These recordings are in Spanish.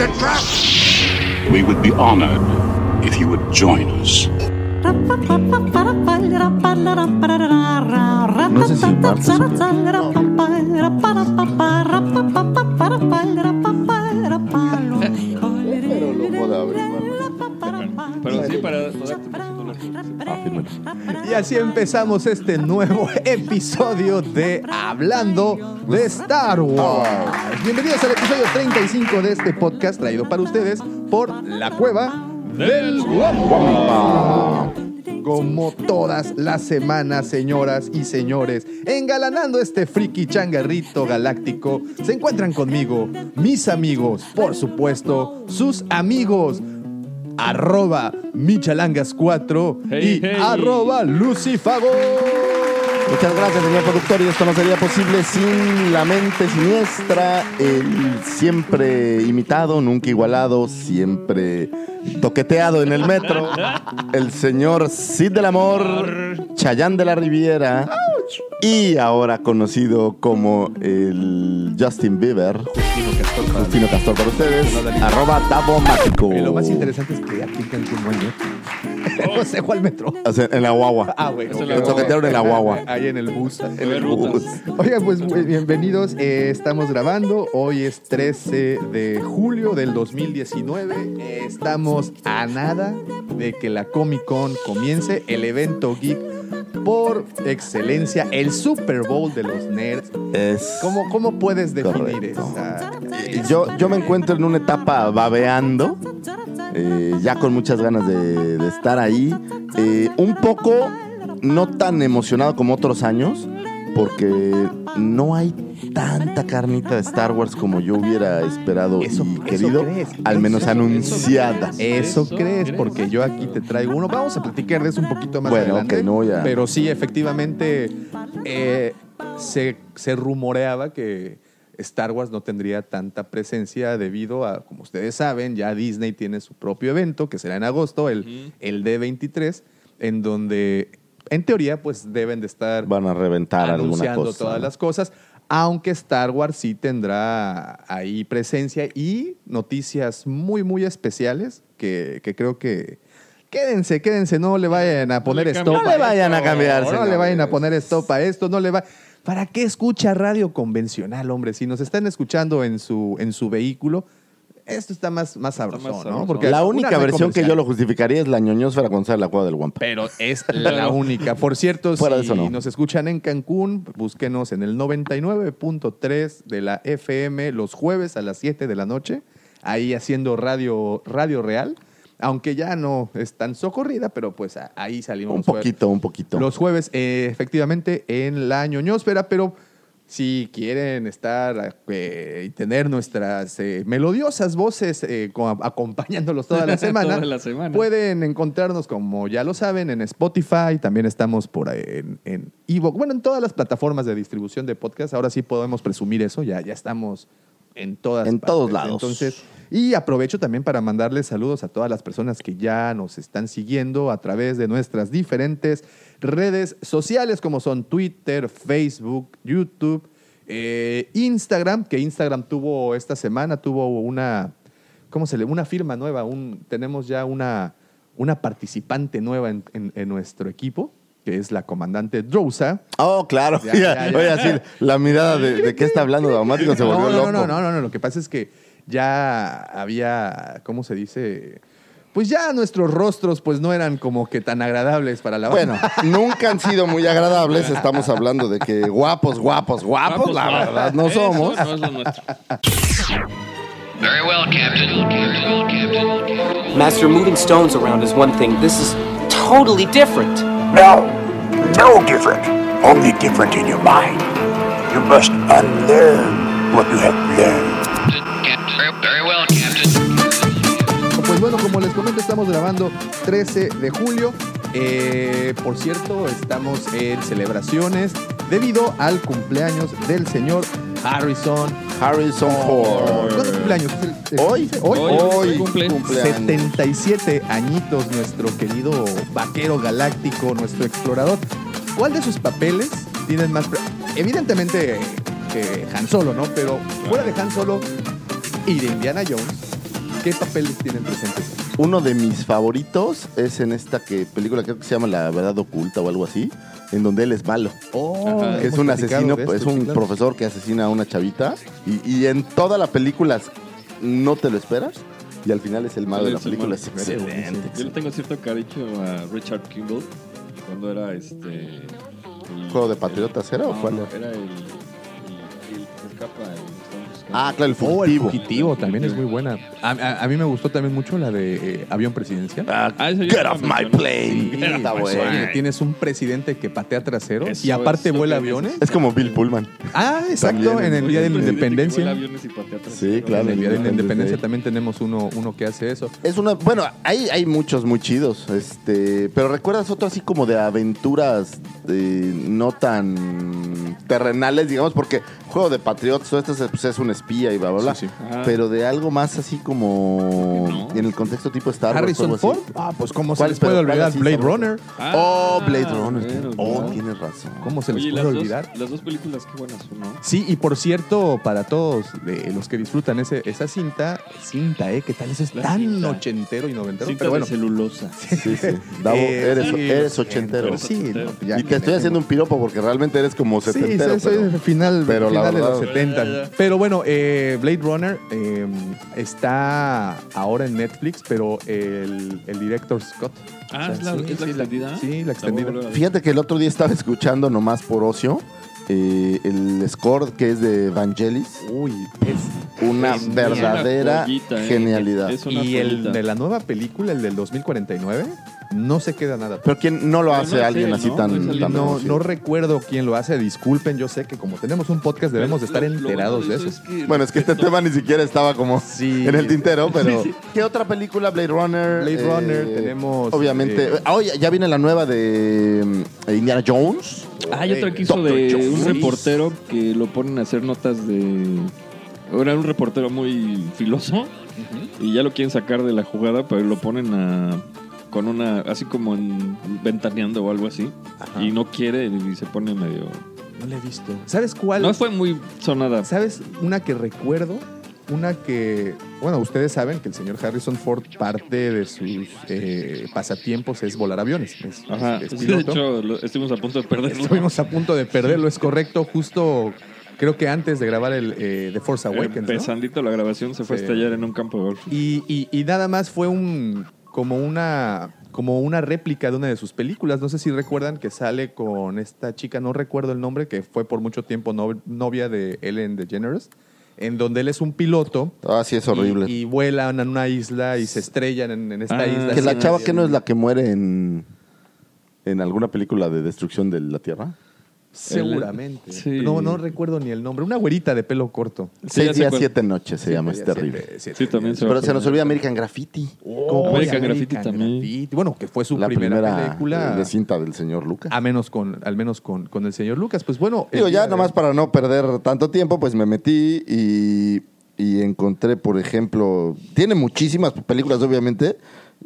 It's a trap! We would be honored if you would join us. No sé si Marta Pero lo puedo abrir, Pero sí, para poderte Y así empezamos este nuevo episodio de Hablando de Star Wars. Bienvenidos al episodio 35 de este podcast traído para ustedes por La Cueva del Guapa. Como todas las semanas, señoras y señores, engalanando este friki changarrito galáctico, se encuentran conmigo mis amigos, por supuesto, sus amigos, arroba michalangas4 Hey, y hey. arroba lucifago. Muchas gracias, señor productor. Y esto no sería posible sin la mente siniestra, el siempre imitado, nunca igualado, siempre toqueteado en el metro, el señor Cid del Amor, Chayán de la Riviera, y ahora conocido como el Justin Bieber, Justino Castor para ustedes, arroba Davo Mágico. Y lo más interesante es que aquí en Cancún no hay metro. no sé cuál metro. O sea, en la guagua. Ah, bueno. Eso ok. lo Lo toquetearon en la guagua. Ahí en el bus. En el bus. Oigan, pues bienvenidos. Eh, estamos grabando. Hoy es 13 de julio del 2019. Eh, estamos a nada de que la Comic Con comience. El evento geek por excelencia. El Super Bowl de los nerds. Es... ¿Cómo, cómo puedes definir Correcto. esa? Yo, yo me encuentro en una etapa babeando, eh, ya con muchas ganas de, de estar ahí. Eh, un poco no tan emocionado como otros años, porque no hay tanta carnita de Star Wars como yo hubiera esperado Eso- y eso querido, crees, al menos eso- anunciada. Eso, Eso crees, crees. porque yo aquí te traigo uno. Vamos a platicar de eso un poquito más Bueno, adelante. no voy a- Pero sí, efectivamente, eh, se, se rumoreaba que Star Wars no tendría tanta presencia debido a, como ustedes saben, ya Disney tiene su propio evento, que será en agosto, el, el D23, en donde, en teoría, pues deben de estar Van a reventar alguna anunciando cosa. todas las cosas. Aunque Star Wars sí tendrá ahí presencia y noticias muy, muy especiales que, que creo que. Quédense, quédense, no le vayan a poner le stop. No le vayan a esto, cambiar, No le vayan a poner stop a esto, no le va. ¿Para qué escucha radio convencional, hombre? Si nos están escuchando en su, en su vehículo, esto está más, más sabroso, más ¿no? Porque La única versión que yo lo justificaría es la ñoñosfera cuando sale la cueva del Guampa. Pero es la única. Por cierto, Fuera si eso, no. nos escuchan en Cancún, búsquenos en el 99.3 de la FM los jueves a las 7 de la noche, ahí haciendo radio, radio real. Aunque ya no es tan socorrida, pero pues ahí salimos. Un poquito, un poquito. Los jueves, eh, efectivamente, en la ñoñosfera, pero si quieren estar eh, y tener nuestras eh, melodiosas voces eh, co- acompañándolos toda la semana, Toda la semana. pueden encontrarnos, como ya lo saben, en Spotify, también estamos por ahí en, en Evox, bueno, en todas las plataformas de distribución de podcast, ahora sí podemos presumir eso, ya, ya estamos en todas En partes. todos lados. Entonces, y aprovecho también para mandarles saludos a todas las personas que ya nos están siguiendo a través de nuestras diferentes redes sociales como son Twitter, Facebook, YouTube, eh, Instagram, que Instagram tuvo esta semana, tuvo una, ¿cómo se le? Una firma nueva, un, tenemos ya una, una participante nueva en, en- en nuestro equipo, que es la comandante Drousa. Oh, claro. Ya, ya, ya. Oye, así, la mirada de, de qué está hablando Daumático se volvió no, no, loco. No, no, no, no, lo que pasa es que ya había, ¿cómo se dice? Pues ya nuestros rostros pues no eran como que tan agradables para la Bueno, banda. nunca han sido muy agradables. Estamos hablando de que guapos, guapos, guapos, la verdad no Eso somos. No es lo nuestro. Very well, Captain. Very well, Captain. Master, moving stones around is one thing. This is totally different. Now, no different, only different in your mind. You must unlearn what you have learned. Very well, Captain. Pues bueno, como les comento, estamos grabando 13 de julio. Eh, por cierto, estamos en celebraciones debido al cumpleaños del señor Harrison. Harrison Ford. ¿Cuándo es cumpleaños? ¿Es el- el- Hoy, Hoy. hoy, cumple. cumpleaños. 77 añitos nuestro querido vaquero galáctico, nuestro explorador. ¿Cuál de sus papeles tienen más... Evidentemente eh, Han Solo, ¿no? Pero fuera de Han Solo y de Indiana Jones, ¿qué papeles tienen presentes? Uno de mis favoritos es en esta que película creo que se llama La Verdad Oculta o algo así, en donde él es malo. Oh, Ajá. es un asesino, esto, es sí, un claro. profesor que asesina a una chavita y, y en toda la película no te lo esperas y al final es el malo de la película. Es excelente. Yo le tengo cierto cariño a Richard Kimball cuando era este. el- ¿Juego de Patriotas era o cuál no, era? Era el. el, el que escapa, el. Ah, claro, el Oh, el fugitivo. fugitivo también es muy buena. A, a- a mí me gustó también mucho la de eh, Avión Presidencial. Ah, Ah, get off my plane. Sí, Está bueno. oye, tienes un presidente que patea traseros Eso y aparte vuela aviones. Es como Bill Pullman. Ah, exacto, También, en el Día de la Independencia. vuela aviones y patea atrás. Sí, claro. En el Día de la Independencia también tenemos uno, uno que hace eso. Es una, bueno, hay, hay muchos muy chidos, este, pero recuerdas otro así como de aventuras no tan terrenales, digamos, porque juego de Patriots, todo esto es, pues, es un espía y bla, bla, bla, Sí, sí. Ajá. pero de algo más así como No. en el contexto tipo Star Wars. Harrison. Ford. Ah, pues cómo se les puede Pero, ¿cuál olvidar Blade? Runner. Ah, Oh, Blade Runner. bueno, oh, tienes razón. ¿Cómo se les Oye, puede las dos, olvidar? las dos películas, qué buenas son, ¿no? Sí, y por cierto, para todos eh, los que disfrutan ese, esa cinta, cinta, ¿eh? ¿Qué tal? Eso es La tan cinta. ochentero y noventero. Cinta pero bueno, de celulosa. Sí, sí. Davo, Eh, eres, sí, eres ochentero. sí, no, ya y te estoy haciendo un piropo porque realmente eres como Sí, setentero. soy, soy final, final de los verdad- 70. Ya, ya. Pero bueno, eh, Blade Runner eh, está ahora en Netflix, pero el, el director Scott. Ah, O sea, ¿es la, sí, es la sí, la- extendida? sí, la. Fíjate que el otro día estaba escuchando nomás por ocio eh, el score que es de Vangelis. Uy, es Una verdadera joyita, eh. genialidad. Es una Y el de la nueva película, el del 2049, no se queda nada. Pero ¿quién no lo hace no alguien así ¿no? tan, No tan No, recuerdo quién lo hace, disculpen, yo sé que como tenemos un podcast debemos de estar Lo- lo enterados de eso. es que- Bueno, es que este tema ni siquiera estaba como Sí. en el tintero, pero... Sí, sí. ¿Qué otra película? Blade Runner. Blade Runner, tenemos, Obviamente. eh, Ah, ya viene la nueva de mm, Indiana Jones. Ah, hay otra que hizo de un reportero que lo ponen a hacer notas de. Era un reportero muy filoso y ya lo quieren sacar de la jugada, pero lo ponen a. con una. así como en ventaneando o algo así. Ajá. Y no quiere y se pone medio. No la he visto. ¿Sabes cuál? No fue muy sonada. ¿Sabes una que recuerdo? Una que, bueno, ustedes saben que el señor Harrison Ford parte de sus eh, pasatiempos es volar aviones. Es, Ajá. es de hecho, lo- estuvimos a punto de perderlo. Estuvimos a punto de perderlo, es correcto, justo creo que antes de grabar el eh, The Force Awakens. ¿no? Empezandito la grabación se fue Sí. a estallar en un campo de golf. Y, y- y nada más fue un como una como una réplica de una de sus películas. No sé si recuerdan que sale con esta chica, no recuerdo el nombre, que fue por mucho tiempo no- novia de Ellen DeGeneres, en donde él es un piloto. Ah, sí, es horrible. Y, y vuelan en una isla y se estrellan en, en esta Ah. isla. que la chava que no es la que muere en, en alguna película de destrucción de la Tierra. Seguramente. Sí. No, no recuerdo ni el nombre. Una güerita de pelo corto. Sí, Seis días, siete noches se llama, es terrible. siete- Sí, también se Pero se nos olvida American Graffiti. Oh, American Graffiti también. Graffiti. Bueno, que fue su la primera, primera, película. de cinta del señor Lucas. A menos con, al menos con, con el señor Lucas. Pues bueno. Digo, ya de- nomás para no perder tanto tiempo, pues me metí y, y encontré, por ejemplo, tiene muchísimas películas, obviamente,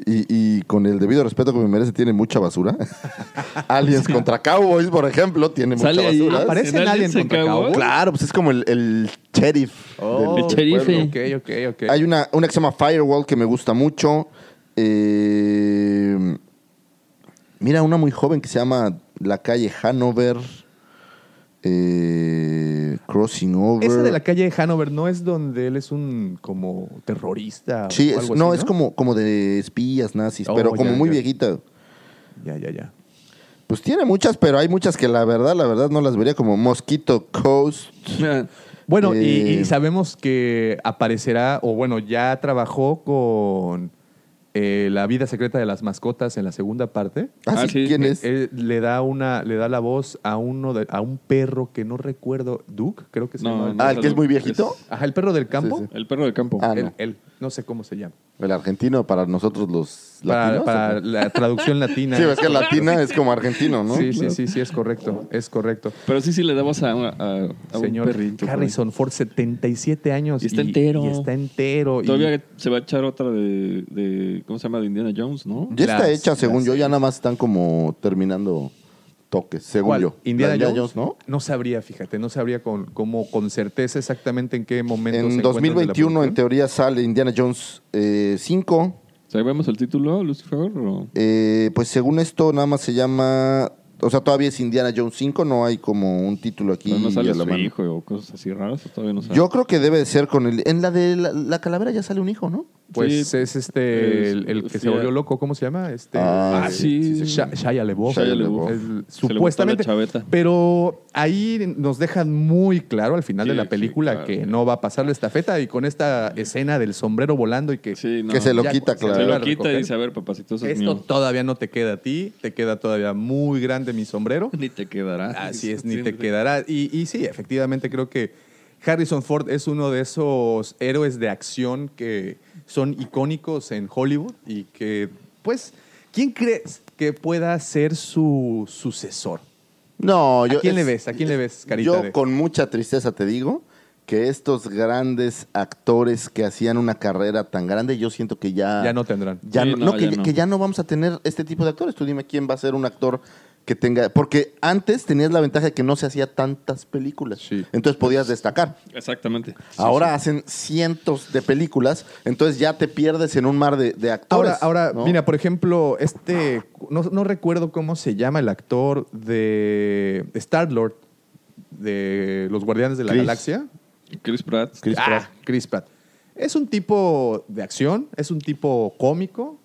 y, y con el debido respeto que me merece, tiene mucha basura. Aliens contra Cowboys, por ejemplo, tiene mucha ahí. basura. Aparece ¿En en Alien Aliens contra Cowboys? Cowboys. Claro, pues es como el, el sheriff. Oh, del El sheriff. pueblo. Ok, ok, ok. Hay una, una que se llama Firewall que me gusta mucho. Eh, mira, una muy joven que se llama La calle Hanover. Eh, Crossing Over. Esa de la calle Hanover no es donde él es un como terrorista. Sí, o es- algo no, así, es como, como de espías nazis, Oh, pero como ya, muy ya. viejita. Ya, ya, ya. Pues tiene muchas, pero hay muchas que la verdad, la verdad no las vería como Mosquito Coast. Bueno, y- Eh, y, sabemos que aparecerá, o bueno, ya trabajó con eh, La vida secreta de las mascotas en la segunda parte. Ah, Ah, sí. ¿quién es? Eh, le da una, le da la voz a uno de- a un perro que no recuerdo, Duke, creo que se No, llama. no. ah, el que es muy viejito. Ajá, el perro del campo. Sí, El perro de campo. Ah, Él, no. él. no sé cómo se llama. El argentino para nosotros los Para, la traducción latina. Sí, es que latina es como argentino, ¿no? Sí, sí, sí, sí, es correcto, es correcto. Pero sí, sí le damos a, a- a un Señor perrito. por ahí. Harrison Ford, 77 años. Y está entero. Y está entero. y- Todavía se va a echar otra de, de- ¿cómo se llama? De Indiana Jones, ¿no? Ya está Las- hecha, según las- yo, ya nada más están como terminando toques, según ¿Cuál? yo. ¿Indiana Jones? ¿no? sabría, fíjate, no sabría con, como con certeza exactamente en qué momento se En la 2021, en producción. teoría, sale Indiana Jones eh, 5. ¿Sabemos el título, Lucifer? O? Eh, pues según esto, nada más se llama. O sea, todavía es Indiana Jones 5, no hay como un título aquí. ¿O no sale a la su mano. hijo o cosas así raras? ¿O todavía no sale? Yo creo que debe de ser con el. En la de la, la calavera ya sale un hijo, ¿no? Pues Sí, es este, es- el, el que se volvió loco, ¿cómo se llama? Este, Ah, Ah, sí. Sha- Shia LaBeouf. Shia LaBeouf. El- Se le gustó supuestamente. la chaveta. Pero ahí nos dejan muy claro al final Sí, de la sí, película claro. que no va a pasar la estafeta y con esta escena del sombrero volando y que Sí, no. Que se lo Ya, quita, se claro. Se lo quita y dice, a ver, papacito, eso es esto mío. todavía no te queda a ti, te queda todavía muy grande mi sombrero. Ni te quedará. Así es, ni te Siempre. quedará. Y, y sí, efectivamente creo que Harrison Ford es uno de esos héroes de acción que son icónicos en Hollywood y que, pues, ¿quién crees que pueda ser su sucesor? No, yo. ¿A quién es- le ves? ¿A quién le ves, carita? Yo de- con mucha tristeza te digo que estos grandes actores que hacían una carrera tan grande, yo siento que ya... Ya no tendrán. Ya Sí, no, no, no, que, ya no. que ya no vamos a tener este tipo de actores. Tú dime quién va a ser un actor que tenga... Porque antes tenías la ventaja de que no se hacía tantas películas. Sí. Entonces podías destacar. Exactamente. Sí, Ahora sí. hacen cientos de películas, entonces ya te pierdes en un mar de, de actores. Ahora, ahora ¿no? mira, por ejemplo, este, no, no recuerdo cómo se llama el actor de Star-Lord de Los Guardianes de la Chris. Galaxia. Chris Pratt. Chris Ah, Pratt. Chris Pratt. Es un tipo de acción, es un tipo cómico.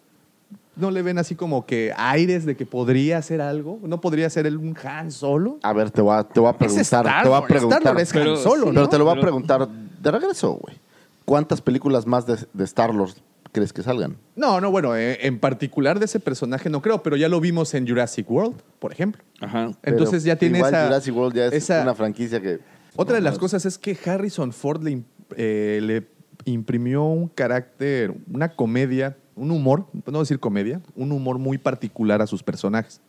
¿No le ven así como que aires de que podría hacer algo? ¿No podría ser él un Han Solo? A ver, te voy a, te voy a preguntar. Te voy a preguntar. Star-Lord es Han Pero- Solo, sí, ¿no? Pero te lo voy a preguntar de regreso, güey. ¿Cuántas películas más de, de Star-Lord crees que salgan? No, no, bueno, eh, en particular de ese personaje no creo, pero ya lo vimos en Jurassic World, por ejemplo. Ajá. Entonces Pero ya tiene igual esa... Jurassic World ya es esa- una franquicia que... Otra de las cosas es que Harrison Ford le, eh, le imprimió un carácter, una comedia, un humor, no decir comedia, un humor muy particular a sus personajes.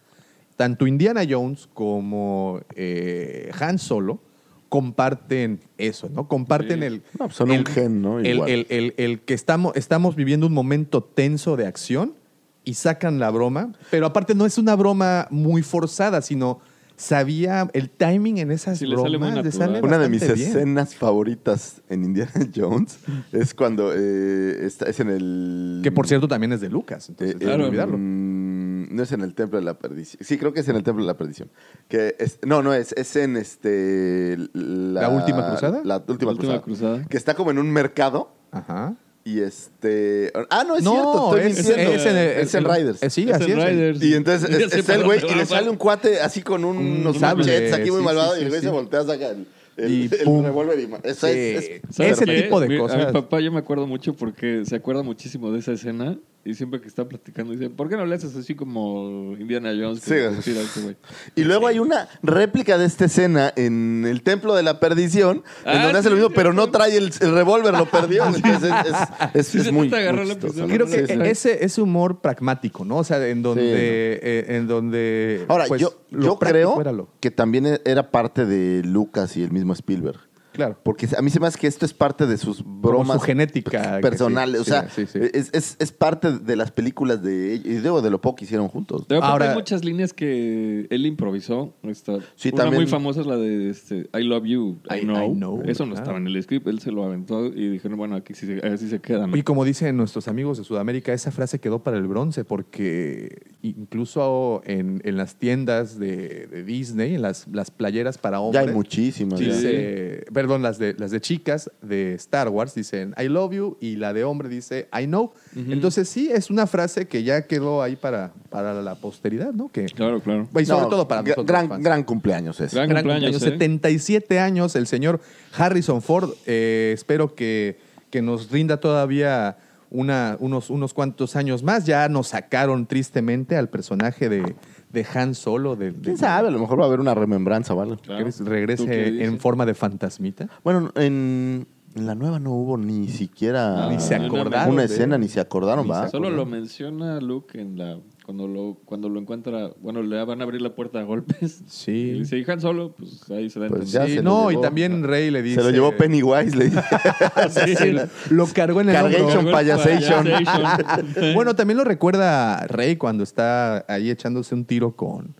Tanto Indiana Jones como eh, Han Solo comparten eso, ¿no? Comparten Sí. el... No, pues son el- un gen, ¿no? El- el- el que estamos, estamos viviendo un momento tenso de acción y sacan la broma, pero aparte no es una broma muy forzada, sino sabía el timing en esas Sí, le sale muy bromas. le natural. sale Una de mis bien. escenas favoritas en Indiana Jones es cuando eh, está- es en el... Que por cierto también es de Lucas, entonces Eh, no hay que claro. olvidarlo. mm, no es en el Templo de la Perdición. Sí, creo que es en el Templo de la Perdición. Que es- no, no es. Es en este. La, ¿La Última Cruzada? La última, La Última cruzada. Cruzada. Que está como en un mercado. Ajá. Y este. Ah, no, es no, cierto. Estoy es, mintiendo. es en, Es en Riders. eh, sí, Es así en es. Riders. Y entonces Ya es- el güey y le sale un cuate así con un- unos sable, machetes aquí muy sí, malvado sí, y el güey sí. se voltea, saca el, el, Y el pum. revólver y Eso Sí. es, es- ¿Sabes Ese tipo de Mi- A cosas. mi papá yo me acuerdo mucho porque se acuerda muchísimo de esa escena y siempre que está platicando dice, ¿por qué no le haces así como Indiana Jones? Sí. Tira a este güey?" Y luego hay una réplica de esta escena en el Templo de la Perdición, en Ah, donde hace lo mismo, sí, pero sí. no trae el, el revólver, lo perdió. Entonces es, es, es- Sí, es muy. ¿no? Creo que Sí, sí. ese, ese humor pragmático, ¿no? O sea, en donde. Eh, en donde Ahora, pues, yo, yo creo que también era parte de Lucas y el mismo Spielberg. Claro. Porque a mí se me hace que esto es parte de sus bromas su genética, personales. sí, o sea, sí, sí. Es, es- es parte de las películas de ellos. Y digo, de lo poco que hicieron juntos. Pero Ahora- hay muchas líneas que él improvisó. Esta, Sí, una también- muy famosa es la de este, I love you, I, I- know. I know, Eso no estaba en el script, él se lo aventó y dijeron, bueno, aquí sí, se- así se queda. ¿no? Y como dicen nuestros amigos de Sudamérica, esa frase quedó para el bronce porque incluso en, en las tiendas de, de Disney, en las, las playeras para Ya hombres, hay muchísimas. Sí, ya. dice, perdón, las de, las de chicas de Star Wars dicen I love you y la de hombre dice I know. Entonces sí, es una frase que ya quedó ahí para, para la posteridad, ¿no? Que, Claro, claro. y sobre No, todo para nosotros. Gran, fans. gran cumpleaños ese. Gran Gran cumpleaños, cumpleaños, ¿eh? 77 años, el señor Harrison Ford. eh, espero que, que nos rinda todavía una, unos, unos cuantos años más. Ya nos sacaron tristemente al personaje de, de Han Solo. De, de- ¿Quién sabe? A lo mejor va a haber una remembranza que Claro. ¿Tú qué regrese en forma de fantasmita. Bueno, en En la nueva no hubo ni siquiera Ni se acordaron una de- escena, ni se acordaron, ni se ¿va? Solo lo menciona Luke en la cuando lo cuando lo encuentra, bueno, le van a abrir la puerta a golpes. Sí. Y dice, "¿Y Han Solo?" Pues ahí se da a Pues entender. ya Sí, se no, y también Rey le dice. Se lo llevó Pennywise, le dije. Sí, lo cargó en el Cargation. Payasation. Bueno, también lo recuerda Rey cuando está ahí echándose un tiro con,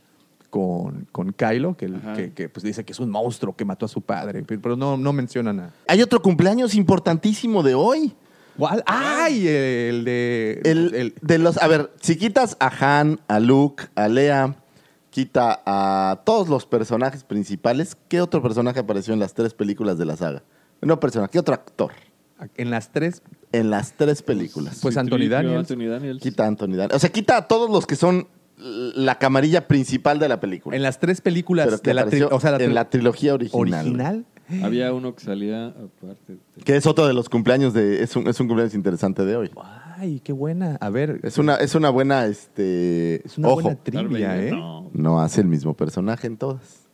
con, con Kylo, que, que, que, pues dice que es un monstruo que mató a su padre, pero pero no, no menciona nada. Hay otro cumpleaños importantísimo de hoy. ¿Cuál? ¡Ay! El de. El, el- de los, a ver, si quitas a Han, a Luke, a Leia, quita a todos los personajes principales, ¿qué otro personaje apareció en las tres películas de la saga? No personaje, ¿qué otro actor? en las tres. En las tres películas. Pues Anthony Citripio, Daniels. Anthony Daniels. Quita a Anthony Daniels. O sea, quita a todos los que son la camarilla principal de la película. En las tres películas de la, o sea, la en la trilogía original. original. Había uno que salía aparte. de- Que es otro de los cumpleaños de. Es un, es un cumpleaños interesante de hoy. Ay, qué buena. A ver. Es una, es una buena, este. Es una ojo. buena trivia, ¿eh? No. No hace el mismo personaje en todas.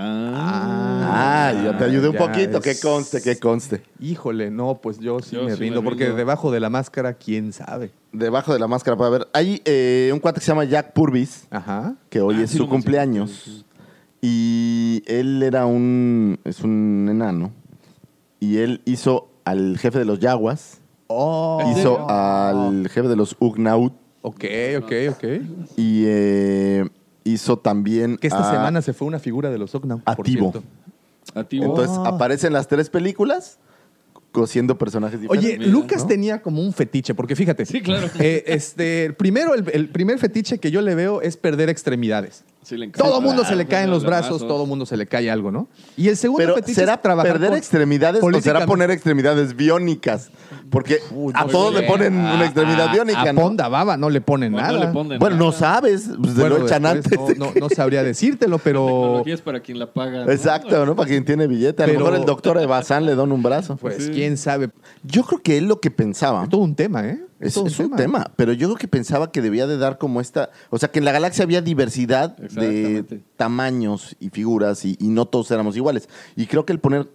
Ah. Ah, yo te ayudé un ya poquito, que es- conste, que conste. Híjole, no, pues yo sí Yo me sí me rindo, porque rindo. debajo de la máscara, quién sabe. Debajo de la máscara, para ver. Hay eh, un cuate que se llama Jack Purvis, Ajá. que hoy Ah, es sí su cumpleaños. Y él era un. Es un enano. Y él hizo al jefe de los Yaguas. Oh. Hizo al jefe de los Ugnaut. Ok, ok, ok. Y eh, hizo también. Que esta a- semana se fue una figura de los Ognau, a por Entonces Oh. aparece en las tres películas cosiendo personajes diferentes. Oye, Mira, Lucas ¿no? tenía como un fetiche, porque fíjate. Sí, claro. eh, este, primero, el, el primer fetiche que yo le veo es perder extremidades. Sí, le encanta. Todo mundo se le Ah, caen los brazos, brazos. todo mundo se le cae algo, ¿no? Y el segundo Pero fetiche ¿será es trabajar perder con- extremidades o será poner extremidades biónicas? Porque Uy, a no todos sé. le ponen A- una extremidad a- biónica. A ¿no? Ponda Baba no le ponen Bueno, nada. no le ponen Bueno, no sabes, pues Bueno, lo echan después antes. No, no- no sabría decírtelo, pero. Tecnología es para quien la paga. ¿no? Exacto, ¿no? Para quien tiene billete. A Pero- lo mejor el doctor Evazán le dona un brazo. Pues Sí. quién sabe. Yo creo que él lo que pensaba. Es todo un tema, ¿eh? Es, es un tema, pero yo creo que pensaba que debía de dar como esta, o sea, que en la galaxia había diversidad de tamaños y figuras y, y no todos éramos iguales. Y creo que el poner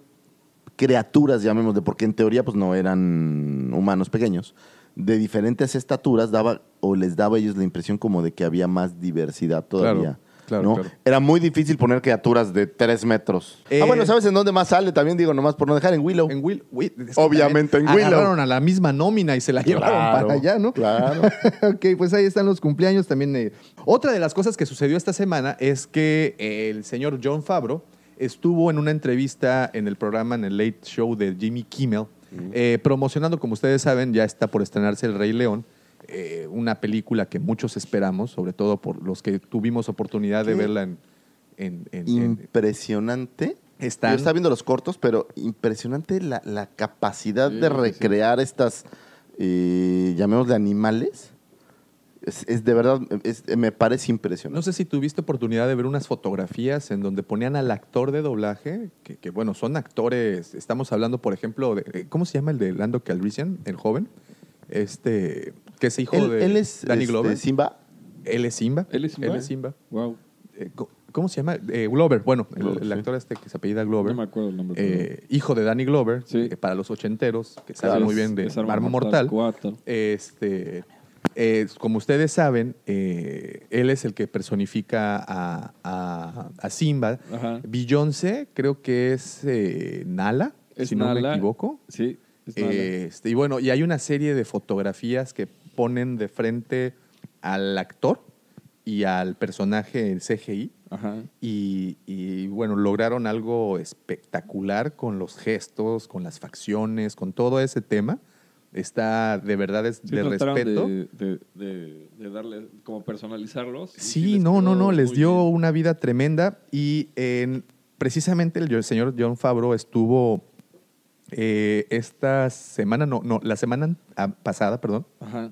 criaturas, llamémosle, porque en teoría pues no eran humanos pequeños, de diferentes estaturas daba o les daba a ellos la impresión como de que había más diversidad todavía. claro, ¿no? claro. Era muy difícil poner criaturas de tres metros. Eh, ah, bueno, ¿sabes en dónde más sale? También digo, nomás por no dejar en Willow. En Will, Will- es que Obviamente en Willow. Agarraron a la misma nómina y se la llevaron para allá, ¿no? claro. ok, pues ahí están los cumpleaños también. eh. Otra de las cosas que sucedió esta semana es que el señor John Favreau estuvo en una entrevista en el programa, en el Late Show de Jimmy Kimmel, eh, promocionando, como ustedes saben, ya está por estrenarse El Rey León, eh, una película que muchos esperamos, sobre todo por los que tuvimos oportunidad de verla en... en- en- en- impresionante. Están- Yo estaba viendo los cortos, pero impresionante la, la capacidad Sí, de sí. recrear estas, eh, llamémosle animales. Es, es de verdad, es- me parece impresionante. No sé si tuviste oportunidad de ver unas fotografías en donde ponían al actor de doblaje, que, que, bueno, son actores, estamos hablando, por ejemplo, de, eh, ¿cómo se llama el de Lando Calrissian, el joven? Este, que es hijo él, de él es Danny este, Glover. Simba. Él es Simba. Él es Simba. Él es Simba. Wow. Eh, ¿Cómo se llama? Eh, Glover, bueno, el, Glover, el sí. actor este que se apellida Glover. No me acuerdo el nombre. eh, hijo de Danny Glover, Sí. para los ochenteros, que sabe Claro, muy bien de Es Arma Arma Mortal. Mortal 4. Este, eh, como ustedes saben, eh, él es el que personifica a, a- a Simba. Ajá. Beyoncé creo que es eh, Nala, Es si no me equivoco. Sí. es Nala. Este, y bueno, y hay una serie de fotografías que ponen de frente al actor y al personaje en CGI. Ajá. Y, y, bueno, lograron algo espectacular con los gestos, con las facciones, con todo ese tema. Está de verdad es Sí, de respeto. De, de, de- de darle, como personalizarlos. Sí, no, no, no, les dio bien. una vida tremenda y en- precisamente el, el señor John Favreau estuvo eh, esta semana, no, no, la semana pasada, perdón, Ajá.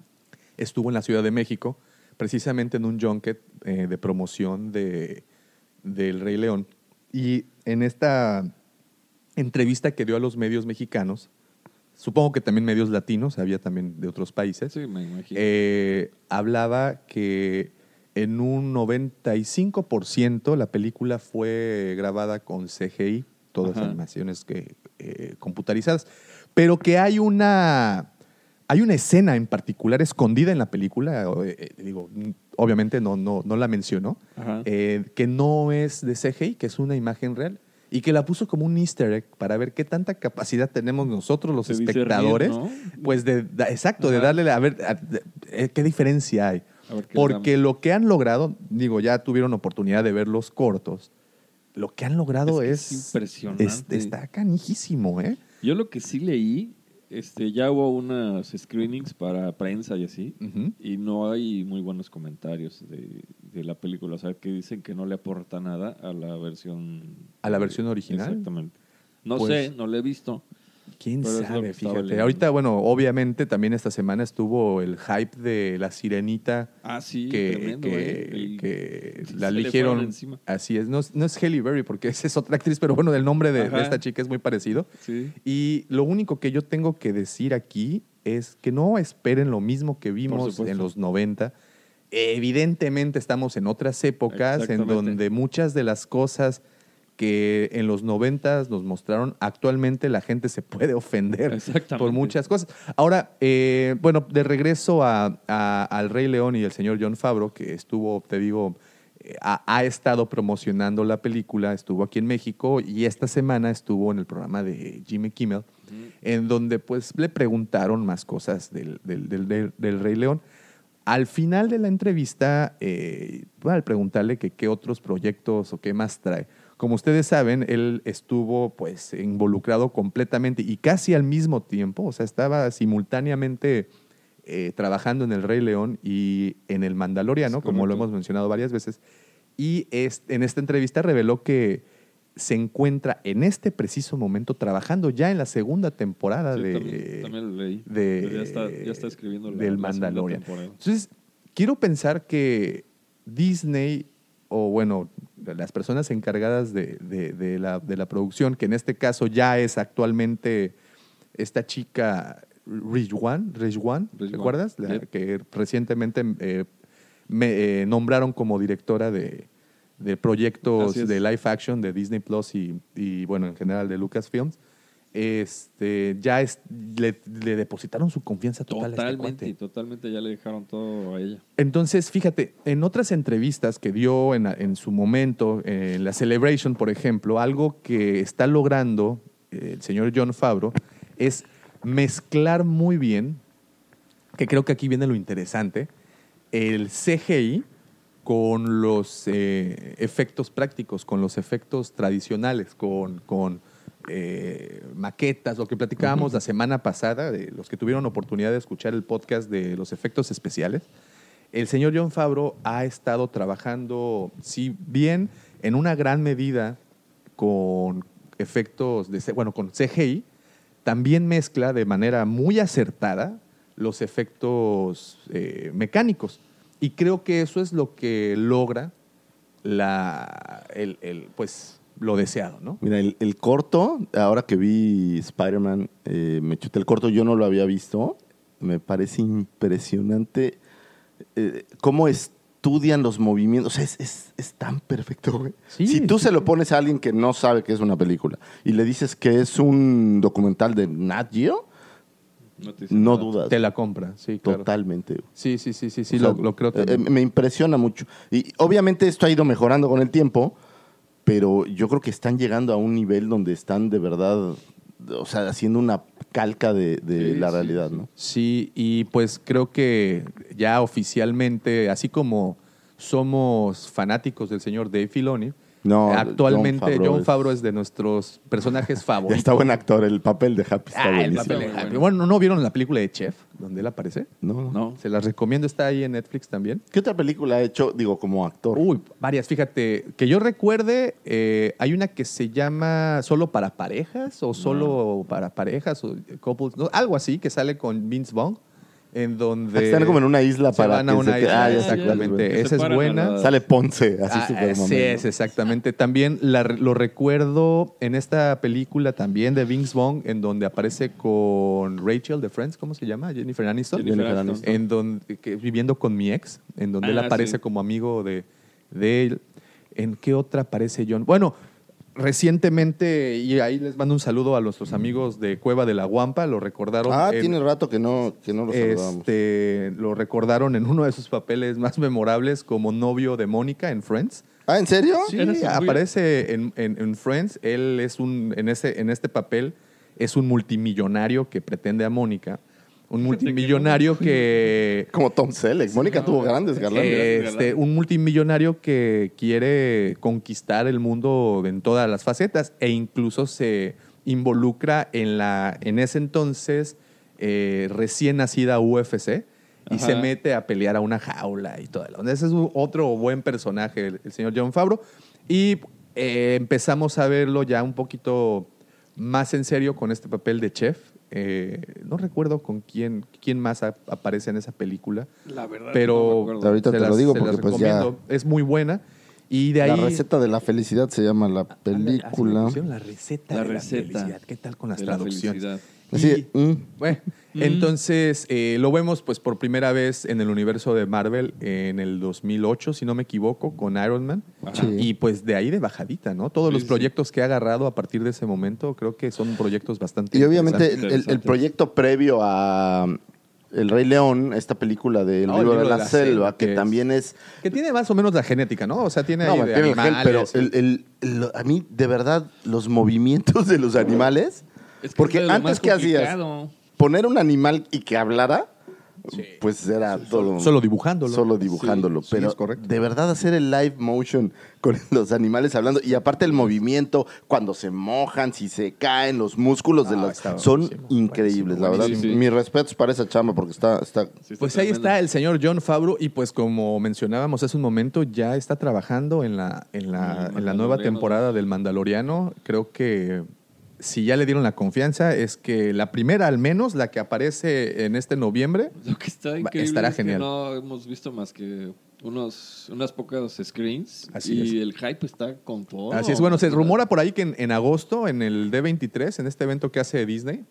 estuvo en la Ciudad de México, precisamente en un junket eh, de promoción de, del Rey León. Y en esta entrevista que dio a los medios mexicanos, supongo que también medios latinos, había también de otros países, Sí, me imagino. eh, hablaba que en un 95% la película fue grabada con CGI, todas Ajá. animaciones que, eh, computarizadas. pero que hay una, hay una escena en particular escondida en la película, eh, digo, obviamente no, no, no la mencionó, que no es de CGI, que es una imagen real. Y que la puso como un easter egg para ver qué tanta capacidad tenemos nosotros los De espectadores. ¿no? Pues de, exacto, de darle, a ver, a- de- eh, qué diferencia hay. Qué Porque lo que han logrado, digo, ya tuvieron oportunidad de ver los cortos, lo que han logrado Es que es, es impresionante. es- está canijísimo, ¿eh? Yo lo que sí leí, este, ya hubo unas screenings para prensa y así, y no hay muy buenos comentarios de, de la película. O sea, que dicen que no le aporta nada a la versión... ¿A la versión original? Exactamente. No Pues- sé, no la he visto. ¿Quién Pero sabe? Fíjate. Ahorita, bueno, obviamente también esta semana estuvo el hype de la sirenita Ah, sí, que, tremendo, que- ¿eh? El- que la eligieron. Así es. No, es- no es Halle Berry, porque esa es otra actriz, pero bueno, el nombre de, de esta chica es muy parecido. Sí. Y lo único que yo tengo que decir aquí es que no esperen lo mismo que vimos en los 90. Evidentemente estamos en otras épocas en donde muchas de las cosas que en los 90 nos mostraron, actualmente la gente se puede ofender por muchas cosas. Ahora, eh, bueno, de regreso a- a- al Rey León y el señor John Favreau, que estuvo, te digo, eh, ha, ha estado promocionando la película, estuvo aquí en México y esta semana estuvo en el programa de Jimmy Kimmel, en donde pues le preguntaron más cosas del, del- del- del- del Rey León. Al final de la entrevista, eh, al preguntarle que qué otros proyectos o qué más trae, como ustedes saben, él estuvo pues involucrado completamente y casi al mismo tiempo, o sea, estaba simultáneamente eh, trabajando en El Rey León y en El Mandaloriano, como lo hemos mencionado varias veces. Y es- en esta entrevista reveló que se encuentra en este preciso momento trabajando ya en la segunda temporada Sí, de, también, también leí. de- ya, está, ya está escribiendo la, del la Mandalorian. Entonces, quiero pensar que Disney, o bueno, las personas encargadas de, de- de la, de la producción, que en este caso ya es actualmente esta chica Rijwan, Rijwan, ¿recuerdas? La yep. que recientemente eh, me eh, nombraron como directora de, de proyectos de live action de Disney Plus y, y, bueno, en general de Lucasfilms. Este, ya es, le, le depositaron su confianza total a este Totalmente, totalmente ya le dejaron todo a ella. Entonces, fíjate, en otras entrevistas que dio en, en su momento, en la Celebration, por ejemplo, algo que está logrando eh, el señor John Favreau es mezclar muy bien, que creo que aquí viene lo interesante, el CGI con los eh, efectos prácticos, con los efectos tradicionales, con, con eh, maquetas, lo que platicábamos la semana pasada, de los que tuvieron oportunidad de escuchar el podcast de los efectos especiales. El señor John Favreau ha estado trabajando, si bien en una gran medida con efectos, de, bueno, con CGI, también mezcla de manera muy acertada los efectos eh, mecánicos. Y creo que eso es lo que logra la, el, el, pues, lo deseado, ¿no? Mira, el, el corto, ahora que vi Spider-Man, eh, me chuté el corto, yo no lo había visto. Me parece impresionante eh, cómo estudian los movimientos. O sea, es, es- es tan perfecto, güey. Sí, si tú sí, se lo pones a alguien que no sabe que es una película y le dices que es un documental de Nat Geo, No, te dudas. Te la compra, sí, claro. Totalmente. güey. Sí, sí, sí, sí, sí, O sea, lo, lo creo eh, también. eh, me impresiona mucho. Y obviamente esto ha ido mejorando con el tiempo, pero yo creo que están llegando a un nivel donde están de verdad, o sea, haciendo una calca de, de Sí, la realidad, sí. ¿no? Sí, y pues creo que ya oficialmente, así como somos fanáticos del señor Dave Filoni, No, actualmente Jon John Favreau Favreau, es- es de nuestros personajes favoritos. está buen actor, el papel de Happy está Ah, el buenísimo. papel de muy Happy. bueno. Bueno, ¿no vieron la película de Chef, donde él aparece? No, no. No. Se las recomiendo, está ahí en Netflix también. ¿Qué otra película ha hecho, digo, como actor? Uy, varias, fíjate, que yo recuerde, eh, hay una que se llama Solo para parejas o Solo para parejas o couples, no, algo así, que sale con Vince Vaughn, en donde... Están como en una isla se para van a que una isla, Ah, sé exactamente. Esa es buena. Sale Ponce, así Ah, súper así es, exactamente. También la- lo recuerdo en esta película también de Vince Vaughn, en donde aparece con Rachel de Friends, ¿cómo se llama? Jennifer Aniston. Jennifer Jennifer Aniston. En donde, que- viviendo con mi ex, en donde él Ah, aparece sí. como amigo de, de él. ¿En qué otra aparece John? Bueno, recientemente, y ahí les mando un saludo a nuestros amigos de Cueva de la Guampa, lo recordaron. Ah, en- tiene rato que no, que no lo saludamos. este, lo recordaron en uno de sus papeles más memorables como novio de Mónica en Friends. Ah, ¿en serio? Sí, aparece en, en- en Friends. Él es un, en, ese, en este papel, es un multimillonario que pretende a Mónica. Un multimillonario que. Como Tom Selleck. Mónica tuvo grandes galanes. Este, un multimillonario que quiere conquistar el mundo en todas las facetas e incluso se involucra en la, en ese entonces, eh, recién nacida UFC y Ajá. se mete a pelear a una jaula y todo. lo- Ese es otro buen personaje, el, el señor John Favreau. Y eh, empezamos a verlo ya un poquito más en serio con este papel de chef. Eh, no recuerdo con quién, quién más a- aparece en esa película. La verdad. Pero no me. Ahorita se te lo las- digo se porque, pues, ya-. Es muy buena. Y de ahí... La receta de la felicidad se llama la le película. pusieron La receta La de receta la felicidad. ¿Qué tal con las de la traducciones? felicidad. Así, Y- mm. bueno, entonces eh, lo vemos pues por primera vez en el universo de Marvel en el 2008, si no me equivoco, con Iron Man. Sí. Y pues de ahí de bajadita, ¿no? Todos Sí, los sí. proyectos que ha agarrado a partir de ese momento creo que son proyectos bastante Y obviamente el, proyecto previo a um, El Rey León, esta película de El No, libro de la, selva, que, es- también es... Que tiene más o menos la genética, ¿no? O sea, tiene No, ahí me de tiene el gen, pero animales. el- el- el- a mí, de verdad, los movimientos de los animales... Es que porque es de lo antes, más ¿qué hacías? Poner un animal y que hablara, pues era todo... Solo dibujándolo. Solo dibujándolo. Sí, sí, pero es correcto. de verdad hacer el live motion con los animales hablando y aparte el movimiento, cuando se mojan, si se caen, los músculos de los... Son buenísimo, increíbles, la verdad. Sí, sí. Mis respetos para esa chamba porque está... está Sí, Pues ahí está el señor John Favreau y pues como mencionábamos hace un momento, ya está trabajando en la, en la, El en la nueva temporada del Mandaloriano. Creo que si ya le dieron la confianza es que la primera al menos, la que aparece en este noviembre, Lo que está increíble estará es genial. que no hemos visto más que unos, unas pocas screens Así y es. el hype está con todo. Así es, bueno, se rumora por ahí que en, en agosto, en el D23, en este evento que hace Disney,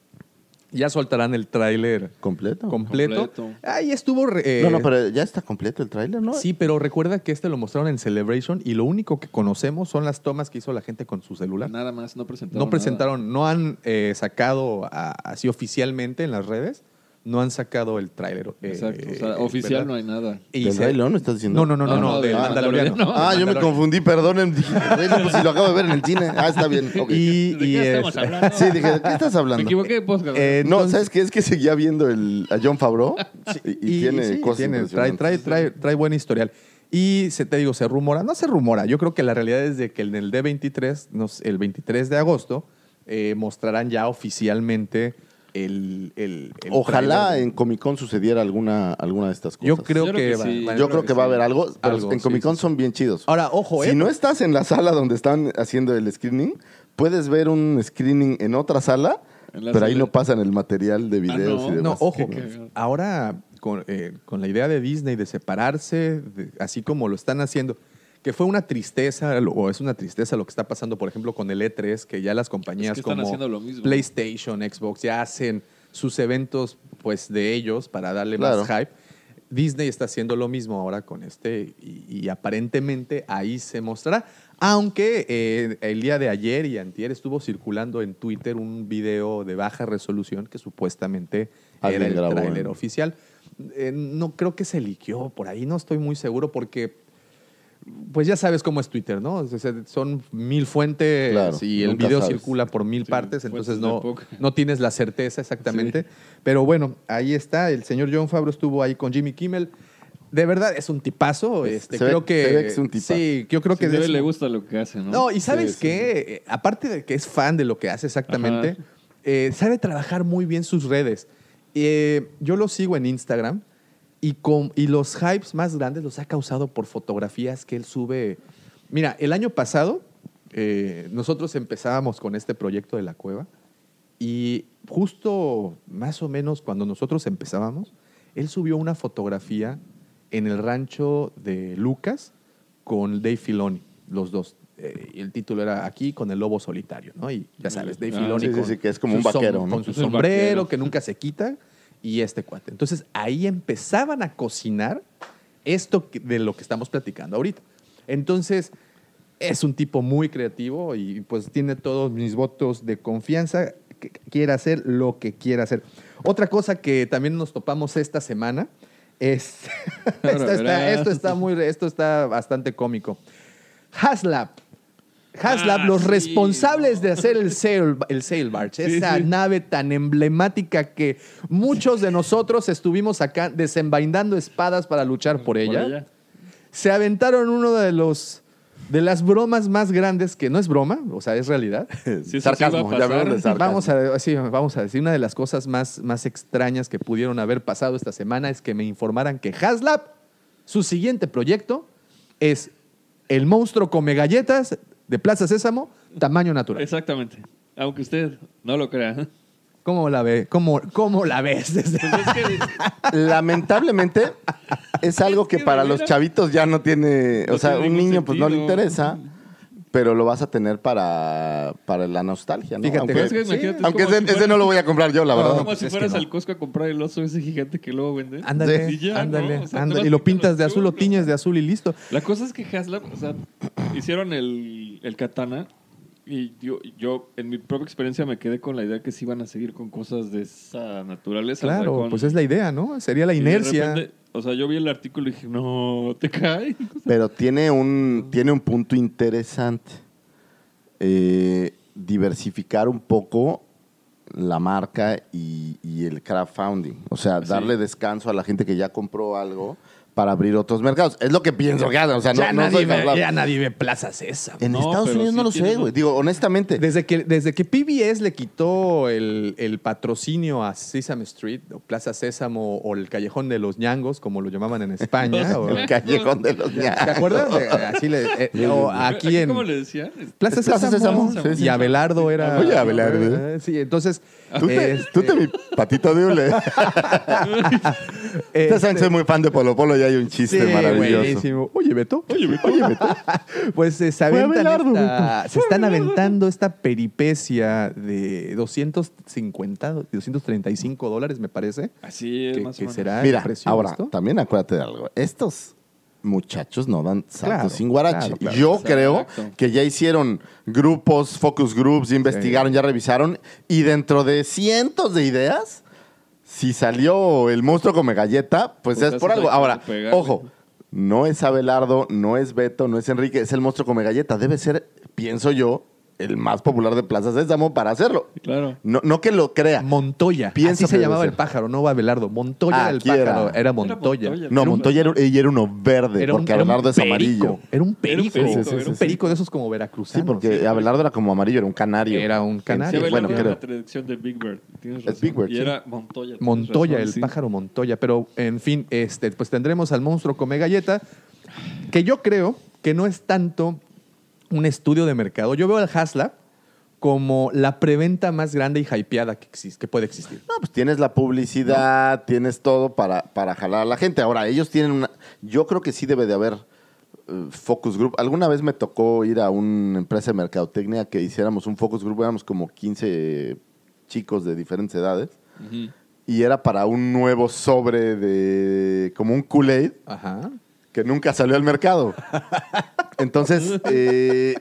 ya soltarán el tráiler completo. completo. Completo. Ahí estuvo... re- no, no, eh, pero ya está completo el tráiler, ¿no? Sí, pero recuerda que este lo mostraron en Celebration y lo único que conocemos son las tomas que hizo la gente con su celular. Nada más, no presentaron. No presentaron, no han eh, sacado a- así oficialmente en las redes, no han sacado el tráiler. eh, Exacto. O sea, eh, oficial ¿verdad? no hay nada. Y ¿Del Rey León me estás diciendo? No, no, no, no, No, no, no, del Mandaloriano. Ah, yo me confundí, perdonen. Dije, Rey León, pues si lo acabo de ver en el cine. Ah, está bien. ok. Y, ¿De y qué estamos es- hablando? Sí, dije, ¿de qué estás Me hablando? equivoqué de podcast. eh, No, entonces- ¿sabes qué? Es que seguía viendo el, a John Favreau y, y tiene sí, cosas tiene, trae, trae, trae, trae buen historial. Y se te digo, se rumora, no se rumora, yo creo que la realidad es de que en el D23, nos- el 23 de agosto, eh, mostrarán ya oficialmente el, el, el Ojalá en Comic Con sucediera alguna, alguna de estas cosas. Yo creo Yo creo que, que va- sí. Yo creo que va a haber algo, pero Algo, en Comic Con sí, sí. son bien chidos. Ahora, ojo, ¿eh? Si no estás en la sala donde están haciendo el screening, puedes ver un screening en otra sala, En pero ahí no pasan el material de videos no. y demás. No, ojo, ahora con, eh, con la idea de Disney de separarse, de- así como lo están haciendo, que fue una tristeza, lo- o es una tristeza lo que está pasando, por ejemplo, con el E3, que ya las compañías Es que están como haciendo lo mismo. PlayStation, Xbox, ya hacen sus eventos pues de ellos para darle Claro. más hype. Disney está haciendo lo mismo ahora con este y, y aparentemente ahí se mostrará. Aunque eh, el día de ayer y antier estuvo circulando en Twitter un video de baja resolución que supuestamente Alguien era el tráiler oficial. Eh, no creo que se liqueó por ahí, no estoy muy seguro porque pues ya sabes cómo es Twitter, ¿no? O sea, son mil fuentes Claro, y el video sabes. circula por mil Sí, partes, entonces no, no tienes la certeza exactamente. Pero bueno, ahí está. El señor John Favreau estuvo ahí con Jimmy Kimmel. De verdad es un tipazo. Este, se ve- creo que, se ve que es un tipazo. Sí, yo creo que es- le gusta lo que hace, ¿no? no, y sabes qué, Eh, aparte de que es fan de lo que hace exactamente, eh, sabe trabajar muy bien sus redes. Eh, yo lo sigo en Instagram y, con, y los hypes más grandes los ha causado por fotografías que él sube. Mira, el año pasado eh, nosotros empezábamos con este proyecto de la cueva y justo más o menos cuando nosotros empezábamos, él subió una fotografía en el rancho de Lucas con Dave Filoni, los dos. Eh, y el título era aquí con el lobo solitario, ¿no? Y ya sabes, Dave Ah, Filoni sí, sí, con, sí, que es como un som- vaquero, ¿no? con su sombrero vaquero. que nunca se quita y este cuate. Entonces ahí empezaban a cocinar esto de lo que estamos platicando ahorita. Entonces, es un tipo muy creativo y pues tiene todos mis votos de confianza. Que quiere hacer lo que quiera hacer. Otra cosa que también nos topamos esta semana es. Esto, está, verás. esto está muy, esto está bastante cómico. Haslab. Haslab, Ah, los sí. responsables de hacer el sail, el sail barge, Sí, esa sí. nave tan emblemática que muchos de nosotros estuvimos acá desenvainando espadas para luchar por Por ella se aventaron uno de los de las bromas más grandes que no es broma, o sea, es realidad. Sí, eso sí sarcasmo, ya de sarcasmo. Vamos a, sí, vamos a decir, una de las cosas más, más extrañas que pudieron haber pasado esta semana es que me informaran que Haslab, su siguiente proyecto es el monstruo come galletas de Plaza Sésamo, tamaño natural. Exactamente. Aunque usted no lo crea. ¿Cómo la ve? ¿Cómo, cómo la ves? desde- Pues es que Lamentablemente, es algo que para los chavitos ya no tiene. No o sea, un niño pues no le interesa, pero lo vas a tener para, para la nostalgia, ¿no? Fíjate, aunque es que imagínate, es aunque como ese, si ese fuera- no lo voy a comprar yo, la verdad. como si es fueras que no. al Costco a comprar el oso ese gigante que luego venden. Ándale, Y ya, ándale, ¿no? O sea, ándale. Y lo pintas de azul, lo tiñes de azul y listo. La cosa es que Haslab, o sea, hicieron el, el katana y yo, yo, en mi propia experiencia, me quedé con la idea que sí iban a seguir con cosas de esa naturaleza. o sea, Claro, con- pues es la idea, ¿no? Sería la y de inercia. repente, o sea, yo vi el artículo y dije, no, te cae. Pero tiene un, tiene un punto interesante. Eh, diversificar un poco la marca y, y el crowdfunding. O sea, Sí. darle descanso a la gente que ya compró algo para abrir otros mercados. Es lo que pienso que hacen. O sea, no, ya, no nadie ve, ya nadie ve Plaza Sésamo. En No, Estados Unidos no lo sé, güey. Digo, honestamente. Desde que, desde que PBS le quitó el, el patrocinio a Sesame Street, o Plaza Sésamo, o el Callejón de los Ñangos, como lo llamaban en España. o- el callejón de los ¿Te ñangos. acuerdas? De- Así le, eh, o aquí en ¿Cómo le decían? Plaza Plaza Sésamo. Sésamo, sí, sí. Y Abelardo era. Oye, Abelardo. Sí, entonces. Tú te, este, tú te mi patito de hule. este, Ustedes saben soy muy fan de Polo Polo y hay un chiste sí, maravilloso. buenísimo. Oye, Beto. Oye, Beto. Oye, Beto. pues eh, se, aventan Abelardo, esta- Beto. se están aventando esta peripecia de 250, 235 dólares, me parece. Así es, Que, más o que menos. será Mira, el precio de ahora, esto. también acuérdate de algo. Estos muchachos no dan saltos Claro, sin guarache. claro, claro. Yo Exacto. creo que ya hicieron grupos, focus groups, investigaron, ya revisaron. Y dentro de cientos de ideas, si salió el monstruo come galleta, pues, Pues es por algo. Ahora, ojo. No es Abelardo, no es Beto, no es Enrique, es el monstruo come galleta. Debe ser, pienso yo, el más popular de Plaza Sésamo para hacerlo. Claro. No, no que lo crea. Montoya. Pienso Así se llamaba el pájaro, no Abelardo. Montoya Ah, era el aquí era- pájaro, era Era Montoya. Montoya. No, Montoya era, ella era uno verde, Era un- porque era un Abelardo es perico, amarillo. Era un perico. Era un sí, sí, sí. perico de esos como Sí, veracruzanos. porque Abelardo era como amarillo, era un canario. Era un Sí, canario. bueno, bueno, creo. la traducción de Big Bird. Tienes Es razón. Big Bird, Y sí. era Montoya. tienes Montoya, razón, el sí. pájaro Montoya. Pero, en fin, este, pues tendremos al monstruo come galleta, que yo creo que no es tanto un estudio de mercado. Yo veo al Haslab como la preventa más grande y hypeada que, existe, que puede existir. No, pues tienes la publicidad, tienes todo para, para jalar a la gente. Ahora, ellos tienen una... Yo creo que sí debe de haber eh, focus group. Alguna vez me tocó ir a una empresa de mercadotecnia que hiciéramos un focus group, éramos como 15 chicos de diferentes edades. Y era para un nuevo sobre de... como un Kool-Aid. Ajá. que nunca salió al mercado. Entonces, eh,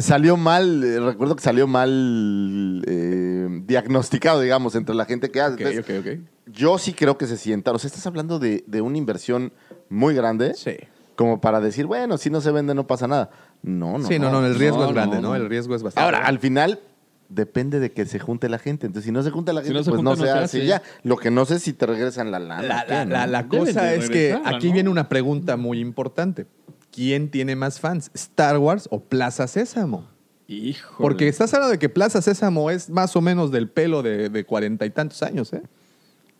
salió mal, eh, recuerdo que salió mal eh, diagnosticado, digamos, entre la gente que hace. Ok, Entonces, ok, ok. Yo sí creo que se sientan. O sea, estás hablando de, de una inversión muy grande, Sí. como para decir, bueno, si no se vende no pasa nada. No, no. sí, no, no, el riesgo No, es grande, no. El riesgo es bastante. Ahora, al final depende de que se junte la gente. Entonces, si no se junta la Si gente, no se pues junta, no no se hace hace. ya. Lo que no sé es si te regresan la lana. La, ¿qué, la- la- la Deben cosa de es que regresarla, aquí ¿no? viene una pregunta muy importante. ¿Quién tiene más fans? ¿Star Wars o Plaza Sésamo? Hijo. Porque estás hablando de que Plaza Sésamo es más o menos del pelo de de cuarenta y tantos años, ¿eh?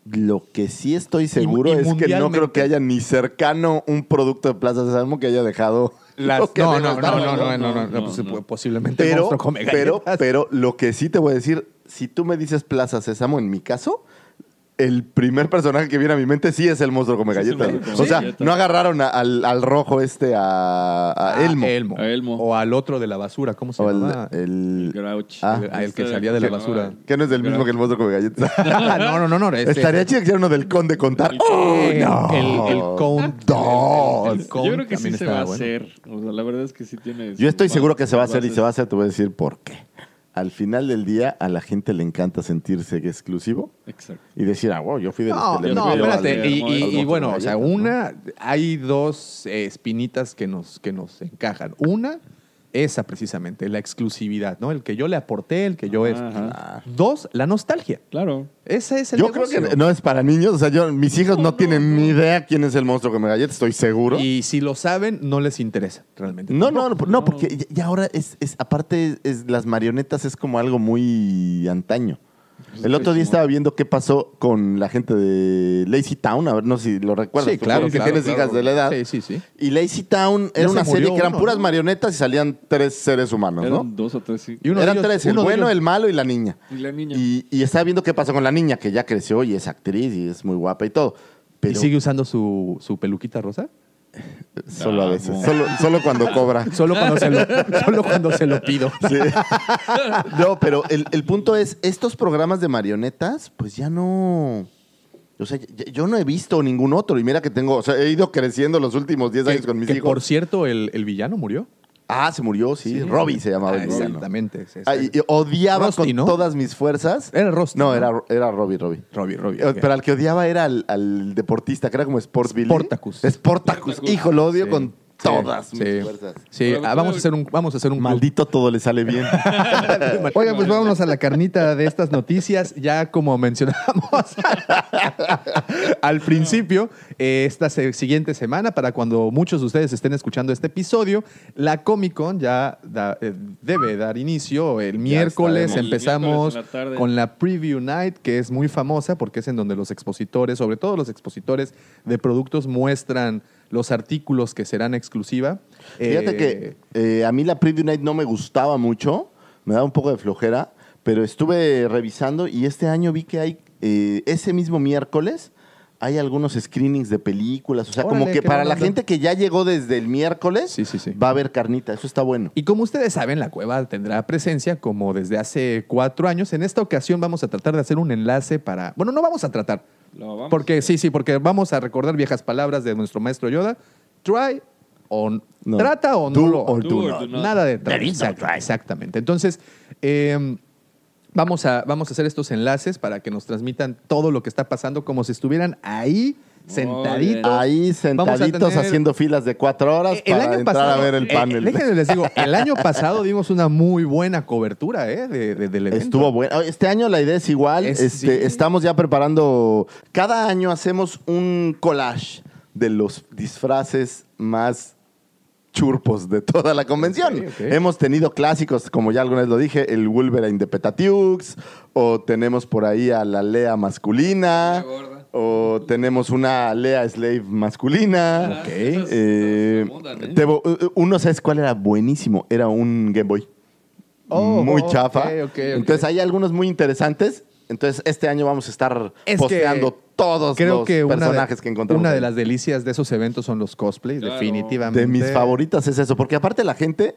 Lo que sí estoy seguro y es que no creo que haya ni cercano un producto de Plaza Sésamo que haya dejado. Las- lo que no, no, no, no, no, no, no, no, no, pues, no. posiblemente Pero, come pero, pero lo que sí te voy a decir, si tú me dices Plaza Sésamo, en mi caso, el primer personaje que viene a mi mente sí es el monstruo come galletas. o sea, no agarraron a- al, al rojo este a, a Ah, Elmo. Elmo. A Elmo. O al otro de la basura, ¿cómo se O el, llama? el- Grouch. Ah, El- el que salía de la basura. que no es el mismo que el monstruo come galletas. no, no, no, no. este- Estaría chido que hiciera uno del conde contar. El- ¡Oh, el, no! el, el Yo creo que sí se va a hacer. O sea, la verdad es que sí tiene. Yo estoy seguro que se va a hacer y se va a hacer, te voy a decir por qué. Al final del día, a la gente le encanta sentirse exclusivo Exacto. y decir, ah, wow, yo fui de los No, que le no, espérate. al- Y, al y- y bueno, o sea, una, hay dos eh, espinitas que nos, que nos encajan. Una, esa precisamente, la exclusividad, ¿no? El que yo le aporté, el que yo... es- Ajá. Dos, la nostalgia. Claro. Ese es el Yo creo negocio. que no es para niños. O sea, yo, mis hijos no, No, no, tienen no. ni idea quién es el monstruo que me galleta, estoy seguro. Y si lo saben, no les interesa realmente. No, no, no, no, porque ya- ya ahora es, es aparte, es, las marionetas es como algo muy antaño. El otro día estaba viendo qué pasó con la gente de Lazy Town, a ver, no sé si lo recuerdas. Sí, tú claro, que claro, tienes claro. hijas de la edad. Sí, sí, sí. Y Lazy Town era se una serie que eran uno, puras ¿no? marionetas y salían tres seres humanos, Eran ¿no? dos o tres, sí. Y uno eran ellos- tres, el uno bueno, el malo y la niña. Y la niña. Y, y estaba viendo qué pasó con la niña, que ya creció y es actriz y es muy guapa y todo. Pero ¿Y sigue usando su, su peluquita rosa? Solo a Ah, veces, solo, solo cuando cobra. Solo cuando se lo, solo cuando se lo pido. Sí. No, pero el, el punto es, estos programas de marionetas, pues ya no... O sea, yo no he visto ningún otro. Y mira que tengo, o sea, he ido creciendo los últimos 10 años con mis que, hijos. por cierto, el, el villano murió. Ah, se murió, sí. Robbie se llamaba Ah, el villano. Exactamente. sí, Ah, sí. y- y odiaba Rusty, con ¿no? todas mis fuerzas. Era Rusty, No, ¿no? era, era Robbie, Robbie. Robbie, Robbie. Eh. Pero al que odiaba era al, al deportista, que era como Sports Billy. Sportacus. Sportacus. Hijo, lo odio Sí, con sí, todas sí. mis fuerzas. Sí, ah, vamos a hacer un, vamos a hacer un club. Maldito todo le sale bien. Oigan, pues vámonos a la carnita de estas noticias. Ya como mencionamos al principio, eh, esta se- siguiente semana, para cuando muchos de ustedes estén escuchando este episodio, la Comic Con ya da- eh, debe dar inicio. El miércoles estaremos. empezamos El miércoles en la tarde. con la Preview Night, que es muy famosa porque es en donde los expositores, sobre todo los expositores de productos, muestran los artículos que serán exclusiva. Fíjate Eh, que eh, a mí la Preview Night no me gustaba mucho, me daba un poco de flojera, pero estuve revisando y este año vi que hay, eh, ese mismo miércoles, hay algunos screenings de películas, o sea, como que para la gente que ya llegó desde el miércoles, Sí, sí, sí. va a haber carnita, eso está bueno. Y como ustedes saben, la cueva tendrá presencia como desde hace cuatro años. En esta ocasión vamos a tratar de hacer un enlace para... Bueno, no vamos a tratar. Lo vamos porque sí, sí, porque vamos a recordar viejas palabras de nuestro maestro Yoda. Try o No. trata o Do no or do do not. not. Nada de no Exact- try. Exactamente. Entonces, eh, vamos, a, vamos a hacer estos enlaces para que nos transmitan todo lo que está pasando como si estuvieran ahí sentaditos. Ahí sentaditos tener- haciendo filas de cuatro horas El para año entrar pasado, a ver el eh, panel. déjenme les digo, el año pasado dimos una muy buena cobertura ¿eh? de, de- del evento. Estuvo bueno. Este año la idea es igual. Es- Este, sí. Estamos ya preparando. Cada año hacemos un collage de los disfraces más churpos de toda la convención. Hemos tenido clásicos, como ya alguna vez lo dije, el Wolverine de Petatiux, o tenemos por ahí a la Lea masculina, La gorda. O tenemos una Lea Slave masculina. Ok. Eh, te vo- uh, uno, ¿sabes cuál era buenísimo? Era un Game Boy. Oh, muy ok, chafa. ok, ok. Entonces hay algunos muy interesantes. Entonces este año vamos a estar Es posteando que todos Creo los que una de- personajes que encontramos. Una de ahí. las delicias de esos eventos son los cosplays, Claro. definitivamente. De mis favoritas es eso, porque aparte la gente,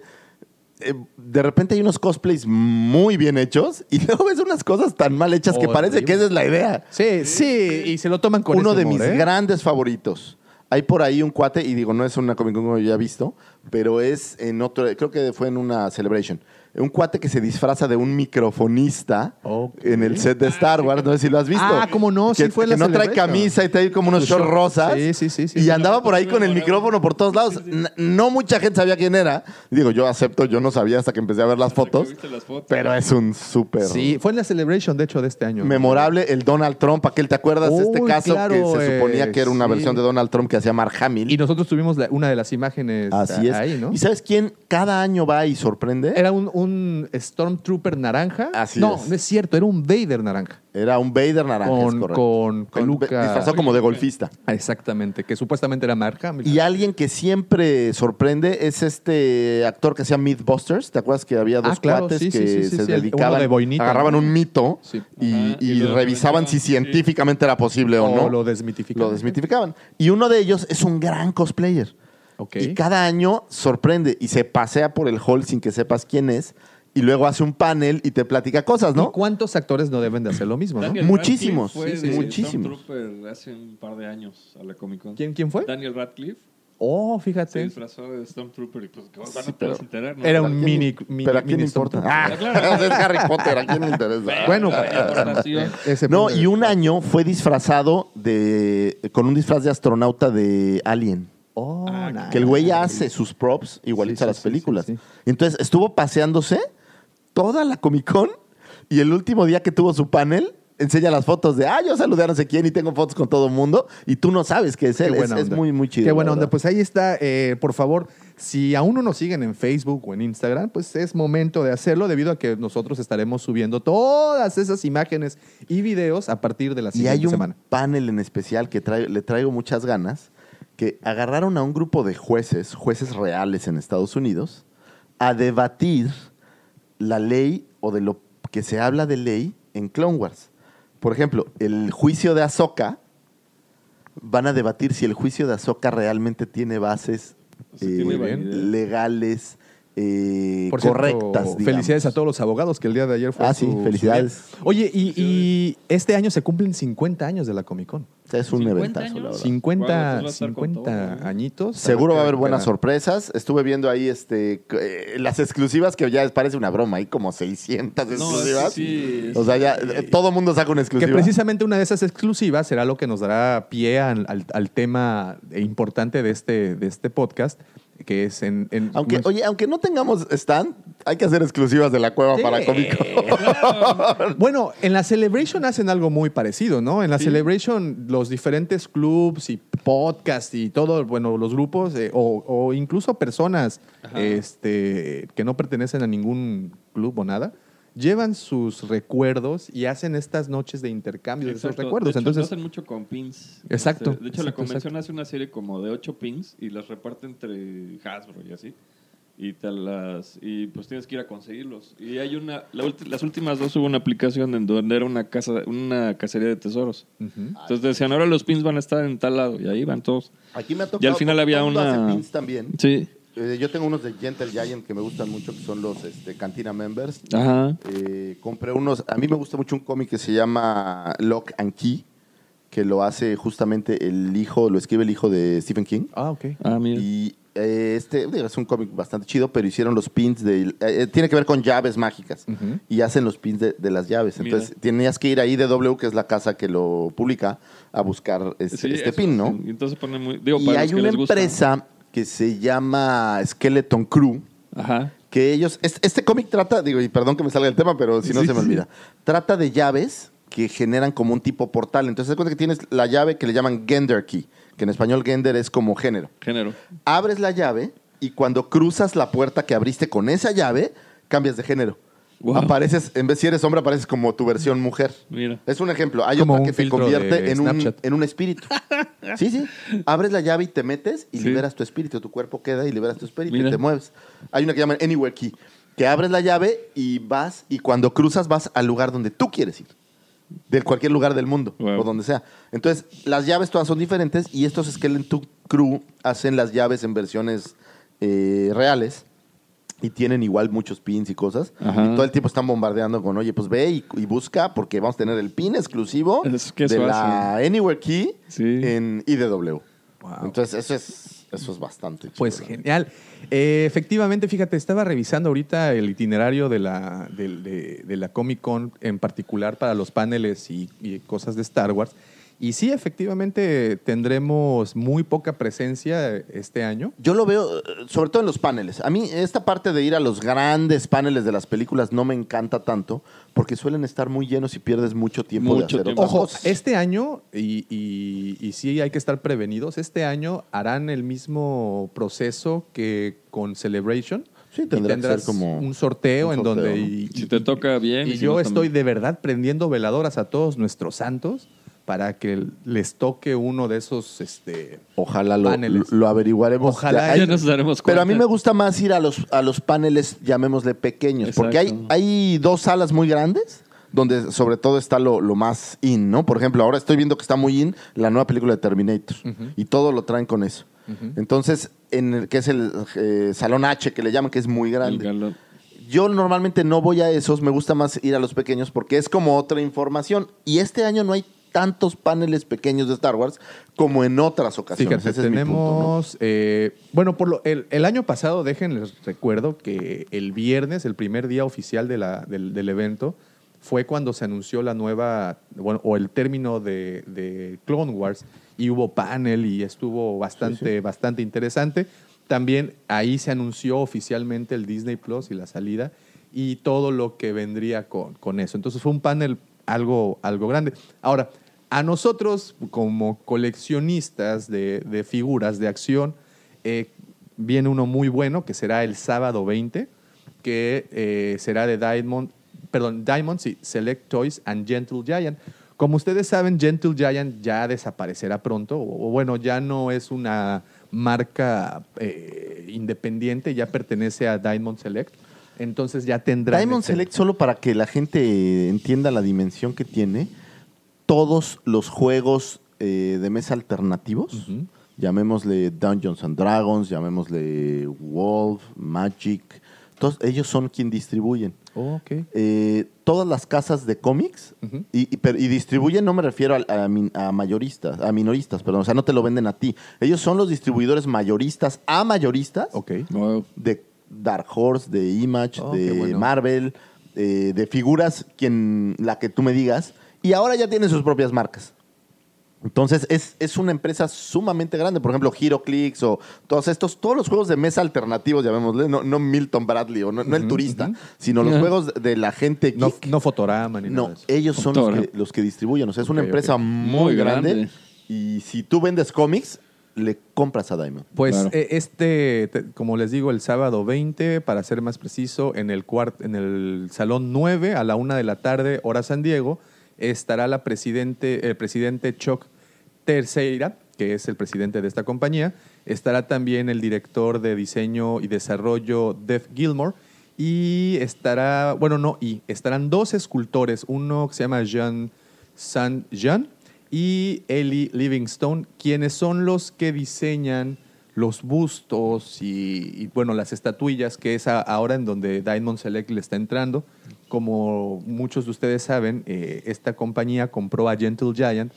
eh, de repente hay unos cosplays muy bien hechos y luego ves unas cosas tan mal hechas que parece Horrible. que esa es la idea. Sí, sí, y se lo toman con Uno ese de humor, mis ¿eh? grandes favoritos. Hay por ahí un cuate, y digo, no es una Comic Con como ya he visto, pero es en otro, creo que fue en una Celebration. Un cuate que se disfraza de un microfonista en el set de Star Wars, no sé si lo has visto. Ah, cómo no, sí que, fue que la no trae camisa y trae como unos shorts short. rosas. Sí, sí, sí, sí, Y sí. andaba por ahí con el micrófono por todos lados. No mucha gente sabía quién era. Digo, yo acepto, yo no sabía hasta que empecé a ver las fotos. viste las fotos. Pero es un súper Sí, fue en la Celebration, de hecho, de este año. memorable el Donald Trump, aquel, ¿te acuerdas de este caso claro, que se suponía eh, que era una sí. versión de Donald Trump que hacía Mark Hamill? Y nosotros tuvimos la- una de las imágenes Así es. ahí, ¿no? ¿Y sabes quién cada año va y sorprende? Era un, un un Stormtrooper naranja. Así no, es. no es cierto, era un Vader naranja. Era un Vader naranja, es Con, correcto. con peluca. Disfrazado como de golfista. Ah, Exactamente, que supuestamente era Hamill. Y alguien que siempre sorprende es este actor que llama Mythbusters. ¿Te acuerdas que había dos Ah, claro, cuates sí, que sí, sí, se dedicaban, uno de boinita, agarraban ¿no? un mito y, Ajá, y y lo revisaban si científicamente era posible o, O no? lo desmitificaban. Lo desmitificaban. Y uno de ellos es un gran cosplayer. Y cada año sorprende y se pasea por el hall sin que sepas quién es. Y luego hace un panel y te platica cosas, ¿Y ¿no? cuántos actores no deben de hacer lo mismo, no? Daniel Muchísimos, sí, fue sí, de muchísimos. Stormtrooper hace un par de años a la Comic Con. ¿Quién, quién fue? Daniel Radcliffe Oh, se fíjate. disfrazó de Stormtrooper y pues que van Sí, a enterar, ¿no? Era ¿A un mini, mini. Pero a quién le importa. Ah, es Harry Potter, ¿a quién le interesa? Bueno, ese No, y un año fue disfrazado de con un disfraz de astronauta de Alien. Oh, Ah, nice. Que el güey hace sus props igualitos Sí, a las sí, películas. sí, sí. Y Entonces estuvo paseándose toda la Comic Con y el último día que tuvo su panel enseña las fotos de, ah, yo saludé a no sé quién y tengo fotos con todo el mundo y tú no sabes qué es Qué él. Es, buena es onda. muy, muy chido. Qué la buena onda. verdad. Pues ahí está. eh, por favor, si aún no nos siguen en Facebook o en Instagram, pues es momento de hacerlo debido a que nosotros estaremos subiendo todas esas imágenes y videos a partir de la Y siguiente hay un semana. panel en especial que trae- le traigo muchas ganas, que agarraron a un grupo de jueces, jueces reales en Estados Unidos, a debatir la ley o de lo que se habla de ley en Clone Wars. Por ejemplo, el juicio de Ahsoka, van a debatir si el juicio de Ahsoka realmente tiene bases Sí, eh, tiene legales, eh, Por correctas. felicidades a todos los abogados que el día de ayer fue Ah, sí, su- su felicidades. Oye, y, y este año se cumplen 50 años de la Comic Con. Es un 50 eventazo, la años. verdad. 50, Wow, entonces va a estar con 50 todo, ¿no? añitos. Seguro va a haber buenas sorpresas. Estuve viendo ahí este eh, las exclusivas que ya parece una broma. Hay como 600 No, exclusivas. sí, sí, o sea, ya eh, todo mundo saca una Que exclusiva. precisamente una de esas exclusivas será lo que nos dará pie al, al- al tema importante de este, de este podcast, que es en... en- Aunque, oye, aunque no tengamos stand, hay que hacer exclusivas de la cueva Sí. para Comic Con. Bueno, en la Celebration hacen algo muy parecido, ¿no? En la Sí. Celebration, los diferentes clubs y podcasts y todo, bueno, los grupos eh, o, o incluso personas Ajá. este, que no pertenecen a ningún club o nada, llevan sus recuerdos y hacen estas noches de intercambio de esos recuerdos. De hecho, Entonces, lo hacen mucho con pins. Exacto, Este, de hecho, la convención exacto. hace una serie como de ocho pins y las reparte entre Hasbro y así. Y te las y pues tienes que ir a conseguirlos. Y hay una la ulti- las últimas dos hubo una aplicación en donde era una casa una cacería de tesoros. Entonces decían, "Ahora los pins van a estar en tal lado" y ahí van todos. Aquí me ha tocado. Y al final había una- hace pins también. Sí. Eh, yo tengo unos de Gentle Giant que me gustan mucho, que son los este, Cantina Members. Ajá. Eh, compré unos. A mí me gusta mucho un cómic que se llama Lock and Key, que lo hace justamente el hijo, lo escribe el hijo de Stephen King. Ah, ok. Ah, mira. Y eh, este digo, es un cómic bastante chido, pero hicieron los pins de. eh, eh, tiene que ver con llaves mágicas. Y hacen los pins de, de las llaves. Mira. Entonces tenías que ir ahí de W, que es la casa que lo publica, a buscar este, Sí, este eso, pin, ¿no? Y entonces ponen muy digo Y para hay una empresa que se llama Skeleton Crew, Ajá. que ellos, es- este cómic trata, digo, y perdón que me salga el tema, pero si no Sí, se me sí. olvida, trata de llaves que generan como un tipo portal. Entonces, se cuenta que tienes la llave que le llaman Gender Key, que en español Gender es como género. Género. Abres la llave y cuando cruzas la puerta que abriste con esa llave, cambias de género. Wow. Apareces, en vez si eres hombre, apareces como tu versión mujer. Mira. Es un ejemplo. Hay Como otra un que te convierte de en un, en un espíritu. Sí, sí. Abres la llave y te metes y Sí. liberas tu espíritu. Tu cuerpo queda y liberas tu espíritu Mira. y te mueves. Hay una que llaman Anywhere Key, que abres la llave y vas, y cuando cruzas vas al lugar donde tú quieres ir. De cualquier lugar del mundo Wow. o donde sea. Entonces, las llaves todas son diferentes y estos Skeleton Crew hacen las llaves en versiones eh, reales y tienen igual muchos pins y cosas. Ajá. Y todo el tiempo están bombardeando con, oye, pues ve y, y busca porque vamos a tener el pin exclusivo Es que de la Anywhere Key Sí. en IDW. Wow. Entonces, eso es, eso es bastante chido, Pues genial. Eh, efectivamente, fíjate, estaba revisando ahorita el itinerario de la, del- de, de la Comic Con, en particular para los paneles y, y cosas de Star Wars. Y sí, efectivamente, tendremos muy poca presencia este año. Yo lo veo, eh, sobre todo en los paneles. A mí esta parte de ir a los grandes paneles de las películas no me encanta tanto porque suelen estar muy llenos y pierdes mucho tiempo de Mucho hacer tiempo. otras Ojo, cosas. este año, y, y- y sí hay que estar prevenidos, este año harán el mismo proceso que con Celebration. Sí, y que tendrás ser como un sorteo un en donde... ¿no? y- Si te toca bien. y yo estoy también. de verdad prendiendo veladoras a todos nuestros santos para que les toque uno de esos este Ojalá lo, Paneles. lo averiguaremos. Ojalá Hay- Ya nos daremos Pero a mí cuenta. me gusta más ir a los, a los paneles, llamémosle pequeños, porque hay, hay dos salas muy grandes donde sobre todo está lo, lo más in, ¿no? Por ejemplo, ahora estoy viendo que está muy in la nueva película de Terminator y todo lo traen con eso. Entonces, en el que es el eh, Salón H, que le llaman, que es muy grande. Yo normalmente no voy a esos, me gusta más ir a los pequeños porque es como otra información. Y este año no hay tantos paneles pequeños de Star Wars como en otras ocasiones. Fíjate, Ese es mi punto, ¿no? tenemos. eh, bueno, por lo, el, el año pasado, déjenles recuerdo que el viernes, el primer día oficial de la- del, del evento, fue cuando se anunció la nueva, bueno, o el término de, de Clone Wars, y hubo panel y estuvo bastante, bastante interesante. También ahí se anunció oficialmente el Disney Plus y la salida, y todo lo que vendría con, con eso. Entonces fue un panel algo, algo grande. Ahora, a nosotros, como coleccionistas de, de figuras de acción, eh, viene uno muy bueno que será el sábado 20, que eh, será de Diamond, perdón, Diamond, sí, Select Toys and Gentle Giant. Como ustedes saben, Gentle Giant ya desaparecerá pronto, o, bueno, ya no es una marca eh, independiente, ya pertenece a Diamond Select. Entonces ya tendrá. Diamond Select, solo para que la gente entienda la dimensión que tiene, todos los juegos eh, de mesa alternativos, llamémosle Dungeons and Dragons, llamémosle Wolf, Magic, todos ellos son quien distribuyen. Oh, ok. Eh, todas las casas de cómics y, y- pero- y distribuyen, no me refiero a, a min- a mayoristas, a minoristas, perdón, o sea, no te lo venden a ti. Ellos son los distribuidores mayoristas a mayoristas Ok. Wow. de Dark Horse, de Image, Oh, de bueno. Marvel, eh, de figuras, quien, la que tú me digas, y ahora ya tiene sus propias marcas. Entonces es, es una empresa sumamente grande. Por ejemplo, HeroClix o todos estos, todos los juegos de mesa alternativos, llamémosle, no, no Milton Bradley o no, no el turista, sino los juegos de la gente No, geek. no Fotorama ni No, nada eso. ellos son los que, los que distribuyen. O sea, es una empresa muy, Muy grande, grande. Y si tú vendes cómics, le compras a Diamond. Pues Claro. eh, este, te- como les digo, el sábado 20, para ser más preciso, en el, cuart- en el salón 9 a la una de la tarde, hora San Diego, estará la presidente, el presidente Chuck Terceira, que es el presidente de esta compañía. Estará también el director de diseño y desarrollo, Def Gilmore. Y estará, bueno, no, y estarán dos escultores, uno que se llama Jean Saint Jean y Ellie Livingstone, quienes son los que diseñan los bustos y, bueno, las estatuillas, que es ahora en donde Diamond Select le está entrando. Como muchos de ustedes saben, eh, esta compañía compró a Gentle Giant.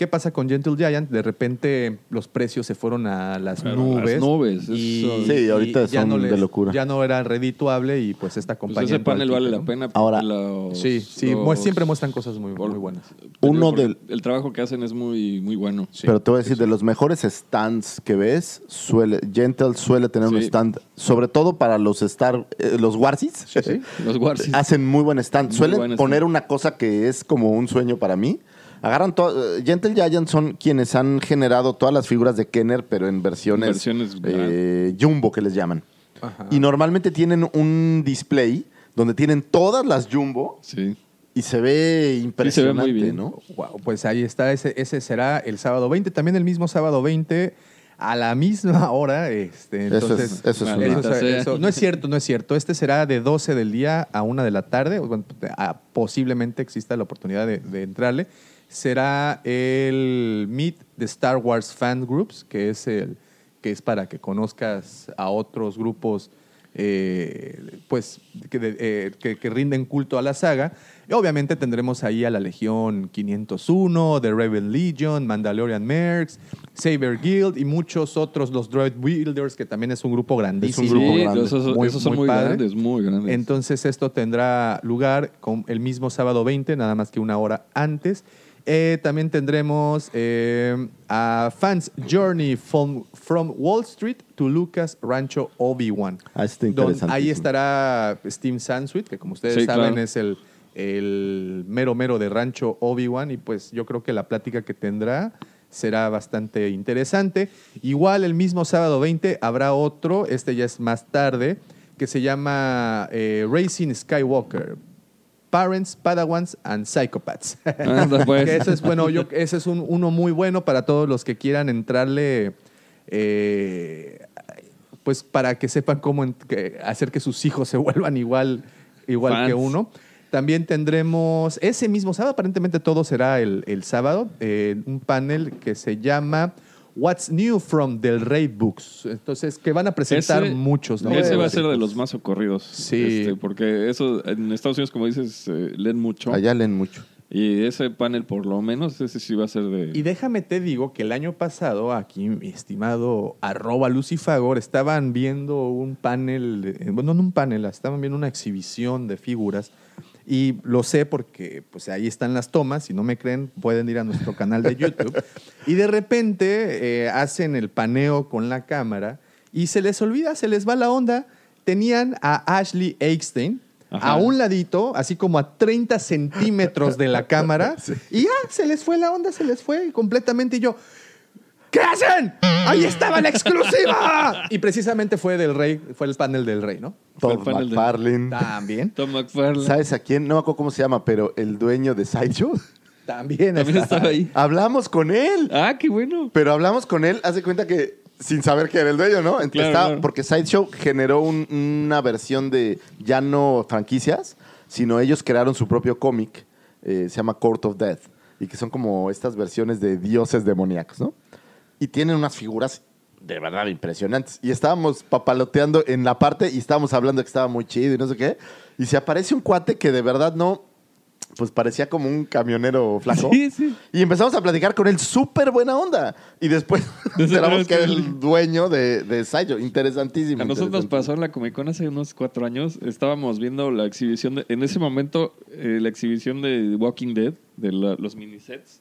¿Qué pasa con Gentle Giant? De repente los precios se fueron a las nubes. las nubes, Y, Sí, ahorita y ya son de locura. Ya no era redituable y pues esta Pues compañía... ese panel vale la pena. Ahora- los- Sí, sí, los- mu- siempre muestran cosas muy, muy buenas. Uno del- El trabajo que hacen es muy, muy bueno. Sí. Pero te voy a decir, de los mejores stands que ves, suele, Gentle suele tener un stand, sobre todo para los Star, eh, los Warsis. sí. Los Warsis. Hacen muy buen stand. Muy Suelen buen stand. poner una cosa que es como un sueño para mí. Agarran todo. Gentle Giant son quienes han generado todas las figuras de Kenner, pero en versiones, Versiones eh, jumbo que les llaman. Ajá. Y normalmente tienen un display donde tienen todas las jumbo Sí. y se ve impresionante, muy bien. ¿no? Wow, pues ahí está, ese, ese será el sábado 20, también el mismo sábado 20 a la misma hora. Este, Eso es- entonces, eso es una- eso- no es cierto, no es cierto. Este será de 12 del día a 1 de la tarde. Bueno, a- posiblemente exista la oportunidad de, de entrarle. Será el Meet de Star Wars Fan Groups, que es, el, que es para que conozcas a otros grupos eh, pues, que, de- eh, que- que rinden culto a la saga. Y obviamente tendremos ahí a la Legión 501, The Rebel Legion, Mandalorian Mercs, Saber Guild y muchos otros, los Droid Builders, que también es un grupo grandísimo. grupo Sí, grande. esos, Muy- esos son muy grandes, muy grandes. Entonces esto tendrá lugar con el mismo sábado 20, nada más que una hora antes. Eh, también tendremos eh, a Fans Journey from, from Wall Street to Lucas Rancho Obi-Wan. Ah, está. Ahí estará Steve Sansweet, que como ustedes Sí, saben claro. es el, el mero mero de Rancho Obi-Wan y pues yo creo que la plática que tendrá será bastante interesante. Igual el mismo sábado 20 habrá otro, este ya es más tarde, que se llama eh, Racing Skywalker. Parents, Padawans and Psychopaths. Anda, pues. Que ese es bueno, yo, ese es un- uno muy bueno para todos los que quieran entrarle, eh, pues para que sepan cómo en- que hacer que sus hijos se vuelvan igual, igual Fans. que uno. También tendremos ese mismo sábado, aparentemente todo será el, el sábado, eh, un panel que se llama What's New from Del Rey Books. Entonces, que van a presentar Ese- muchos. ¿no? Ese va a ser de los más ocurridos. Sí. Este, porque eso, en Estados Unidos, como dices, eh, leen mucho. Allá leen mucho. Y ese panel, por lo menos, ese sí va a ser de. Y déjame te digo que el año pasado, aquí mi estimado arroba Lucifagor, estaban viendo un panel, de- bueno, no un panel, estaban viendo una exhibición de figuras. Y lo sé porque pues ahí están las tomas. Si no me creen, pueden ir a nuestro canal de YouTube. y de repente eh, hacen el paneo con la cámara y se les olvida, se les va la onda. Tenían a Ashley Eckstein Ajá. a un ladito, así como a 30 centímetros de la cámara. Y ya, se les fue la onda, se les fue completamente. Y yo, ¿qué hacen? ¡Ahí estaba la exclusiva! Y precisamente fue del rey, fue el panel del rey, ¿no? De- McFarlane. También. Tom McFarlane. ¿Sabes a quién? No me acuerdo cómo se llama, pero el dueño de Sideshow. También, También está- estaba ahí. Hablamos con él. Ah, qué bueno. Pero hablamos con él, hace cuenta que sin saber que era el dueño, ¿no? Entonces Claro, estaba- claro. Porque Sideshow generó un- una versión de ya no franquicias, sino ellos crearon su propio cómic, eh, se llama Court of Death, y que son como estas versiones de dioses demoníacos, ¿no? Y tienen unas figuras de verdad impresionantes. Y estábamos papaloteando en la parte y estábamos hablando que estaba muy chido y no sé qué. Y se aparece un cuate que de verdad no, pues parecía como un camionero flaco. Sí, sí. Y empezamos a platicar con él, súper buena onda. Y después nos enteramos que era el dueño de, de Sideshow. Interesantísimo. A nosotros nos pasó en la Comic Con hace unos cuatro años. Estábamos viendo la exhibición, de- en ese momento, eh, la exhibición de Walking Dead, de la- los minisets.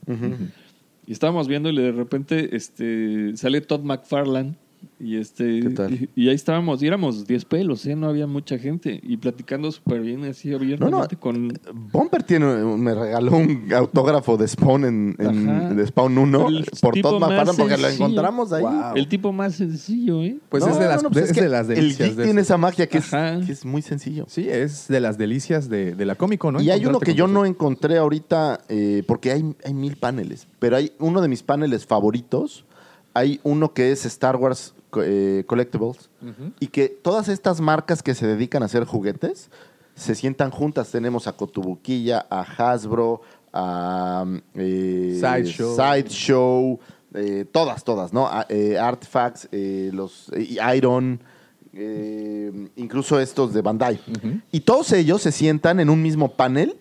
Y estábamos viendo y de repente este, sale Todd McFarlane. Y, este, ¿Qué tal? y, y ahí estábamos, y éramos 10 pelos, ¿eh? no había mucha gente. Y platicando súper bien, así abiertamente con... Bumper tiene, me regaló un autógrafo de Spawn en, en- Ajá. de Spawn 1 El por Todd más McFarlane porque lo encontramos ahí. Wow. El tipo más sencillo, ¿eh? Pues No, es de las, no, no, pues es es que de las delicias. El geek de tiene eso. esa magia que es, Ajá. que es muy sencillo. Sí, es de las delicias de, de la Comic Con, ¿no? Y hay uno que yo no encontré ahorita, eh, porque hay, hay mil paneles, pero hay uno de mis paneles favoritos. Hay uno que es Star Wars eh, Collectibles y que todas estas marcas que se dedican a hacer juguetes se sientan juntas. Tenemos a Cotubuquilla, a Hasbro, a eh, Sideshow. Sideshow, eh, todas, todas, ¿no? A- eh, Artifacts, los Iron, incluso estos de Bandai. Y todos ellos se sientan en un mismo panel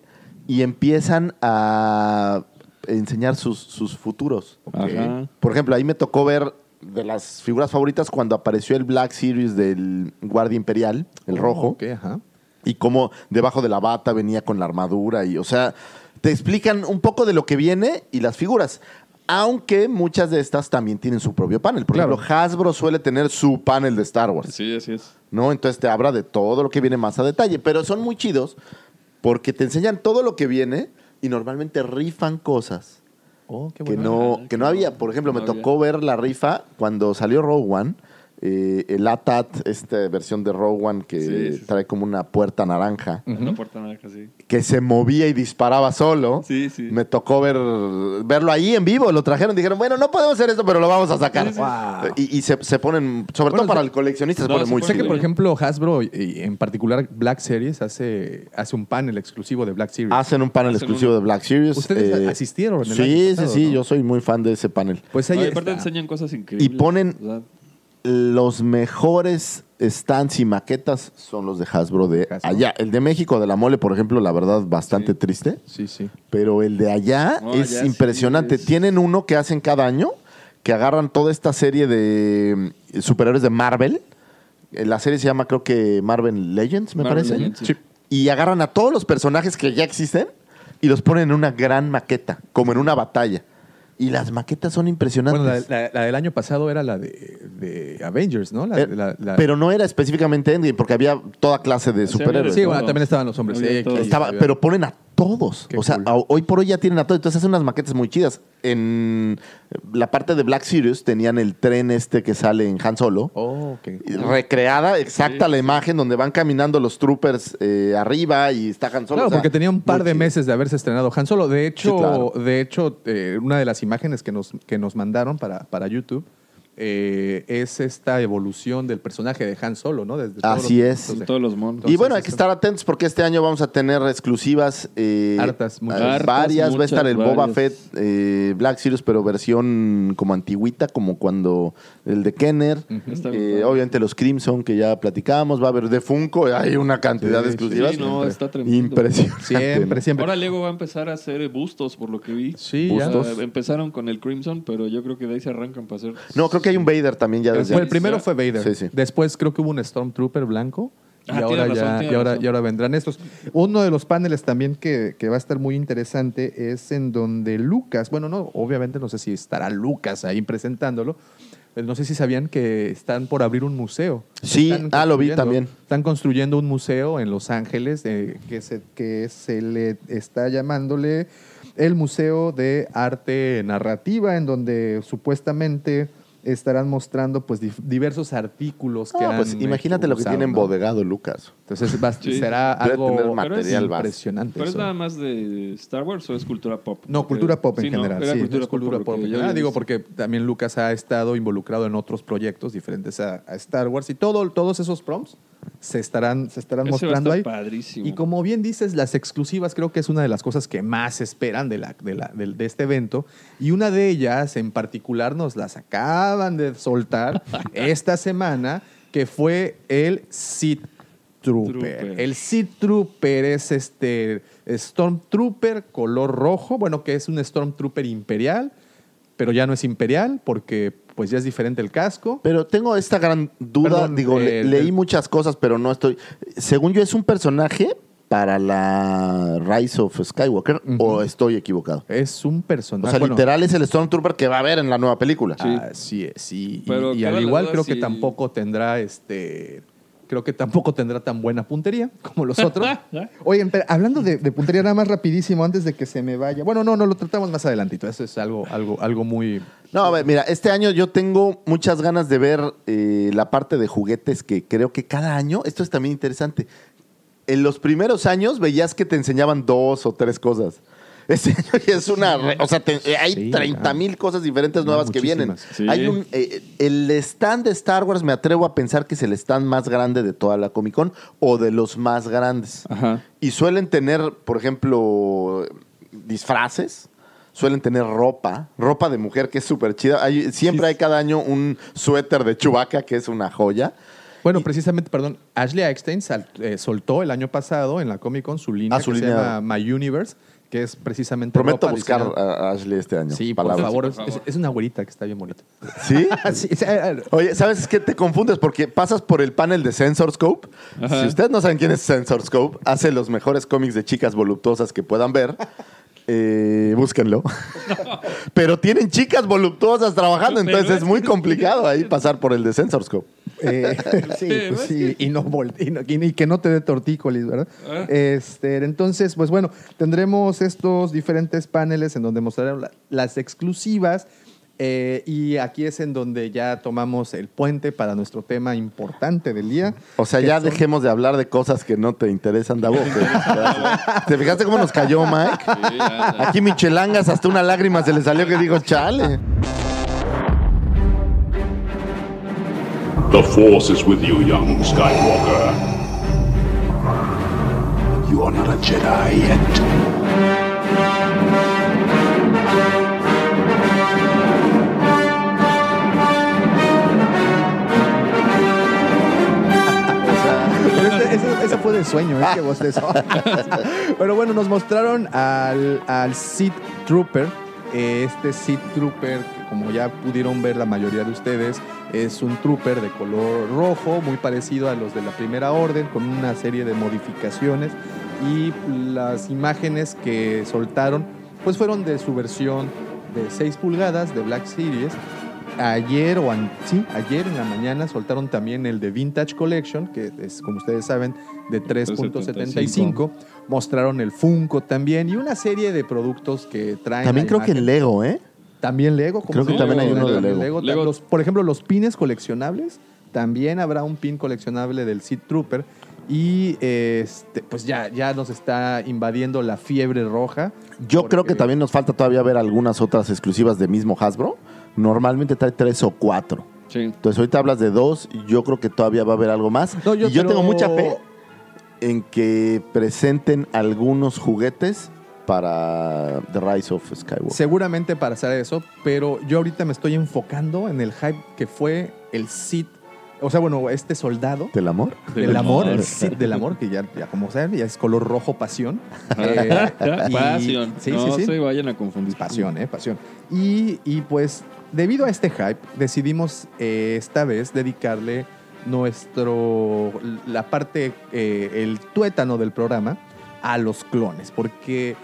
y empiezan a enseñar sus, sus futuros. Ajá. Por ejemplo, ahí me tocó ver de las figuras favoritas cuando apareció el Black Series del Guardia Imperial, el rojo, Ok, ajá. y cómo debajo de la bata venía con la armadura. Y, o sea, te explican un poco de lo que viene y las figuras. Aunque muchas de estas también tienen su propio panel. Por Claro. ejemplo, Hasbro suele tener su panel de Star Wars. Sí, así es. ¿no? Entonces te habla de todo lo que viene más a detalle, pero son muy chidos porque te enseñan todo lo que viene y normalmente rifan cosas Oh, qué que no, que no había. Por ejemplo, no me había. tocó ver la rifa cuando salió Rogue One, eh, el ATAT, esta versión de One que Sí, sí, sí. trae como una puerta naranja, Una puerta naranja, sí. que se movía y disparaba solo. Sí, sí. Me tocó ver, verlo ahí en vivo, lo trajeron, dijeron, bueno, no podemos hacer esto, pero lo vamos a sacar. Sí, sí. Wow. Y, y se, se ponen, sobre Bueno, todo para se- el coleccionista, se No, pone se muy Sé que, por ejemplo, Hasbro, y en particular Black Series, hace, hace un panel exclusivo de Black Series. Hacen un panel Hacen exclusivo un- de Black Series. eh, Ustedes asistieron el Sí, año pasado, sí, sí, ¿no? yo soy muy fan de ese panel. Pues ahí No, aparte enseñan cosas increíbles. Y ponen- o sea, Los mejores stands y maquetas son los de Hasbro de Hasbro. allá. El de México, de la mole, por ejemplo, la verdad, bastante triste. Sí, sí. Pero el de allá es allá sí impresionante. es- Tienen uno que hacen cada año, que agarran toda esta serie de mm, superhéroes de Marvel. Eh, La serie se llama, creo que Marvel Legends, me Marvel parece. Legends, sí. Y agarran a todos los personajes que ya existen y los ponen en una gran maqueta, como en una batalla. Y las maquetas son impresionantes. Bueno, la, la- la del año pasado era la de, de Avengers, ¿no? La- Eh, la- la- Pero no era específicamente Endgame, porque había toda clase de superhéroes. Sí, de bueno, también estaban los hombres X. Estaba, pero ponen a todos. Qué o sea, cool. hoy por hoy ya tienen a todos. Entonces hacen unas maquetas muy chidas. En la parte de Black Series tenían el tren este que sale en Han Solo. Oh, ok. Recreada, exacta la imagen donde van caminando los troopers eh, arriba y está Han Solo. Claro, o sea, porque tenía un par de chido. meses de haberse estrenado Han Solo. De hecho, Sí, claro. de hecho eh, una de las imágenes que nos, que nos mandaron para, para YouTube eh, es esta evolución del personaje de Han Solo, ¿no? Desde todos Así los es. de- Todos los monos. Y bueno, hay que estar atentos porque este año vamos a tener exclusivas. eh, Hartas, muchas. eh, Hartas, varias. Va a estar el Boba. Fett eh, Black Series, pero versión como antigüita, como cuando el de Kenner. Eh, obviamente los Crimson que ya platicamos. Va a haber de Funko. Hay una cantidad Sí, de exclusivas. Sí, no, está tremendo. Impresionante. Siempre, ¿no? siempre. Ahora Lego va a empezar a hacer bustos, por lo que vi. Sí, ya. Bustos. empezaron con el Crimson, pero yo creo que de ahí se arrancan para hacer. No, creo que hay un Vader también ya desde Fue el antes. primero fue Vader. Sí, sí. Después creo que hubo un Stormtrooper blanco. Y, Ah, ahora razón, ya, y, ahora, y ahora vendrán estos. Uno de los paneles también que, que va a estar muy interesante es en donde Lucas, bueno, no, obviamente no sé si estará Lucas ahí presentándolo, pero no sé si sabían que están por abrir un museo. Sí, ah, lo vi también. Están construyendo un museo en Los Ángeles eh, que, se, que se le está llamándole el Museo de Arte Narrativa, en donde supuestamente estarán mostrando pues diversos artículos que Ah, han pues imagínate hecho, lo que usado, tiene ¿no? bodegado Lucas. Entonces va- Sí. será algo tener material impresionante. ¿Pero es eso. nada más de Star Wars o es cultura pop? No, Porque- cultura pop en general. Era sí, cultura es pop. cultura pop general. había Digo, porque también Lucas ha estado involucrado en otros proyectos diferentes a, a Star Wars y todo, todos esos prompts se estarán, se estarán Ese mostrando ahí. padrísimo. Y como bien dices, las exclusivas creo que es una de las cosas que más esperan de, la, de, la- de este evento. Y una de ellas en particular nos las acaban de soltar esta semana, que fue el Sith Trooper. Trooper. El Sith Trooper es este Stormtrooper color rojo, bueno, que es un Stormtrooper imperial, pero ya no es imperial porque pues ya es diferente el casco. Pero tengo esta gran duda, Perdón, digo, le- eh, leí muchas cosas, pero no estoy... Según yo, ¿es un personaje para la Rise of Skywalker o estoy equivocado? Es un O personaje. sea, bueno, literal es el Stormtrooper que va a haber en la nueva película. Así es, sí. Y- Pero y, queda al igual creo que tampoco tendrá este. Creo que tampoco tendrá tan buena puntería como los otros. Oye, pero hablando de, de puntería, nada más rapidísimo, antes de que se me vaya. Bueno, no, no, lo tratamos más adelantito. Eso es algo, algo, algo muy. No, a ver, mira, este año yo tengo muchas ganas de ver eh, la parte de juguetes que creo que cada año, esto es también interesante. En los primeros años veías que te enseñaban dos o tres cosas. Es una... re- o sea, te- eh, hay Sí, 30 mil cosas diferentes No, nuevas que vienen. Sí. Hay un... eh, el stand de Star Wars me atrevo a pensar que es el stand más grande de toda la Comic Con o de los más grandes. Ajá. Y suelen tener, por ejemplo, disfraces. Suelen tener ropa, ropa de mujer que es súper chida. Hay- siempre hay cada año un suéter de Chewbacca que es una joya. Bueno, precisamente, perdón, Ashley Eckstein sal- eh, soltó el año pasado en la Comic Con su línea Ah, su que línea. se llama My Universe, que es precisamente. Prometo ropa buscar diseñada- a Ashley este año. Sí, por favor, por es- favor. Es, es una güerita que está bien bonita. ¿Sí? Sí, sí, eh, Oye, ¿sabes qué? Te confundes porque pasas por el panel de Sensor Scope. Ajá. Si ustedes no saben quién es Sensor Scope, hace los mejores cómics de chicas voluptuosas que puedan ver. Eh, búsquenlo. Pero tienen chicas voluptuosas trabajando, Pero entonces es muy complicado ahí pasar por el de Sensor Scope. Eh, sí, pues sí, y, no y, no- y que no te dé tortícolis, ¿verdad? Ah. Este, entonces, pues bueno, tendremos estos diferentes paneles en donde mostrarán la- las exclusivas eh, y aquí es en donde ya tomamos el puente para nuestro tema importante del día. O sea, ya son- dejemos de hablar de cosas que no te interesan, Davo. ¿Te fijaste cómo nos cayó, Mike? Sí. Aquí Michelangas, hasta una lágrima se le salió que digo, chale. The Force is with you, young Skywalker. You are not a Jedi yet. Ese fue de sueño, ¿eh? Que bostezó. Pero bueno, nos mostraron al, al Sith Trooper. Este Sith Trooper, que como ya pudieron ver la mayoría de ustedes, es un trooper de color rojo, muy parecido a los de la Primera Orden, con una serie de modificaciones. Y las imágenes que soltaron, pues fueron de su versión de 6 pulgadas de Black Series. Ayer o an- sí, ayer en la mañana soltaron también el de Vintage Collection, que es, como ustedes saben, de 3.75. Mostraron el Funko también y una serie de productos que traen. También creo que imagen. Lego, ¿eh? También Lego. como Creo que también hay uno de Lego. Lego. Los- por ejemplo, los pines coleccionables. También habrá un pin coleccionable del Seed Trooper. Y este, pues ya, ya nos está invadiendo la fiebre roja. Yo creo que también nos falta todavía ver algunas otras exclusivas de mismo Hasbro. Normalmente trae tres o cuatro. Sí. Entonces ahorita hablas de dos, yo creo que todavía va a haber algo más. No, yo y yo creo- tengo mucha fe en que presenten algunos juguetes para The Rise of Skywalker. Seguramente para hacer eso, pero yo ahorita me estoy enfocando en el hype que fue el Sith. O sea, bueno, este soldado ¿Del amor? del amor, el Sith del amor, que ya, ya como saben, ya es color rojo pasión. Eh, y- Pasión. Sí, no sí, sí. se vayan a confundir. Pasión, ¿eh? Pasión. Y, y, pues, debido a este hype, decidimos eh, esta vez dedicarle nuestro, la parte, eh, el tuétano del programa a los clones, porque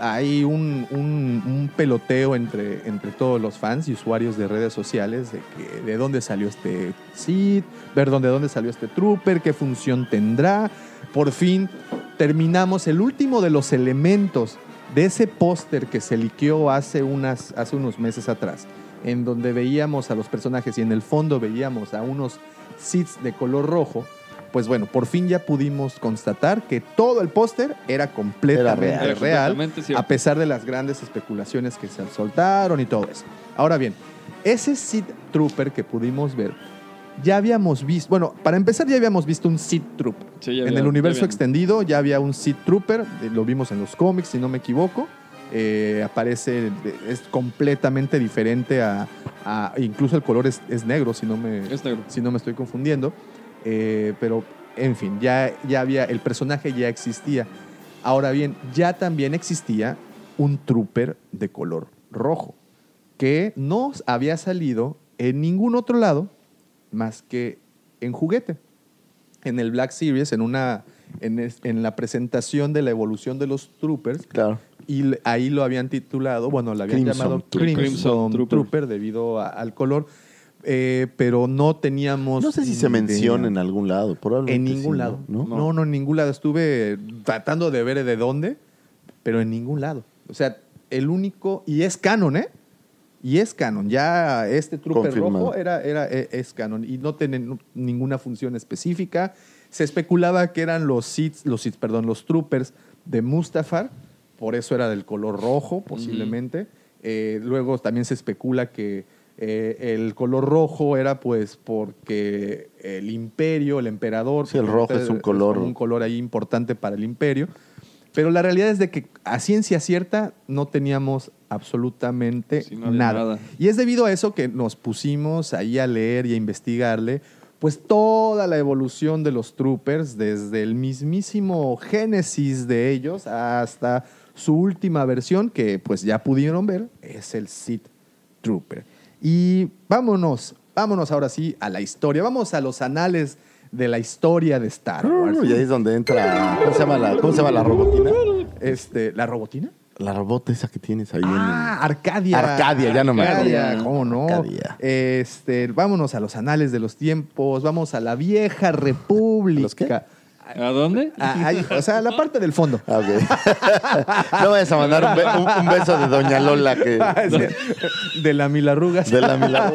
hay un, peloteo entre, entre todos los fans y usuarios de redes sociales de, que, de dónde salió este Sith, ver dónde, dónde salió este Trooper, qué función tendrá. Por fin terminamos el último de los elementos de ese póster que se liqueó hace, unas, hace unos meses atrás, en donde veíamos a los personajes y en el fondo veíamos a unos Siths de color rojo. Pues bueno, por fin ya pudimos constatar que todo el póster era completamente Era real, a pesar de las grandes especulaciones que se soltaron y todo eso. Ahora bien, ese Sith Trooper que pudimos ver, ya habíamos visto, bueno, para empezar ya habíamos visto un Sith Trooper. Sí, ya en había- el universo ya extendido ya había un Sith Trooper, eh, lo vimos en los cómics, si no me equivoco. Eh, aparece, es completamente diferente a, a- incluso el color es, es negro, si no me, Es negro. si no me estoy confundiendo. Eh, pero, en fin, ya, ya había, el personaje ya existía. Ahora bien, ya también existía un trooper de color rojo, que no había salido en ningún otro lado más que en juguete. En el Black Series, en, una, en, es- en la presentación de la evolución de los troopers, Claro. y ahí lo habían titulado, bueno, lo habían Crimson llamado. Crimson, Crimson Trooper. Trooper. debido a- al color, eh, pero no teníamos. No sé si se menciona en algún lado. Probablemente En ningún sí, lado. ¿no? ¿no? no, en ningún lado. Estuve tratando de ver de dónde, pero en ningún lado. O sea, el único. Y es canon, ¿eh? Y es canon. Ya este trooper Confirmado. rojo era, era, e- es canon. Y no tiene nu- ninguna función específica. Se especulaba que eran los Sith, los Sith, perdón, los troopers de Mustafar. Por eso era del color rojo, posiblemente. Eh, luego también se especula que eh, el color rojo era pues porque el imperio, el emperador... Sí, el rojo es un color- un color ahí importante para el imperio. Pero la realidad es de que a ciencia cierta no teníamos absolutamente Sí, no había nada. nada. Y es debido a eso que nos pusimos ahí a leer y a investigarle, pues toda la evolución de los troopers, desde el mismísimo génesis de ellos hasta su última versión, que pues ya pudieron ver, es el Sith Trooper. Y vámonos, vámonos ahora sí a la historia, vamos a los anales de la historia de Star Wars. Y ahí es donde entra. ¿Cómo se llama la, cómo se llama la robotina? Este, ¿La robotina? La robota esa que tienes ahí Ah, Arcadia. Arcadia, ya no me Arcadia, acuerdo. ¿cómo no? Arcadia. Este, vámonos a los anales de los tiempos, vamos a la vieja república. ¿Los qué? ¿A dónde? Ah, ahí, o sea, la parte del fondo. Ah, ok. no vayas a mandar un, be- un- un beso de Doña Lola que. de la Milarrugas. De la la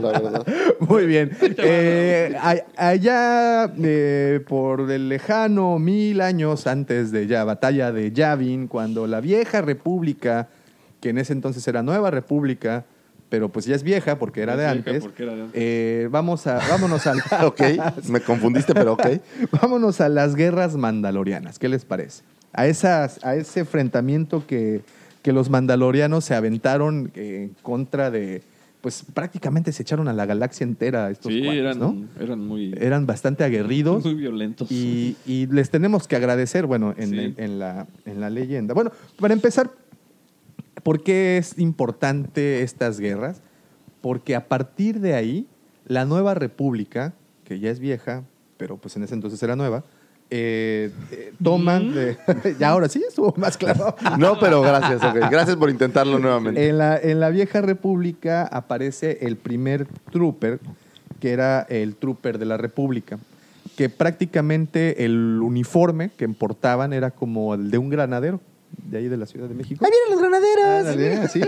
verdad. Muy bien. Eh, a- allá, eh, por el lejano mil años antes de ya batalla de Yavin, cuando la vieja república, que en ese entonces era nueva república, pero pues ya es vieja porque era, de, vieja antes, porque era de antes. eh, vamos a, vámonos al, Ok, me confundiste, pero ok. Vámonos a las guerras mandalorianas. ¿Qué les parece? A, esas, a ese enfrentamiento que, que los mandalorianos se aventaron eh, en contra de. Pues prácticamente se echaron a la galaxia entera estos Sí, cuates, eran, ¿no? eran muy, Eran bastante aguerridos. muy violentos. Y, y les tenemos que agradecer, bueno, en, Sí. en- en la, en la leyenda. Bueno, para empezar, ¿por qué es importante estas guerras? Porque a partir de ahí, la nueva república, que ya es vieja, pero pues en ese entonces era nueva, eh, eh, toman de- ya ahora sí estuvo más claro. No, pero gracias. Gracias por intentarlo nuevamente. En la, en la vieja república aparece el primer trooper, que era el trooper de la república, que prácticamente el uniforme que portaban era como el de un granadero, de ahí de la Ciudad de México. ¡Ahí vienen los granaderos! Así,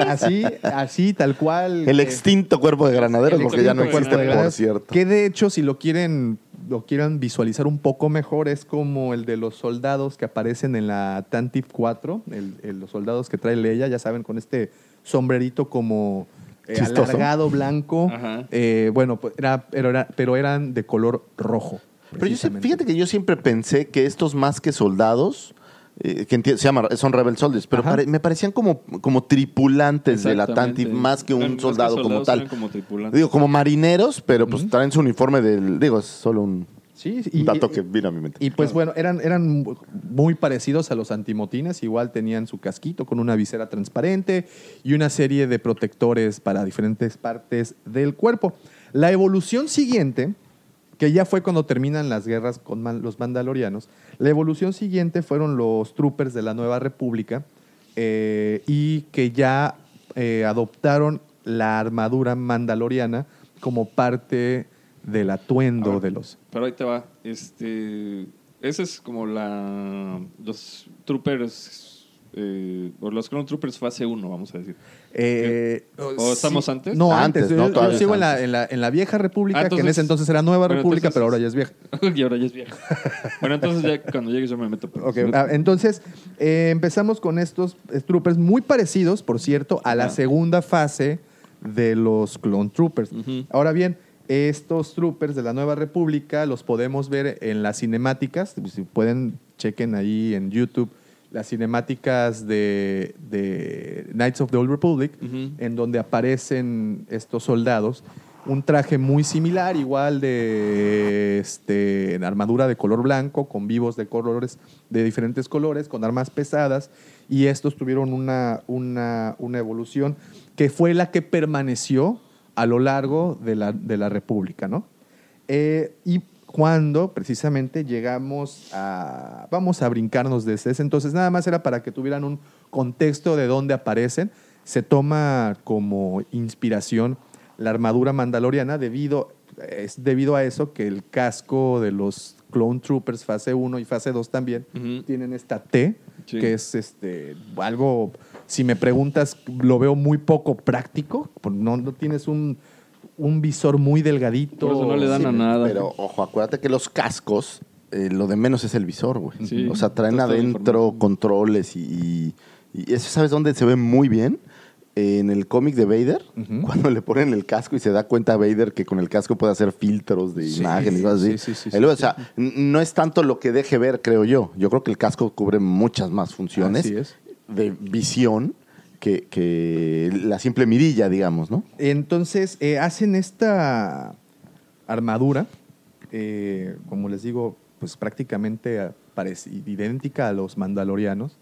así, así, tal cual. El eh, extinto cuerpo de granaderos, porque ya no existe, por cierto. Que de hecho, si lo quieren, lo quieran visualizar un poco mejor, es como el de los soldados que aparecen en la Tantive 4, el- el- los soldados que trae Leia, ya saben, con este sombrerito como eh, Chistoso. alargado, blanco. Eh, bueno, pues era, pero, era- pero eran de color rojo. Pero yo fíjate que yo siempre pensé que estos más que soldados, eh, que se llama, son Rebel Soldiers, pero pare- me parecían como, como tripulantes de la. Tantive más que un más soldado como tal. como. Digo, como marineros, pero pues traen su uniforme del. Digo, es solo un, Sí, un y- dato que vino a mi mente. Y pues bueno, eran, eran muy parecidos a los antimotines, igual tenían su casquito con una visera transparente y una serie de protectores para diferentes partes del cuerpo. La evolución siguiente, que ya fue cuando terminan las guerras con los mandalorianos, la evolución siguiente fueron los troopers de la Nueva República eh, y que ya eh, adoptaron la armadura mandaloriana como parte del atuendo de los... Pero ahí te va. Este, ese es como la los troopers eh, o los Clone Troopers fase 1, vamos a decir. Eh, ¿O estamos antes? No, Antes, antes. ¿no? Yo- sigo en la, en, la, en la vieja república, Ah, que en ese entonces era nueva república, entonces- pero ahora ya es vieja. y ahora ya es vieja. bueno, entonces ya cuando llegues yo me meto. pero Ok, si no- ah, entonces eh, empezamos con estos troopers muy parecidos, por cierto, a la segunda fase de los Clone Troopers. Ahora bien, estos troopers de la Nueva República los podemos ver en las cinemáticas. Si pueden, chequen ahí en YouTube las cinemáticas de, de Knights of the Old Republic, en donde aparecen estos soldados. Un traje muy similar, igual de este, en armadura de color blanco, con vivos de colores, de diferentes colores, con armas pesadas, y estos tuvieron una, una, una evolución que fue la que permaneció a lo largo de la, de la República, ¿no? Eh, y cuando precisamente llegamos a... Vamos a brincarnos desde ese entonces, nada más era para que tuvieran un contexto de dónde aparecen. Se toma como inspiración la armadura mandaloriana debido, es debido a eso que el casco de los Clone Troopers fase 1 y fase 2 también tienen esta T, Sí. que es este algo, si me preguntas, lo veo muy poco práctico, por- no, no tienes un, un visor muy delgadito. Por eso no le dan a nada. Pero ojo, acuérdate que los cascos, eh, lo de menos es el visor, güey. Sí, o sea, traen adentro controles y, y- y eso, ¿sabes dónde se ve muy bien? En el cómic de Vader, cuando le ponen el casco y se da cuenta Vader que con el casco puede hacer filtros de Sí, imágenes y cosas así. sí, sí, sí, o sea, no es tanto lo que deje ver, creo yo. Yo creo que el casco cubre muchas más funciones Así es. de visión que, que la simple mirilla, digamos, ¿no? Entonces, eh, hacen esta armadura, eh, como les digo, pues prácticamente idéntica a los mandalorianos,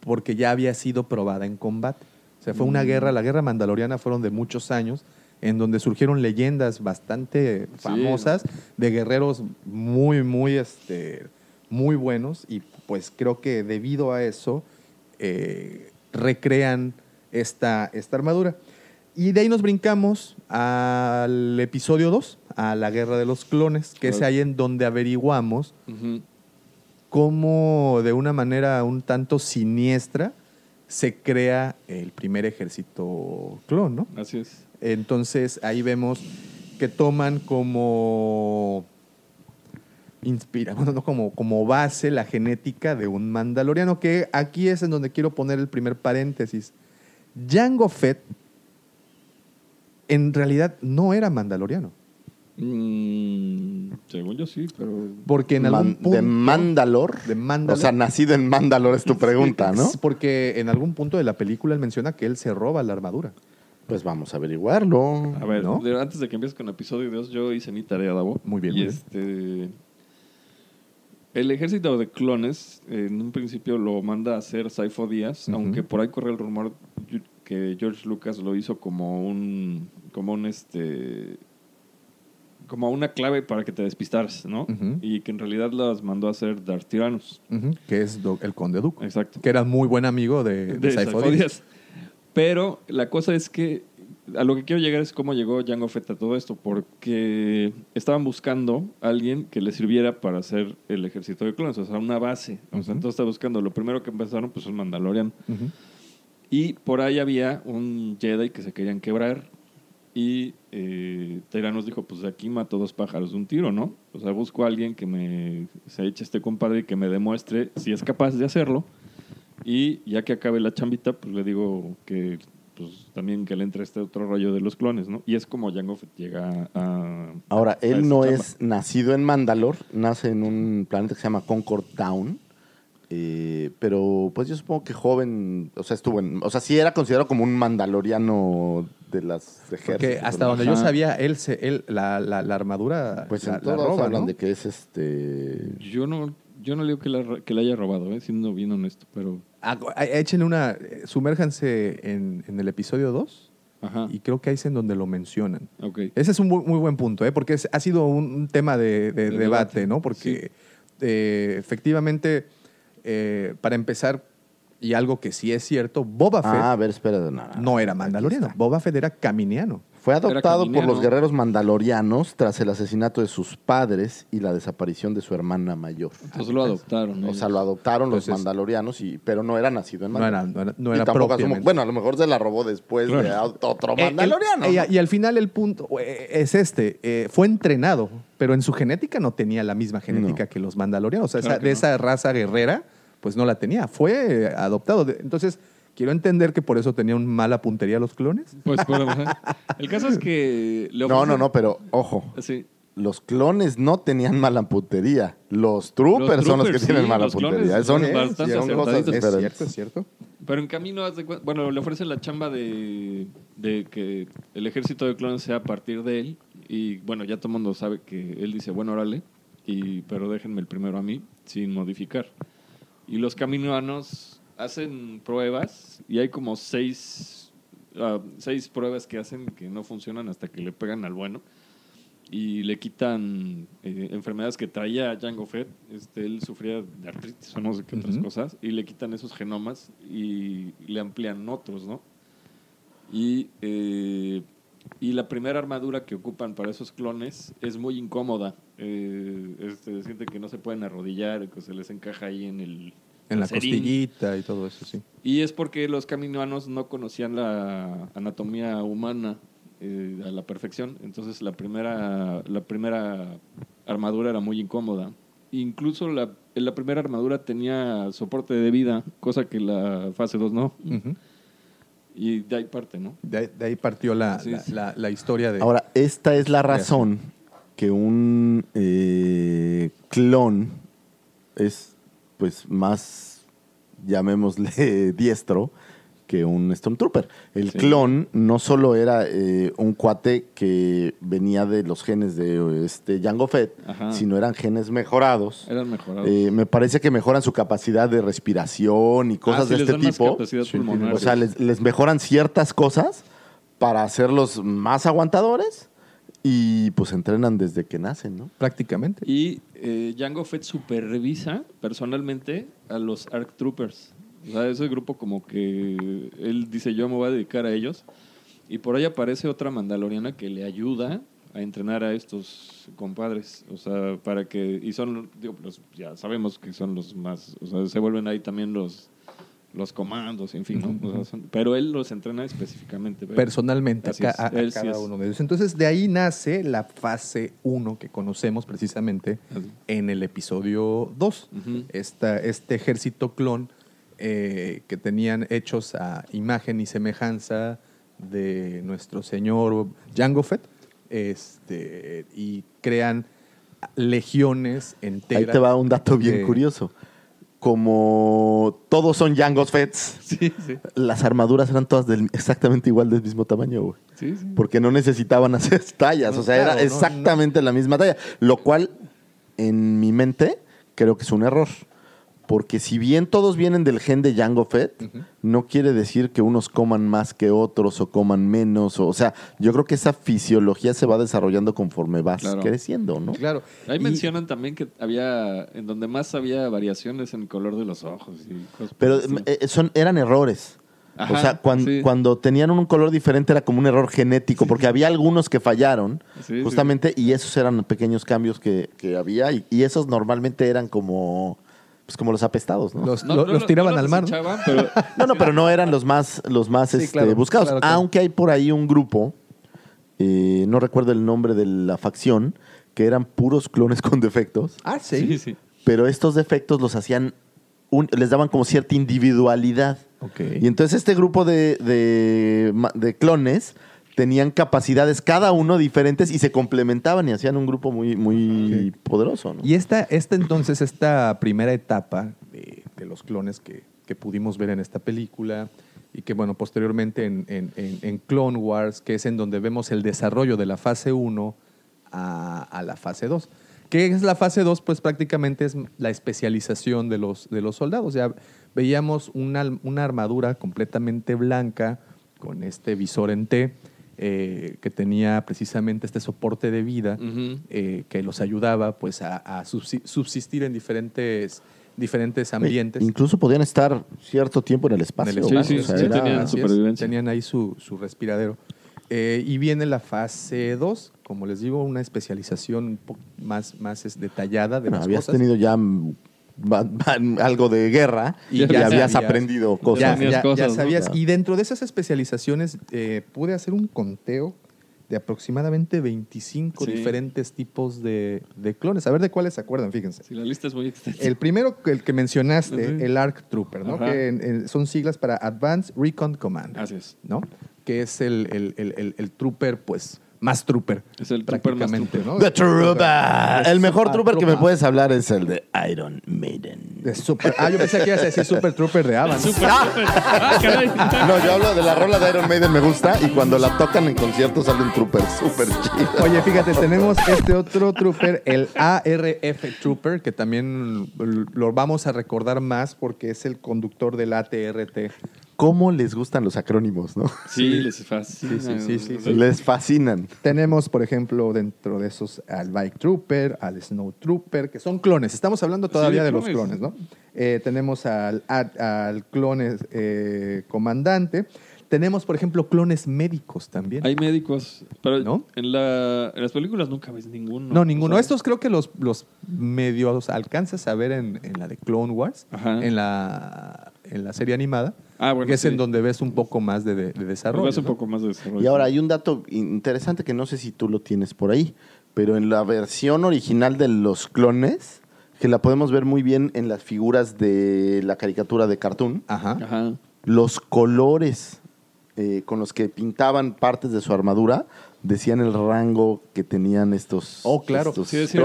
porque ya había sido probada en combate. O sea, fue una guerra, la guerra mandaloriana fueron de muchos años, en donde surgieron leyendas bastante famosas de guerreros muy, muy, este, muy buenos, y pues creo que debido a eso eh, recrean esta, esta armadura. Y de ahí nos brincamos al episodio 2, a la guerra de los clones, que es ahí en donde averiguamos cómo de una manera un tanto siniestra se crea el primer ejército clon, ¿no? Así es. Entonces ahí vemos que toman como inspira, bueno, no como, como base la genética de un mandaloriano, que aquí es en donde quiero poner el primer paréntesis. Jango Fett en realidad no era mandaloriano, Mm, según yo sí, pero. porque en algún Man- punto de Mandalor. de Mandalor- O sea, nacido en Mandalor es tu pregunta, ¿no? Porque en algún punto de la película él menciona que él se roba la armadura. Pues vamos a averiguarlo. A ver, antes de que empieces con el episodio 2, yo hice mi tarea, Davo. Muy bien, Y muy bien. este. El ejército de clones, eh, en un principio lo manda a hacer Saifo Díaz, aunque por ahí corre el rumor que George Lucas lo hizo como un. como un este. como una clave para que te despistaras, ¿no? Y que en realidad las mandó a hacer Darth Tyrannus. Que es el Conde Duque. Exacto. Que era muy buen amigo de, de, de Saifo Saifo Díaz. Díaz. Pero la cosa es que a lo que quiero llegar es cómo llegó Jango Fett a todo esto, porque estaban buscando a alguien que les sirviera para hacer el ejército de clones, o sea, una base. O sea, entonces estaba buscando, lo primero que empezaron pues un Mandalorian. Ujú. Y por ahí había un Jedi que se querían quebrar. Y eh, Tyrannus dijo, pues de aquí mato dos pájaros de un tiro, ¿no? O sea, busco a alguien que me se eche este compadre y que me demuestre si es capaz de hacerlo. Y ya que acabe la chambita, pues le digo que pues también que le entre este otro rollo de los clones, ¿no? Y es como Jango Fett llega a... Ahora, a él no chamba. es nacido en Mandalor, nace en un planeta que se llama Concord Town. eh, pero pues yo supongo que joven, o sea, estuvo en, o sea, sí era considerado como un mandaloriano de las ejércitos. Porque hasta ¿no? donde yo sabía, él, se, él la, la, la armadura Pues la, en la todos roba, hablan ¿no? de que es este Yo no, yo no digo que la, que la haya robado, ¿eh? siendo bien honesto, pero... Échenle una... Sumérjanse en, en el episodio 2 Ajá, y creo que ahí es en donde lo mencionan. Ese es un muy, muy buen punto, ¿eh? porque es- ha sido un, tema de, de De debate, debate, ¿no? Porque eh, efectivamente, eh, para empezar, y algo que sí es cierto, Boba Fett Ah, a ver, espera. No, no, no era mandaloriano. Boba Fett era caminiano. Fue adoptado por los guerreros mandalorianos tras el asesinato de sus padres y la desaparición de su hermana mayor. Entonces lo adoptaron. O ellos. sea, lo adoptaron los mandalorianos, y, pero no era nacido en No Mandalor. era, no era, no era asumo- bueno, a lo mejor se la robó después de otro Eh, el- mandaloriano. y, ¿no? y al final el punto eh, es este, eh, fue entrenado, pero en su genética no tenía la misma genética No. que los mandalorianos. O sea, Claro esa- de no. esa raza guerrera, pues no la tenía. Fue eh, adoptado. Entonces, quiero entender que por eso tenía un mala puntería los clones. Pues, bueno, ajá. el caso es que... le No, no, no, pero ojo. Sí. Los clones no tenían mala puntería. Los troopers, Los son los que tienen mala puntería. Son, son bastante son cosas. Es cierto, es cierto. Pero en camino, bueno, le ofrecen la chamba de, de que el ejército de clones sea a partir de él. Y bueno, ya todo el mundo sabe que él dice, bueno, órale, y, pero déjenme el primero a mí, sin modificar. Y los caminoanos hacen pruebas y hay como seis, ah, seis pruebas que hacen que no funcionan hasta que le pegan al bueno. Y le quitan eh, enfermedades que traía Jango Fett. Este, él sufría de artritis o no sé qué otras cosas. Y le quitan esos genomas y le amplían otros, ¿no? Y, eh, y la primera armadura que ocupan para esos clones es muy incómoda. Eh, este, sienten que no se pueden arrodillar, que se les encaja ahí en el... En la costillita y todo eso, sí. Y es porque los caminoanos no conocían la anatomía humana eh, a la perfección. Entonces la primera, la primera armadura era muy incómoda. Incluso la, la primera armadura tenía soporte de vida, cosa que la fase 2 no. Y de ahí parte, ¿no? de, ahí, de ahí partió la, Sí, la, sí. la- la historia de... Ahora, esta es la razón que un eh, clon es pues más, llamémosle diestro, que un Stormtrooper. El Sí. clon no solo era eh, un cuate que venía de los genes de este Jango Fett, Ajá. sino eran genes mejorados. Eran mejorados. Eh, me parece que mejoran su capacidad de respiración y cosas Ah, sí, de les este dan más tipo. capacidad Sí, pulmonar. O sea, les, les mejoran ciertas cosas para hacerlos más aguantadores y pues entrenan desde que nacen, ¿no? Prácticamente. Y eh, Jango Fett supervisa personalmente a los ARC Troopers. O sea, ese grupo como que él dice yo me voy a dedicar a ellos. Y por ahí aparece otra mandaloriana que le ayuda a entrenar a estos compadres. O sea, para que... Y son, digo, los- ya sabemos que son los más... O sea, se vuelven ahí también los, los comandos, en fin, ¿no? O sea, son- pero él los entrena específicamente. personalmente a, Así ca- es. a- a Él sí cada uno de ellos. Entonces, de ahí nace la fase 1 que conocemos precisamente Así. en el episodio 2. Ujú. Esta- este ejército clon eh, que tenían hechos a imagen y semejanza de nuestro señor Jango Fett este, y crean legiones enteras. Ahí te va un dato bien de- curioso. Como todos son Jango Fetts, Sí, sí. las armaduras eran todas del- exactamente igual del mismo tamaño, güey. Sí. Porque no necesitaban hacer tallas, o sea, Claro, era no, exactamente la misma talla. Lo cual, en mi mente, creo que es un error. Porque si bien todos vienen del gen de Jango Fett, no quiere decir que unos coman más que otros o coman menos. O, o sea, yo creo que esa fisiología se va desarrollando conforme vas Claro. creciendo, ¿no? Claro. Ahí Y- mencionan también que había, en donde más había variaciones en el color de los ojos. Y cosas Pero estilo. eh, son, eran errores. Ajá, o sea, sí. cuando tenían un color diferente era como un error genético, porque había algunos que fallaron, sí. justamente, y esos eran pequeños cambios que, que había, y, y esos normalmente eran como, pues como los apestados, ¿no? Los, No, lo- no los lo- tiraban no al mar. ¿no? echaban, pero No, no, pero no eran los más, los más Sí, este, claro, buscados. claro, claro. Aunque hay por ahí un grupo, eh, no recuerdo el nombre de la facción, que eran puros clones con defectos, Ah, sí. sí, sí. pero estos defectos los hacían, un- les daban como cierta individualidad. Ok. Y entonces este grupo de, de clones tenían capacidades cada uno diferentes y se complementaban y hacían un grupo muy, muy poderoso. ¿no? Y esta, esta entonces, esta primera etapa de, de los clones que, que pudimos ver en esta película y que, bueno, posteriormente en, en- en- en Clone Wars, que es en donde vemos el desarrollo de la fase 1 a, a la fase 2. ¿Qué es la fase 2? Pues prácticamente es la especialización de los, de los soldados. Ya veíamos una, una armadura completamente blanca con este visor en T. eh, que tenía precisamente este soporte de vida eh, que los ayudaba pues a, a subsi- subsistir en diferentes, diferentes ambientes. Incluso podían estar cierto tiempo en el espacio. En el Sí, espacio, sí, O sea, sí, era- tenían supervivencia. ahí su, su respiradero. Eh, y viene la fase 2, como les digo, una especialización un poco más, más detallada de Bueno, las habías cosas. tenido ya algo de guerra y, Y ya habías sabías. aprendido cosas. ya- cosas, ya ¿no? sabías. Y dentro de esas especializaciones eh, pude hacer un conteo de aproximadamente 25 Sí. diferentes tipos de, de clones. A ver de cuáles se acuerdan, fíjense. Sí, la lista es muy extensa. El primero, el que mencionaste, el ARC Trooper, ¿no? Ajá. Que en- en- son siglas para Advanced Recon Command, Así es. ¿no? Que es el- el- el- el trooper, pues, más trooper. Es el trooper más trooper. ¿no? The Trooper. El mejor Super trooper que me puedes hablar es el de Iron Maiden. De super- ah, yo pensé que ibas a decir Super Trooper de Avance. Ah, caray. No, yo hablo de la rola de Iron Maiden, me gusta, y cuando la tocan en conciertos sale un trooper súper chido. Oye, fíjate, tenemos este otro trooper, el ARF Trooper, que también lo vamos a recordar más porque es el conductor del ATRT. ¿Cómo les gustan los acrónimos, no? Sí, les fascina. Sí, sí, sí, sí. Les fascinan. Tenemos, por ejemplo, dentro de esos al Bike Trooper, al Snow Trooper, que son clones. Estamos hablando todavía Sí, de los clones. ¿no? Eh, tenemos al, al clones eh, comandante. Tenemos, por ejemplo, clones médicos también. Hay médicos, pero ¿No? en, la, en las películas nunca ves ninguno. No, ninguno. O sea, Estos creo que los, los medios alcanzas a ver en, en la de Clone Wars, Ajá. en la, en la serie animada, Ah, bueno, que es sí. en donde ves un poco más de, de- de desarrollo. ves un ¿no? poco más de desarrollo. Y ahora hay un dato interesante que no sé si tú lo tienes por ahí, pero en la versión original de los clones, que la podemos ver muy bien en las figuras de la caricatura de cartoon, Ajá. Ajá. los colores eh, con los que pintaban partes de su armadura decían el rango que tenían estos, Oh, claro. estos Sí, sí.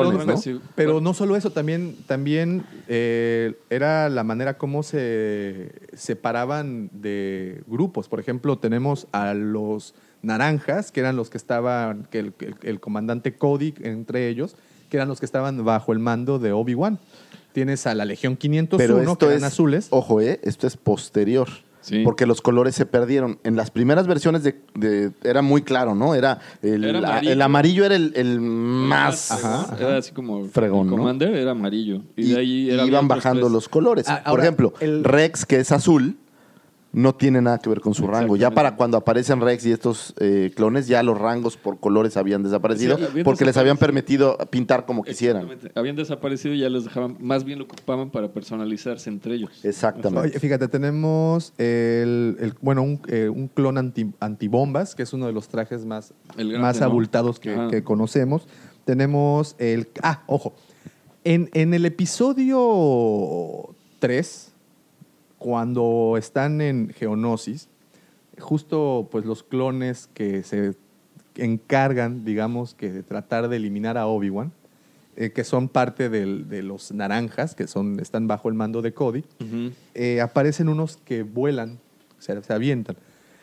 Pero no solo eso, también, también eh, era la manera como se separaban de grupos. Por ejemplo, tenemos a los naranjas, que eran los que estaban, que el, el- el comandante Cody entre ellos, que eran los que estaban bajo el mando de Obi-Wan. Tienes a la Legión 501, Pero que esto eran es, azules. ojo, eh, esto es posterior. Sí. Porque los colores se perdieron. En las primeras versiones de, de- era muy claro, ¿no? Era el, Era a- amarillo. el amarillo era el, el más. Ajá, Era así como Fregón, el ¿no? Commander era amarillo. Y, Y, de ahí y era iban bajando los colores. Ah, Por ahora, ejemplo, el- Rex, que es azul, no tiene nada que ver con su rango. Ya para cuando aparecen Rex y estos eh, clones, ya los rangos por colores habían desaparecido Sí, habían porque les habían permitido pintar como quisieran. Exactamente. Habían desaparecido y ya les dejaban, más bien lo ocupaban para personalizarse entre ellos. Exactamente. Oye, fíjate, tenemos el, el- bueno, un, eh, un clon anti, antibombas, que es uno de los trajes más, más ¿no? abultados que conocemos. Tenemos el... Ah, ojo. En, en el episodio 3, cuando están en Geonosis, justo pues los clones que se encargan, digamos, que de tratar de eliminar a Obi-Wan, eh, que son parte del- de los naranjas, que son, están bajo el mando de Cody, eh, aparecen unos que vuelan, se, se avientan.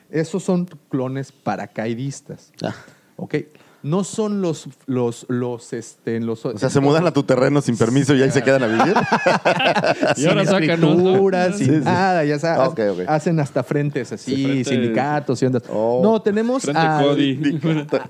Esos son clones paracaidistas. Ah. No son los, los, los, este, los... O sea, se mudan a tu terreno sin permiso y ahí se quedan a vivir. Y ahora sin sacan escrituras, sin Sí, sí. nada, ya sabes. Ok, ok. Hacen hasta frentes así, Sí, frente- sindicatos y ondas. Oh. No, tenemos Frente al, Cody.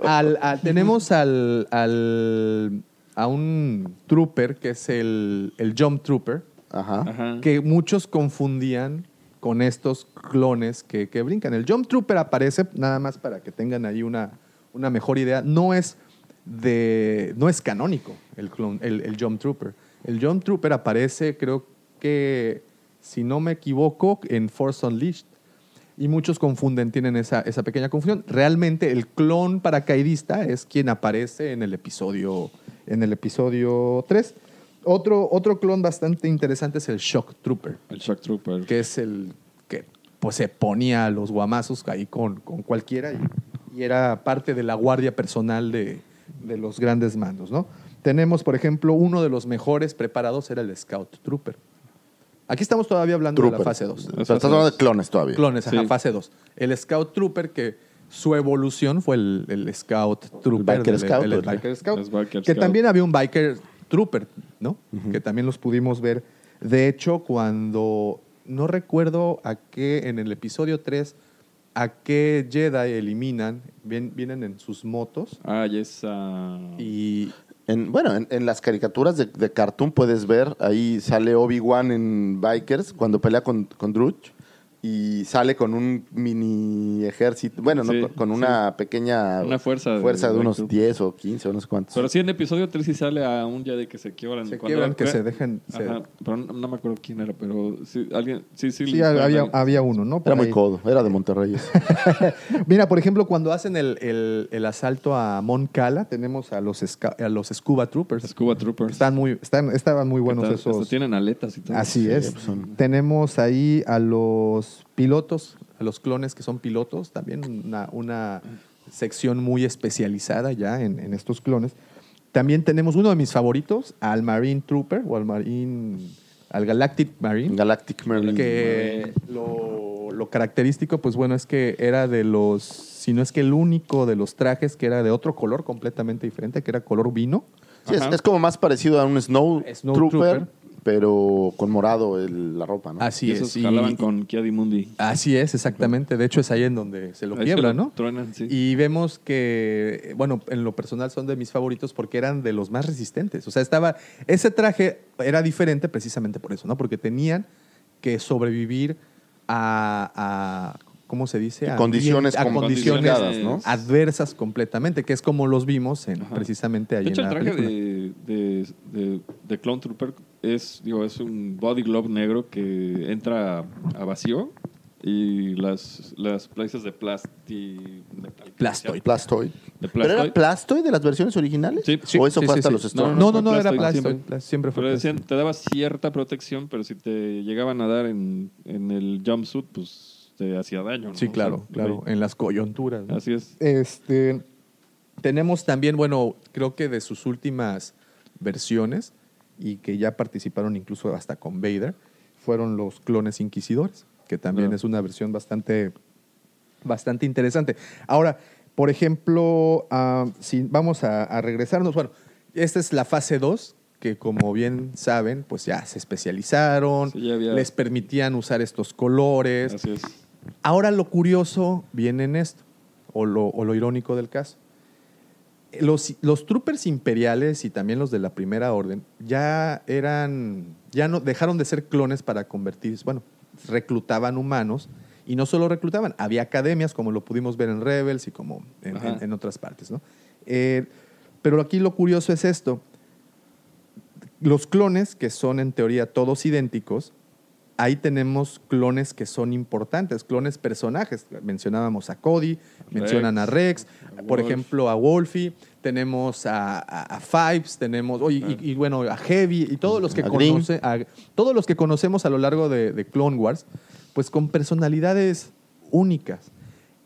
al- al- tenemos al, al- a un trooper que es el, el Jump Trooper, Ajá. Ajá. que muchos confundían con estos clones que, que brincan. El Jump Trooper aparece, nada más para que tengan ahí una, una mejor idea, no es, de, no es canónico el, clon- el, el Jump Trooper. El Jump Trooper aparece, creo que, si no me equivoco, en Force Unleashed. Y muchos confunden, tienen esa, esa pequeña confusión. Realmente el clon paracaidista es quien aparece en el episodio, en el episodio 3. Otro, otro clon bastante interesante es el Shock Trooper El Shock Trooper. que es el que pues, se ponía los guamazos ahí con, con cualquiera y, y era parte de la guardia personal de, de los grandes mandos. ¿no? Tenemos, por ejemplo, uno de los mejores preparados era el Scout Trooper. Aquí estamos todavía hablando de la fase 2. Pero estás hablando de clones todavía. Clones, ajá, fase 2. El Scout Trooper, que su evolución fue el, el Scout Trooper. Biker del- Scout, el- el. Biker Scout. Biker que Scout. también había un Biker Trooper, ¿no? Que también los pudimos ver. De hecho, cuando. No recuerdo a qué, en el episodio 3, a qué Jedi eliminan, vien- vienen en sus motos. Ah, y esa... y. En, bueno, en, en las caricaturas de, de cartoon puedes ver, ahí sale Obi-Wan en Bikers cuando pelea con, con Druch y sale con un mini ejército, bueno, no, Sí, con, con una pequeña Una fuerza de- fuerza de, de unos Bike 10 o 15 o no sé cuántos. Pero sí, en episodio 3 sí sale a un Jedi que se quiebran. Se quiebran, que se dejan- se- Ajá, pero no, no me acuerdo quién era, pero sí, alguien... Sí, sí. Sí, había, alguien- había uno, ¿no? Por era muy codo, era de Monterrey. Mira, por ejemplo, cuando hacen el, el- el asalto a Mon Cala, tenemos a los, a los Scuba Troopers. Scuba Troopers. Están muy, están, estaban muy buenos esos. tienen aletas y todo. Así Sí, es. pues son- Tenemos ahí a los pilotos, a los clones que son pilotos, también una, una sección muy especializada ya en, en estos clones. También tenemos uno de mis favoritos, al Marine Trooper o al Marine, al Galactic Marine. Galactic Marine. que lo, lo característico, pues bueno, es que era de los, si no es que el único de los trajes que era de otro color completamente diferente, que era color vino. Sí, es, como más parecido a un Snow, Snow Trooper, Trooper. Pero con morado el- la ropa, ¿no? Así y es. esos y- jalaban con Kiadi Mundi. Así es, exactamente. De hecho, es ahí en donde se lo Ahí se quiebra, lo ¿no? truenan, sí. Y vemos que, bueno, en lo personal son de mis favoritos porque eran de los más resistentes. O sea, estaba, ese traje era diferente precisamente por eso, ¿no? Porque tenían que sobrevivir a, a ¿cómo se dice? A condiciones a complicadas, ¿no? adversas completamente, que es como los vimos en, Ajá. precisamente ahí De hecho, en el la traje de, de, de, de Clone Trooper es, digo, es un body glove negro que entra a vacío y las, las places de plasti... Plastoid. Plastoid. De ¿Pero era Plastoid. De las versiones originales? Sí. ¿O eso Sí, fue sí, hasta sí. los No, Storm? No, no, no, era Plastoid Plastoid. siempre. Fue Pero decían, te daba cierta protección, pero si te llegaban a dar en, en el jumpsuit, pues te hacía daño. ¿no? Sí, claro, claro, en las coyunturas. ¿no? Así es. Este, tenemos también, bueno, creo que de sus últimas versiones y que ya participaron incluso hasta con Vader, fueron los clones inquisidores, que también es una versión bastante, bastante interesante. Ahora, por ejemplo, ah, si vamos a, a regresarnos, bueno, esta es la fase 2, que como bien saben, pues ya se especializaron, Sí, ya había- les permitían usar estos colores, Así es. Ahora lo curioso viene en esto, o lo, o lo irónico del caso. Los, los troopers imperiales y también los de la primera orden ya eran, ya no dejaron de ser clones para convertirse, bueno, reclutaban humanos y no solo reclutaban, había academias como lo pudimos ver en Rebels y como en, Ajá. en- en otras partes, ¿no? Eh, pero aquí lo curioso es esto. Los clones, que son en teoría todos idénticos, ahí tenemos clones que son importantes, clones personajes. Mencionábamos a Cody, mencionan a Rex, a por ejemplo a Wolfie, tenemos a, a- a Fives, tenemos, oye, y, y bueno, a Heavy, y todos los que conoce, a- todos los que conocemos a lo largo de, de Clone Wars, pues con personalidades únicas.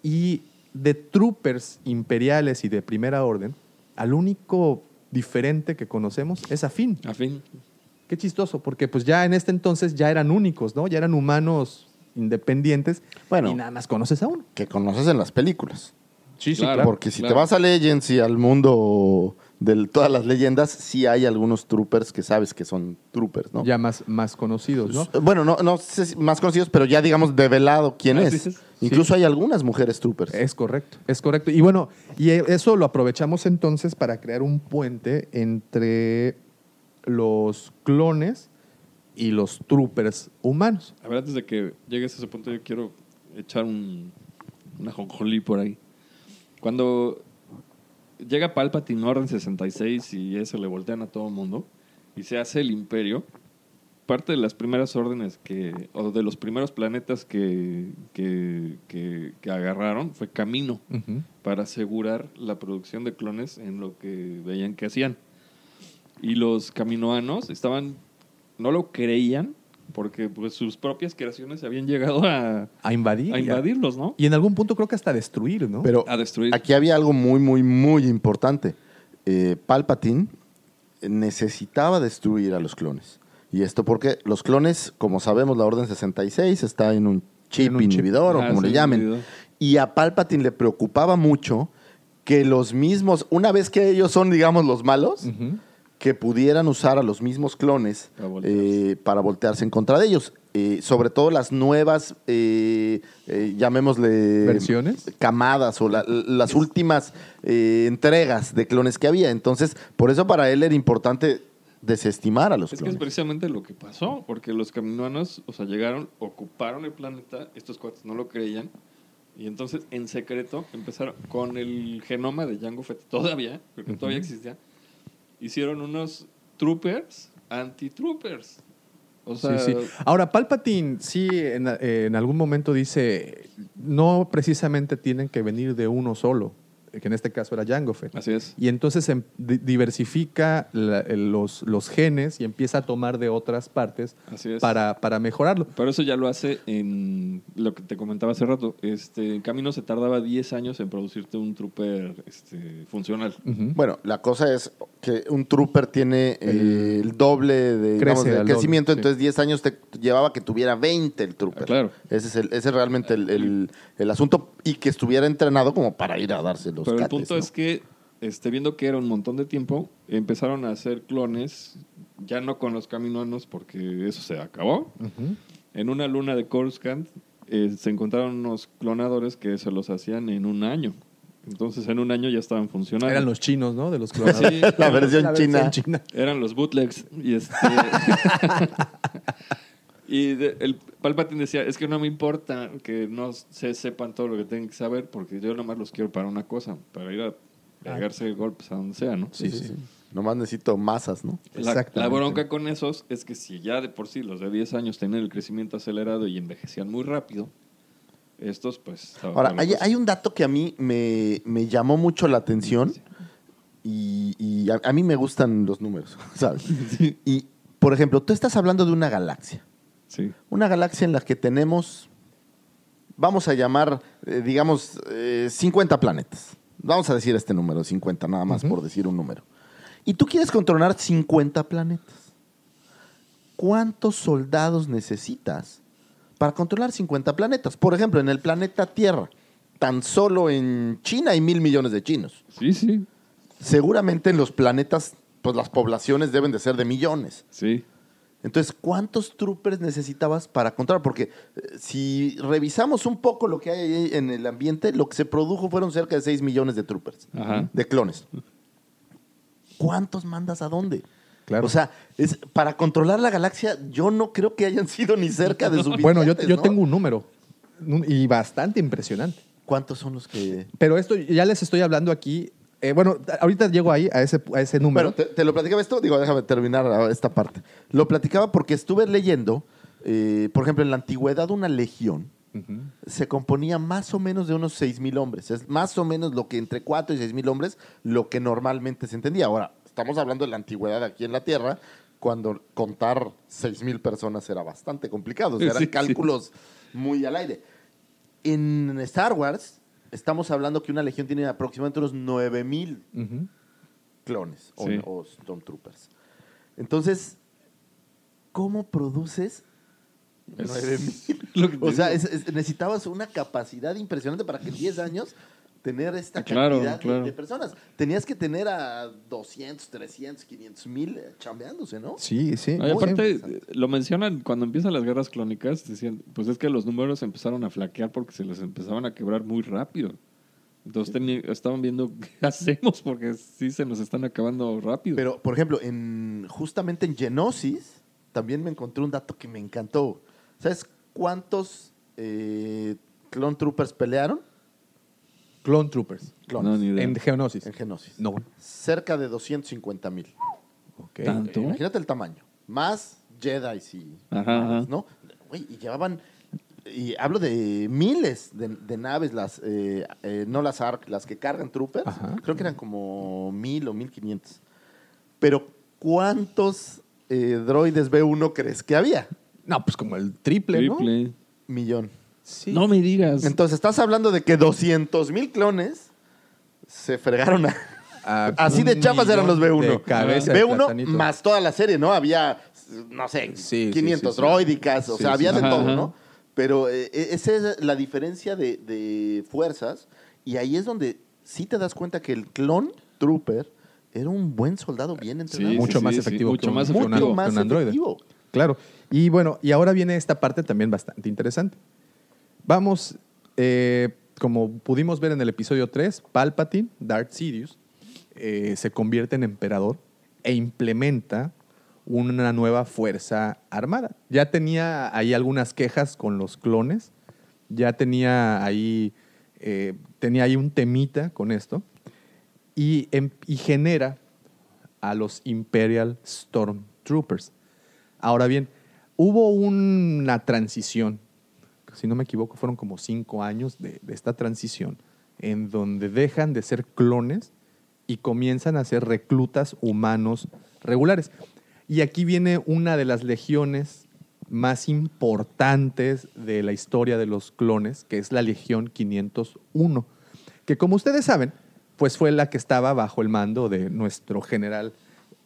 Y de troopers imperiales y de primera orden, al único diferente que conocemos es a Finn. A fin. Qué chistoso, porque pues ya en este entonces ya eran únicos, ¿no? Ya eran humanos independientes Bueno. y nada más conoces a uno. Que conoces en las películas. Sí, sí, Claro. Porque si claro. te vas a Legends y al mundo de todas las leyendas, sí hay algunos troopers que sabes que son troopers, ¿no? Ya más, más conocidos, ¿no? Bueno, no, no sé si más conocidos, pero ya digamos develado quién Ah, es. sí. Incluso hay algunas mujeres troopers. Es correcto, es correcto. Y bueno, y eso lo aprovechamos entonces para crear un puente entre los clones y los troopers humanos. A ver, antes de que llegues a ese punto, yo quiero echar un, una jonjolí por ahí. Cuando llega Palpatine Orden 66 y eso le voltean a todo el mundo y se hace el imperio, parte de las primeras órdenes que, o de los primeros planetas que, que, que- que agarraron fue Camino para asegurar la producción de clones en lo que veían que hacían. Y los caminoanos estaban, no lo creían, porque pues, sus propias creaciones habían llegado a, A invadir. a invadirlos, ¿no? Y en algún punto creo que hasta destruir, ¿no? Pero A destruir. aquí había algo muy, muy, muy importante. Eh, Palpatine necesitaba destruir a los clones. Y esto porque los clones, como sabemos, la Orden 66 está en un chip En un chip. inhibidor Ah, o como sí, le llamen. inhibidor. Y a Palpatine le preocupaba mucho que los mismos, una vez que ellos son, digamos, los malos, Ujú. Que pudieran usar a los mismos clones Para voltearse. eh, para voltearse en contra de ellos. Eh, sobre todo las nuevas, eh, eh, llamémosle... ¿Versiones? Camadas o la- las últimas eh, entregas de clones que había. Entonces, por eso para él era importante desestimar a los Es que es clones. precisamente lo que pasó, porque los caminoanos, o sea, llegaron, ocuparon el planeta, estos cuates no lo creían, y entonces en secreto empezaron con el genoma de Jango Fett todavía, porque todavía existía, hicieron unos troopers anti-troopers. O sea, Sí, sí. Ahora, Palpatine sí en, en algún momento dice, no precisamente tienen que venir de uno solo, que en este caso era Jango Fett. así es. Y entonces em- di- diversifica la- los, los genes y empieza a tomar de otras partes Así es. para, para mejorarlo. Pero eso ya lo hace en lo que te comentaba hace rato. Este, en Camino se tardaba 10 años en producirte un trooper este, funcional. Bueno, la cosa es que un trooper tiene eh, el, doble de, Crece digamos, de al doble, crecimiento, sí. entonces 10 años te llevaba que tuviera 20 el trooper. Ah, claro. Ese es, el, ese es realmente el, el- el asunto y que estuviera entrenado como para ir a darse los Pero el punto ¿no? es que, este, viendo que era un montón de tiempo, empezaron a hacer clones, ya no con los caminoanos, porque eso se acabó. En una luna de Coruscant eh, se encontraron unos clonadores que se los hacían en un año. Entonces, en un año ya estaban funcionando. Eran los chinos, ¿no? De los clonadores. Sí, La versión La china. china. Eran los bootlegs. Y este. y de- el Palpatine decía: Es que no me importa que no se sepan todo lo que tienen que saber, porque yo nomás los quiero para una cosa, para ir a pegarse golpes a donde sea, ¿no? Sí, sí, sí. Nomás necesito masas, ¿no? La, Exactamente. la bronca con esos es que si ya de por sí los de 10 años tenían el crecimiento acelerado y envejecían muy rápido, estos pues... Ahora, hay, hay un dato que a mí me, me llamó mucho la atención y, y a, a mí me gustan los números, ¿sabes? Y, por ejemplo, tú estás hablando de una galaxia. Sí. Una galaxia en la que tenemos, vamos a llamar, eh, digamos, eh, 50 planetas. Vamos a decir este número, 50, nada más por decir un número. Y tú quieres controlar 50 planetas. ¿Cuántos soldados necesitas para controlar 50 planetas? Por ejemplo, en el planeta Tierra, tan solo en China hay mil millones de chinos. Sí, sí, Seguramente en los planetas, pues las poblaciones deben de ser de millones. sí. Entonces, ¿cuántos troopers necesitabas para controlar? Porque eh, si revisamos un poco lo que hay ahí en el ambiente, lo que se produjo fueron cerca de 6 millones de troopers, Ajá. de clones. ¿Cuántos mandas a dónde? Claro. O sea, es, para controlar la galaxia, yo no creo que hayan sido ni cerca de suficientes. Bueno, yo, yo ¿no? tengo un número y bastante impresionante. ¿Cuántos son los que...? Pero esto ya les estoy hablando aquí. Eh, bueno, ahorita llego ahí a ese, a ese número. Bueno, te, te lo platicaba esto, digo, déjame terminar esta parte. Lo platicaba porque estuve leyendo, eh, por ejemplo, en la antigüedad una legión se componía más o menos de unos 6 mil hombres. Es más o menos lo que entre 4 y 6 mil hombres, lo que normalmente se entendía. Ahora, estamos hablando de la antigüedad aquí en la Tierra, cuando contar 6 mil personas era bastante complicado. O sea, eran Sí, sí. cálculos muy al aire. En Star Wars, estamos hablando que una legión tiene aproximadamente unos 9 mil Ujú. clones o, Sí. o Stormtroopers. Entonces, ¿cómo produces Es 9,000? lo que te O sea, digo. es- es- necesitabas una capacidad impresionante para que en 10 años tener esta Ah, claro, cantidad de- claro. de, personas. Tenías que tener a 200, 300, 500 mil eh, chambeándose, ¿no? Sí, sí. Ay, aparte, lo mencionan cuando empiezan las guerras clónicas, decían, pues es que los números empezaron a flaquear porque se les empezaban a quebrar muy rápido. Entonces estaban viendo qué hacemos porque sí se nos están acabando rápido. Pero, por ejemplo, en, justamente en Genosis también me encontré un dato que me encantó. ¿Sabes cuántos eh, Clone Troopers pelearon? Clone Troopers. Clones. No, ni idea. En Geonosis. En Genosis. No. Cerca de 250 mil. Imagínate el tamaño. Más Jedi y Ajá, ajá. ¿no? Güey, y llevaban y hablo de miles de, de naves, las eh, eh, no las ARC, las que cargan troopers. Ajá. Creo que eran como mil o mil quinientos. Pero ¿cuántos eh, droides B1 crees que había? No, pues como el triple, ¿no? Triple. Millón. Sí. No me digas. Entonces estás hablando de que 200 mil clones se fregaron a, A Así de un chapas eran los millón B1. de cabeza de B1 platanito. más toda la serie, ¿no? Había, no sé, Sí, sí, 500 sí, sí. droidicas, o sea, sí, había de todo, Ajá, ¿no? Pero eh, eh, esa es la diferencia de, de fuerzas y ahí es donde sí te das cuenta que el clon trooper era un buen soldado bien entrenado. Sí, mucho sí, más sí, efectivo mucho que un- más que un efectivo. an- que un androide. efectivo. Claro. Y bueno, y ahora viene esta parte también bastante interesante. Vamos, eh, como pudimos ver en el episodio 3, Palpatine, Darth Sidious, eh, se convierte en emperador e implementa una nueva fuerza armada. Ya tenía ahí algunas quejas con los clones, ya tenía ahí, eh, tenía ahí un temita con esto, em- y genera a los Imperial Stormtroopers. Ahora bien, hubo una transición, si no me equivoco, fueron como cinco años de, de esta transición, en donde dejan de ser clones y comienzan a ser reclutas humanos regulares. Y aquí viene una de las legiones más importantes de la historia de los clones, que es la Legión 501, que como ustedes saben, pues fue la que estaba bajo el mando de nuestro general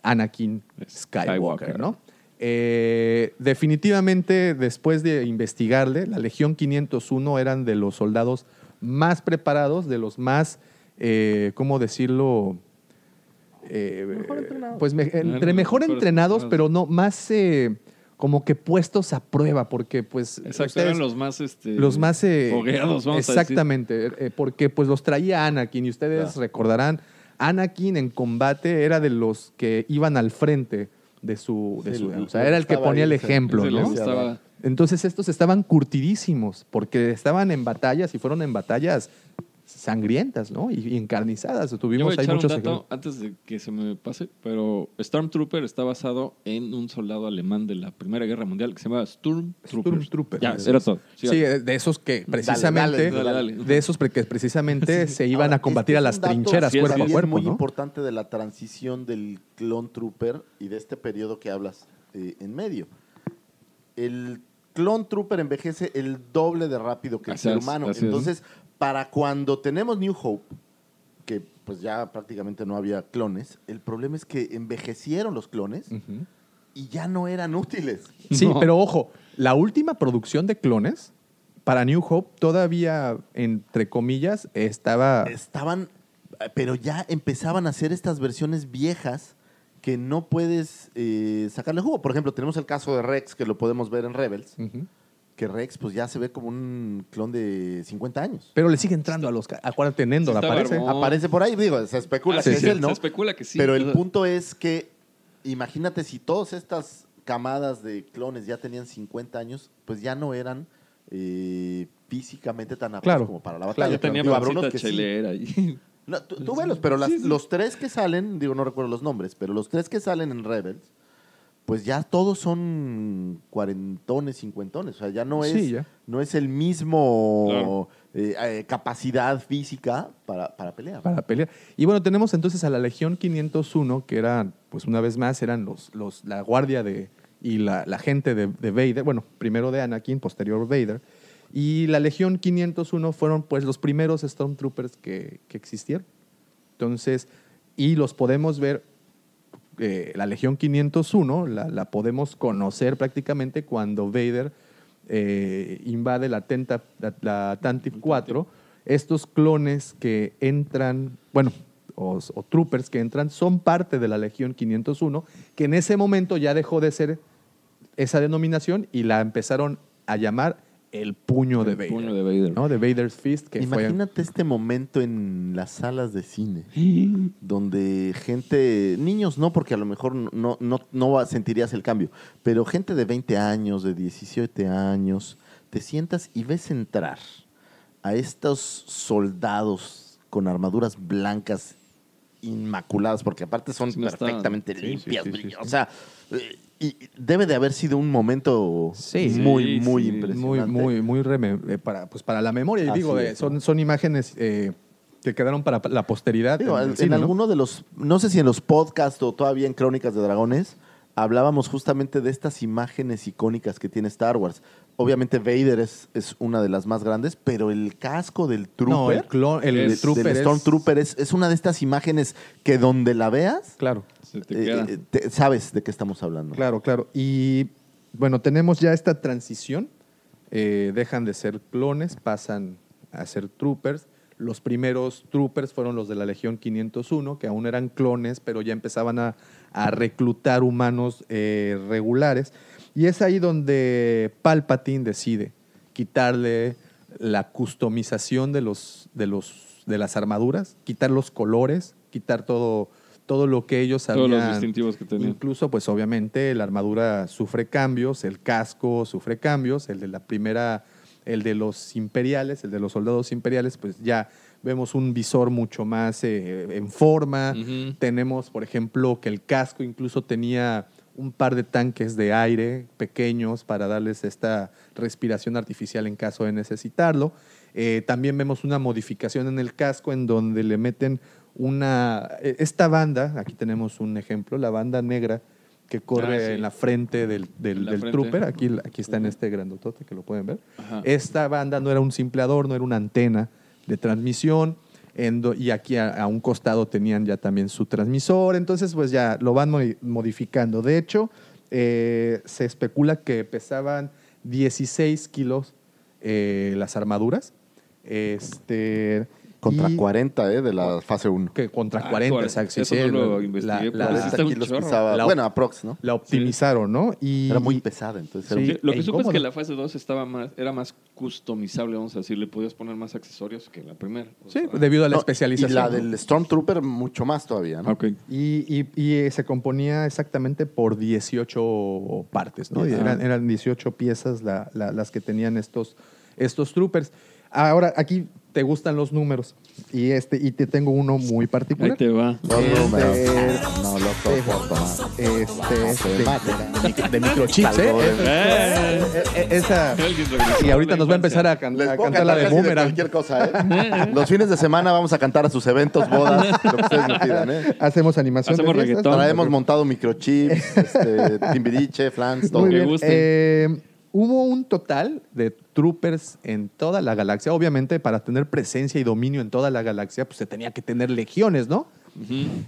Anakin Skywalker, Skywalker. ¿no? Eh, definitivamente, después de investigarle, la Legión 501 eran de los soldados más preparados, de los más, eh, ¿cómo decirlo? Eh, pues me- entre mejor Mejor entrenados, entrenados. pero no más eh, como que puestos a prueba, porque pues Exacto, ustedes- eran los más, este, los más eh, fogueados, vamos a exactamente, eh, porque pues los traía Anakin y ustedes Claro. recordarán, Anakin en combate era de los que iban al frente de su, de Sí, su- o sea, era el que ponía el ejemplo. Entonces estos estaban curtidísimos porque estaban en batallas y fueron en batallas sangrientas, ¿no? Y, y encarnizadas. Tuvimos ahí echar un muchos dato antes de que se me pase, pero Stormtrooper está basado en un soldado alemán de la Primera Guerra Mundial que se llama Sturmtrooper. Stormtrooper. Ya, era todo. Sí, Sí, de esos que precisamente, dale, dale. de esos que precisamente se iban Ahora, a combatir este a es las trincheras sí, cuerpo a cuerpo, muy ¿no? importante de la transición del clone trooper y de este periodo que hablas eh, en medio. El clone trooper envejece el doble de rápido que el Así ser es, humano. es. Entonces, para cuando tenemos New Hope, que pues ya prácticamente no había clones, el problema es que envejecieron los clones y ya no eran útiles. Sí, No. pero ojo, la última producción de clones para New Hope todavía, entre comillas, estaba... estaban, pero ya empezaban a hacer estas versiones viejas que no puedes eh, sacarle jugo. Por ejemplo, tenemos el caso de Rex, que lo podemos ver en Rebels, Ujú. Que Rex pues ya se ve como un clon de 50 años. Pero le sigue entrando a los... Acuérdate, está aparece. barbón. Aparece por ahí, digo, se especula Ah, que sí, es sí, él, ¿no? Se especula que sí. pero el punto es que, imagínate si todas estas camadas de clones ya tenían 50 años, pues ya no eran eh, físicamente tan aptos Claro, como para la claro, batalla. Yo tenía Digo, habrá unos que sí. chelera ahí. No, tú, tú velos, pero las- los tres que salen, digo, no recuerdo los nombres, pero los tres que salen en Rebels, pues ya todos son cuarentones, cincuentones. O sea, ya no es, Sí, ya. No es el mismo Claro. eh, eh, capacidad física para, para pelear. para pelear. Y bueno, tenemos entonces a la Legión 501, que eran, pues una vez más, eran los, los, la guardia de, y la, la gente de, de Vader, bueno, primero de Anakin, posterior Vader, y la Legión 501 fueron pues los primeros Stormtroopers que, que existieron. Entonces, y los podemos ver, eh, la Legión 501 la, la podemos conocer prácticamente cuando Vader eh, invade la, Tenta, la, la Tantive 4 estos clones que entran, bueno, o, o troopers que entran, son parte de la Legión 501, que en ese momento ya dejó de ser esa denominación y la empezaron a llamar el puño de El Vader. puño de Vader. ¿no? De Vader's Fist, que fue... Imagínate este momento en las salas de cine, donde gente, niños no, porque a lo mejor no, no, no va- sentirías el cambio, pero gente de 20 años, de 17 años, te sientas y ves entrar a estos soldados con armaduras blancas inmaculadas, porque aparte son Sí, no estaban- perfectamente sí, sí, limpias, sí, sí, brillo- sí. o sea, eh, y debe de haber sido un momento Sí, muy, Sí, muy sí. muy, impresionante. muy, muy reme- eh, para, pues para la memoria. Y Así digo, eh, es. son, son imágenes eh, que quedaron para la posteridad. Digo, en el en, cine, ¿no? alguno de los, no sé si en los podcasts o todavía en Crónicas de Dragones, hablábamos justamente de estas imágenes icónicas que tiene Star Wars. Obviamente Vader es, es una de las más grandes, pero el casco del Trooper, No, el, clon, el Es- Trooper del Stormtrooper, es, es una de estas imágenes que donde la veas, Claro, Se te eh, queda. eh, te- sabes de qué estamos hablando. claro, claro. Y bueno, tenemos ya esta transición. eh, dejan de ser clones, pasan a ser troopers. Los primeros troopers fueron los de la Legión 501, que aún eran clones, pero ya empezaban a, a reclutar humanos eh, regulares. Y es ahí donde Palpatine decide quitarle la customización de, los, de, los, de las armaduras, quitar los colores, quitar todo, todo lo que ellos Todos los habían distintivos que tenían. Incluso, pues obviamente la armadura sufre cambios, el casco sufre cambios, el de la primera, el de los imperiales, el de los soldados imperiales, pues ya vemos un visor mucho más eh, en forma. Tenemos, por ejemplo, que el casco incluso tenía un par de tanques de aire pequeños para darles esta respiración artificial en caso de necesitarlo. Eh, también vemos una modificación en el casco en donde le meten una... eh, Esta banda, aquí tenemos un ejemplo, la banda negra que corre Ah, sí. en la frente del, del- la del frente. trooper, aquí, aquí está en este grandotote que lo pueden ver. Ajá. Esta banda no era un simple adorno, era una antena de transmisión. do- y aquí a, a un costado tenían ya también su transmisor. Entonces, pues ya lo van modi- modificando. De hecho, eh, se especula que pesaban 16 kilos eh, las armaduras. Este, Contra y- 40, ¿eh? De la fase 1. Que contra Ah, 40, cuarenta. exacto. sí, sí, no lo la- investigué, la- sí un kilos pesaba. La- bueno, aprox, ¿no? la optimizaron, ¿no? Y, Era muy pesada, entonces. Sí. era- Lo que supe es que la fase 2 estaba más, era más customizable, vamos a decir, le podías poner más accesorios que la primera. O sí, sea, debido a la No, especialización. Y la ¿no? del Stormtrooper mucho más todavía, ¿no? Ok. Y, y- y, eh, se componía exactamente por 18 partes, ¿no? Y Ajá. Eran, eran 18 piezas la- la- las que tenían estos, estos troopers. Ahora, aquí te gustan los números y, este, y te tengo uno muy Ahí particular. te va. Los Este, números. No los soporto. Este, de, mate. de- microchips, ¿eh? Salvador. Eh, eh, eh, esa- y ahorita nos va a empezar a, can- a cantar la de Boomerang. cualquier cosa, ¿eh? Los fines de semana vamos a cantar a sus eventos, bodas, lo que ustedes me pidan, ¿eh? Hacemos animación. Hacemos reggaetón. Traemos montado microchips, este, Timbiriche, Flans, todo. Muy bien. Eh, hubo un total de troopers en toda la galaxia. Obviamente, para tener presencia y dominio en toda la galaxia, pues se tenía que tener legiones, ¿no?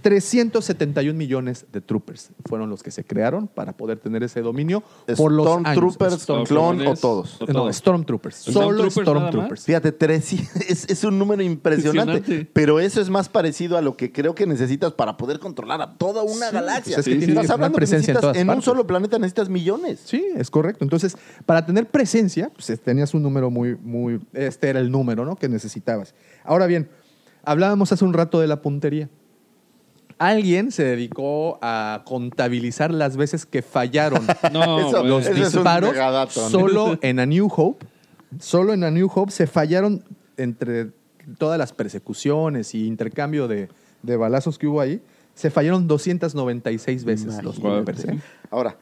371 millones de troopers fueron los que se crearon para poder tener ese dominio por los. Stormtroopers, Storm- clon o todos. o no, todos. Stormtroopers. Solo Stormtroopers. Fíjate, tres, es, es un número impresionante, Impresionante. pero eso es más parecido a lo que creo que necesitas para poder controlar a toda una Sí, galaxia. pues es que Sí, Estás hablando que presencia en necesitas- todas en un solo planeta necesitas millones. Sí, es correcto. Entonces, para tener presencia, pues tenías un número muy, muy. Este era el número, ¿no? Que necesitabas. Ahora bien, hablábamos hace un rato de la puntería. Alguien se dedicó a contabilizar las veces que fallaron No, Eso- güey. los ese es un disparos megadato, ¿no? solo en A New Hope. Solo en A New Hope se fallaron entre todas las persecuciones y intercambio de, de balazos que hubo ahí. Se fallaron 296 veces los Imagínate. ¿eh? Ahora,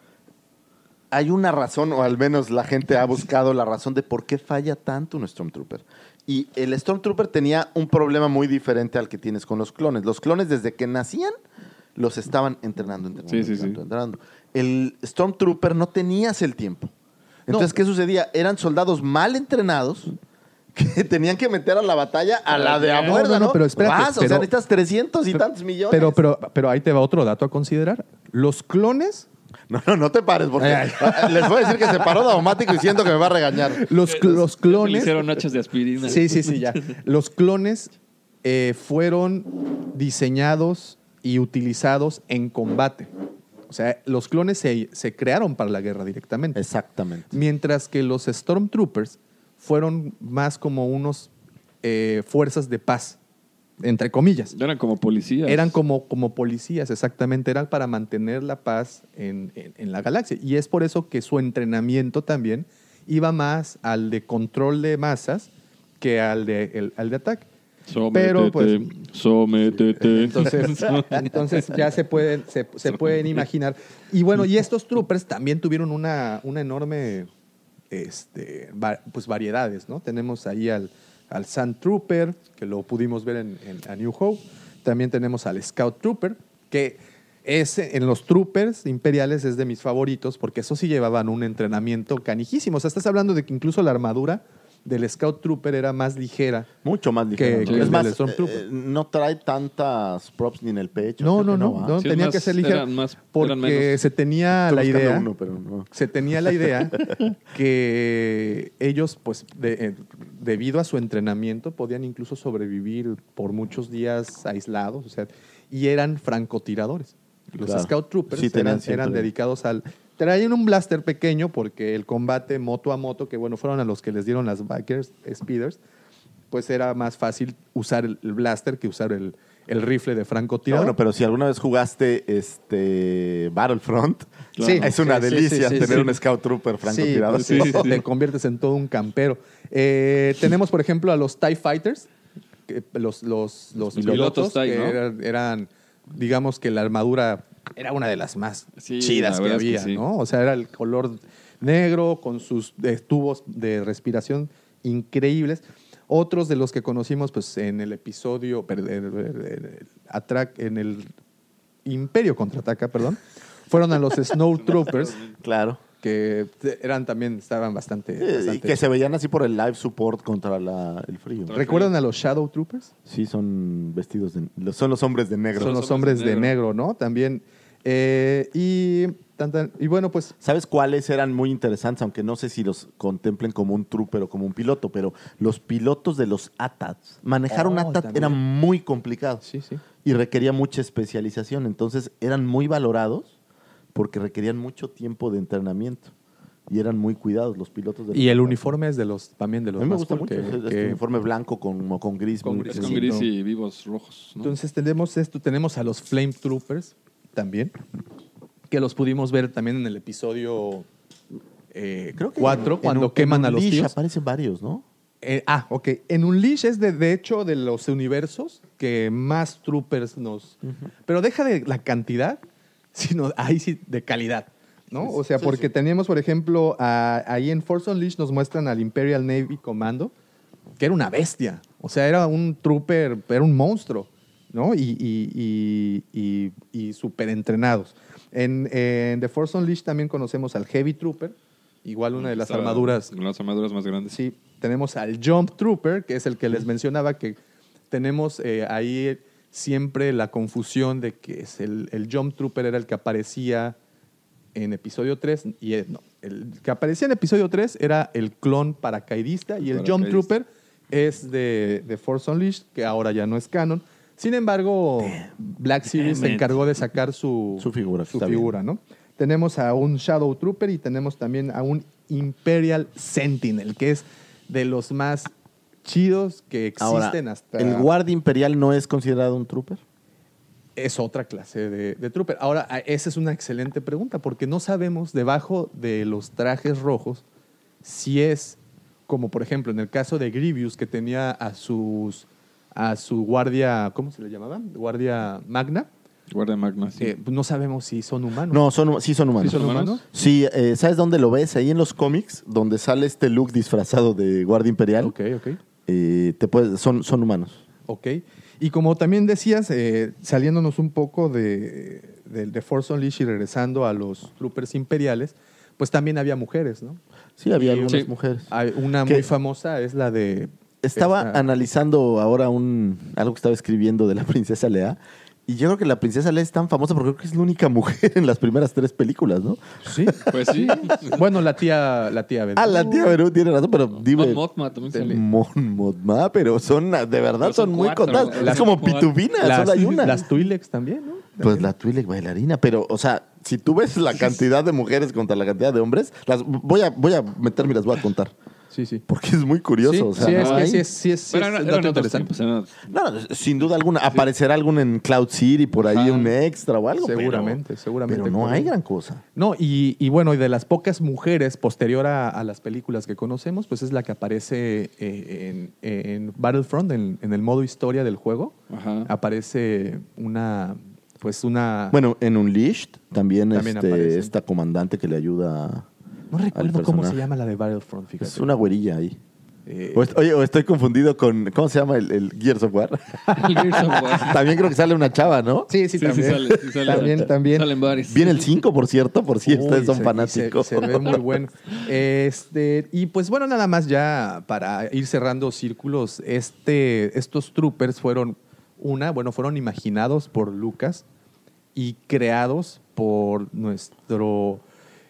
hay una razón, o al menos la gente ha buscado la razón de por qué falla tanto un Stormtrooper. Y el Stormtrooper tenía un problema muy diferente al que tienes con los clones. Los clones, desde que nacían, los estaban entrenando, entrenando, Sí, sí, sí. entrenando, entrenando. El Stormtrooper no tenías el tiempo. Entonces, No. ¿qué sucedía? Eran soldados mal entrenados que tenían que meter a la batalla a la de a No, no, pero espérate, Vas, o sea, necesitas 300 y tantos millones. Pero, pero, pero ahí te va otro dato a considerar. Los clones No, no, no te pares, porque Ay, les voy a decir que se paró Daumático diciendo que me va a regañar. Los, cl- los clones. hicieron hachas de aspirina. Sí, sí, sí, ya. Los clones eh, fueron diseñados y utilizados en combate. O sea, los clones se, se crearon para la guerra directamente. Exactamente. Mientras que los Stormtroopers fueron más como unos eh, fuerzas de paz, entre comillas. Eran como policías. Eran como, como policías, exactamente. Eran para mantener la paz en, en- en la galaxia. Y es por eso que su entrenamiento también iba más al de control de masas que al de, el- al de ataque. Sométete, Pero, pues, sométete. Entonces, entonces ya se pueden, se, se pueden imaginar. Y bueno, y estos troopers también tuvieron una, una enorme este, pues variedades, ¿no? Tenemos ahí al, al Sand Trooper, que lo pudimos ver en, New Hope. También tenemos al Scout Trooper, que ese, en los troopers imperiales es de mis favoritos, porque eso sí llevaban un entrenamiento canijísimo. O sea, estás hablando de que incluso la armadura del Scout Trooper era más ligera. Mucho más ligero. Que- ¿no? que es el más, del Stormtrooper. eh, no trae tantas props ni en el pecho. No, no, no, tenía más- que ser ligera. eran más- porque eran menos. se tenía Estoy la idea, uno, pero no. se tenía la idea que ellos, pues, de- eh, debido a su entrenamiento, podían incluso sobrevivir por muchos días aislados, o sea, y eran francotiradores. Los Claro. Scout Troopers Sí, eran dedicados al... Traían un blaster pequeño porque el combate moto a moto, que bueno, fueron a los que les dieron las Bikers Speeders, pues era más fácil usar el, blaster que usar el, el rifle de No, francotirador. bueno, pero si alguna vez jugaste este Battlefront, Sí, es una sí, sí, delicia sí, sí, tener sí. un Scout Trooper francotirador. Sí, pues, te conviertes en todo un campero. Eh, tenemos, por ejemplo, a los TIE Fighters, que- los, los, los Los pilotos, pilotos TIE, que ¿no? eran, eran, digamos que la armadura era una de las más Sí, chidas la que verdad es que había, sí. ¿no? O sea, era el color negro con sus eh, tubos de respiración increíbles. Otros de los que conocimos pues, en el episodio, en el- en el Atrac- en el Imperio Contraataca, perdón, fueron a los Snow Troopers, Claro. que eran también, estaban bastante... Eh, Y que se veían así por el live support contra la- el frío. ¿Recuerdan a los Shadow Troopers? Sí, son vestidos de... Son los hombres de negro. Son los hombres de negro, ¿no? También. Eh, y, tan, tan- y bueno, pues ¿Sabes cuáles eran muy interesantes? Aunque no sé si los contemplen como un trooper o como un piloto, pero los pilotos de los ATATs. Manejar un Oh, ATAT también. era muy complicado sí, sí. y requería mucha especialización. Entonces eran muy valorados porque requerían mucho tiempo de entrenamiento y eran muy cuidados los pilotos de los Y el ATAT. uniforme es de los también de A los mí me más gusta mucho. que- es este que- uniforme blanco con, con gris. Con gris, con y vivos rojos. ¿no? Entonces tenemos esto, tenemos a los Flame Troopers también, que los pudimos ver también en el episodio eh, Creo que 4, en cuando un- queman en a los Unleash tíos. aparecen varios, ¿no? Eh, ah, ok. En Unleash es de, de hecho de los universos que más troopers nos. Pero deja de la cantidad, sino ahí sí de calidad. ¿no? O sea, Sí, porque sí. teníamos, por ejemplo, a- ahí en Force Unleashed nos muestran al Imperial Navy Commando, que era una bestia. O sea, era un trooper, era un monstruo, ¿no? Y, y, y, y, y súper entrenados. En, en The Force Unleashed también conocemos al Heavy Trooper, igual una de las armaduras Con las armaduras más grandes. Sí, tenemos al Jump Trooper, que es el que les mencionaba, que tenemos eh, ahí siempre la confusión de que es el, el Jump Trooper era el que aparecía en episodio 3, y eh, no, el que aparecía en episodio 3 era el clon paracaidista, y el Jump. Trooper es de, de Force Unleashed, que ahora ya no es canon. Sin embargo, Black Series se encargó de sacar su, Su figura, su figura, ¿no? Tenemos a un Shadow Trooper y tenemos también a un Imperial Sentinel, que es de los más chidos que existen Ahora, hasta... ¿el guardia imperial no es considerado un trooper? es otra clase de, de trooper. Ahora, esa es una excelente pregunta, porque no sabemos debajo de los trajes rojos si es, como por ejemplo en el caso de Grievous, que tenía a sus a su guardia, ¿cómo se le llamaba? Guardia magna. Guardia magna, sí. Eh, no sabemos si son humanos. No, son, sí son humanos. ¿Sí son humanos? Sí, eh, ¿sabes dónde lo ves? Ahí en los cómics, donde sale este look disfrazado de guardia imperial. Ok, ok. eh, te puedes- son, son humanos. Ok. Y como también decías, eh, saliéndonos un poco de, de, de Force Unleashed y regresando a los troopers imperiales, pues también había mujeres, ¿no? Sí, había Y algunas una- mujeres. Hay una muy famosa es la de... Estaba esta- analizando ahora un algo que estaba escribiendo de la princesa Lea Y yo creo que la princesa Leia es tan famosa porque creo que es la única mujer en las primeras tres películas, ¿no? Sí. Pues sí. Bueno, la tía, la tía Ben. Ah, la tía Beru tiene razón, pero dime. Mon Mothma también sale. Mon Mothma, pero son, de verdad, Pero son, son muy cuatro. contadas. Las Es como cuatro. pitubina, las, solo hay una. las Twi'leks también, ¿no? Pues la Twi'lek bailarina, pero, o sea, si tú ves la cantidad de mujeres contra la cantidad de hombres, las voy a, voy a meterme y las voy a contar. Sí, sí. Porque es muy curioso. Sí, o sea, sí, es no que sí es, sí es, dato otros interesante. tiempos, No, sin duda alguna. Aparecerá algún en Cloud City, por ahí Ajá. un extra o algo. pero- Seguramente, seguramente. Pero no hay gran cosa. No, y, y bueno, y de las pocas mujeres posterior a, a las películas que conocemos, pues es la que aparece eh, en, en Battlefront, en, en el modo historia del juego. Ajá. Aparece una, pues una... Bueno, en Unleashed también, También este, esta comandante que le ayuda. No recuerdo cómo se llama la de Battlefront, fíjate. Es una güerilla ahí. Eh, O est- oye, o estoy confundido con. ¿Cómo se llama el, el Gears of War? El Gears of War. también creo que sale una chava, ¿no? sí, sí, Sí, sí también. sale, sí sale. también, también. Salen varios. Viene el 5, por cierto, por si ustedes son se- fanáticos. Se, se ve muy bueno. Este, y pues bueno, nada más ya para ir cerrando círculos, este, estos troopers fueron una, bueno, fueron imaginados por Lucas y creados por nuestro,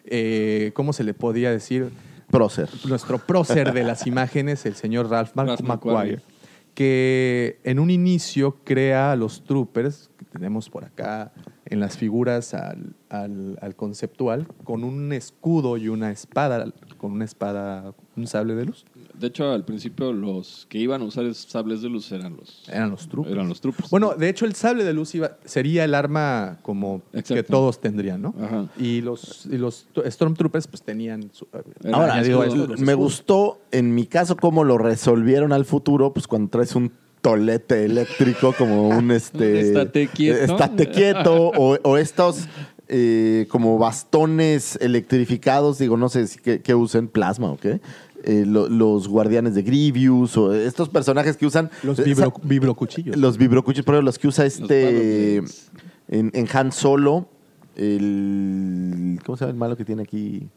eh, ¿cómo se le podía decir? Prócer. Nuestro prócer de las imágenes, el señor Ralph, Ralph McQuarrie. que en un inicio crea a los troopers, que tenemos por acá en las figuras al, al- al conceptual, con un escudo y una espada, con una espada, un sable de luz. De hecho, al principio los que iban a usar esos sables de luz eran los, Eran los troopers. eran los troopers. Bueno, de hecho, el sable de luz iba, sería el arma como que todos tendrían, ¿no? Ajá. Y los, y los Stormtroopers pues tenían su, Ahora, me gustó, en mi caso, cómo lo resolvieron al futuro, pues cuando traes un tolete eléctrico como un este Estate quieto. estate quieto o, o estos eh, como bastones electrificados digo no sé si que, que usen plasma o qué Eh, lo- los guardianes de Grievous o estos personajes que usan Los esa- vibro, vibrocuchillos. los vibrocuchillos pero los que usa este en, en Han Solo el cómo se llama el malo que tiene aquí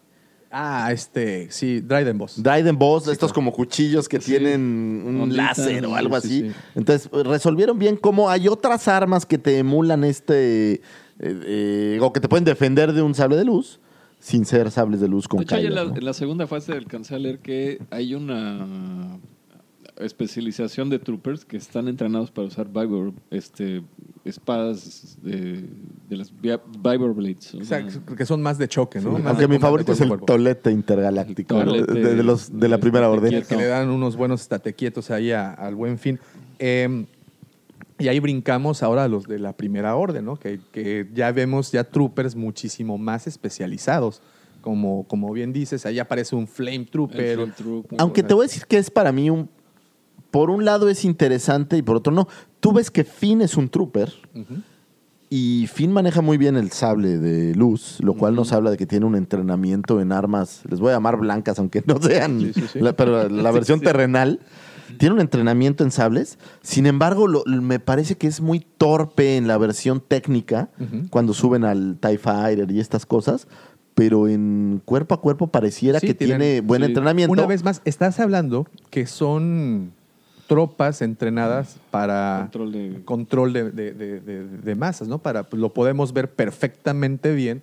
Ah, este, sí, Dryden Boss. Dryden Boss, estos como cuchillos que Sí. tienen un Ondita, láser o algo sí, así. sí. Entonces, eh, resolvieron bien cómo hay otras armas que te emulan este. eh, eh, o que te pueden defender de un sable de luz sin ser sables de luz con De hecho, ya en Kylo, la, ¿no? en la segunda fase alcancé a leer que hay una especialización de troopers que están entrenados para usar Vibor, este, espadas de, de las vi- Vibor Blades. o sea, que son más de choque, ¿no? Aunque mi favorito es el cuerpo tolete intergaláctico El tolete de, de los, de la primera de orden. quieto. que le dan unos buenos tatequietos ahí a- al buen fin. Eh, y ahí brincamos ahora a los de la primera orden, ¿no? Que, que ya vemos ya troopers muchísimo más especializados. Como, como bien dices, ahí aparece un flame trooper. El flame trooper. Aunque te voy a decir que es para mí un. Por un lado es interesante y por otro no. Tú ves que Finn es un trooper. Y Finn maneja muy bien el sable de luz, lo cual nos habla de que tiene un entrenamiento en armas, les voy a llamar blancas, aunque no sean, Sí, sí, sí. la- pero la versión terrenal. Tiene un entrenamiento en sables. Sin embargo, lo- me parece que es muy torpe en la versión técnica cuando suben al TIE Fighter y estas cosas. Pero en cuerpo a cuerpo pareciera Sí, que tienen- tiene buen sí. entrenamiento. Una vez más, estás hablando que son tropas entrenadas para Control de- control de, de- de- de- de masas, ¿no? Para, pues, lo podemos ver perfectamente bien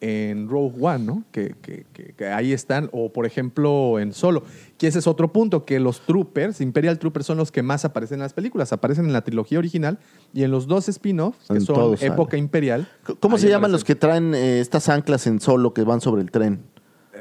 en Rogue One, ¿no? Que, que- que- que ahí están, o por ejemplo en Solo, que ese es otro punto, que los troopers, Imperial Troopers son los que más aparecen en las películas, aparecen en la trilogía original y en los dos spin-offs, que En son época sale. imperial. ¿Cómo se llaman aparecen los que traen eh, estas anclas en solo que van sobre el tren?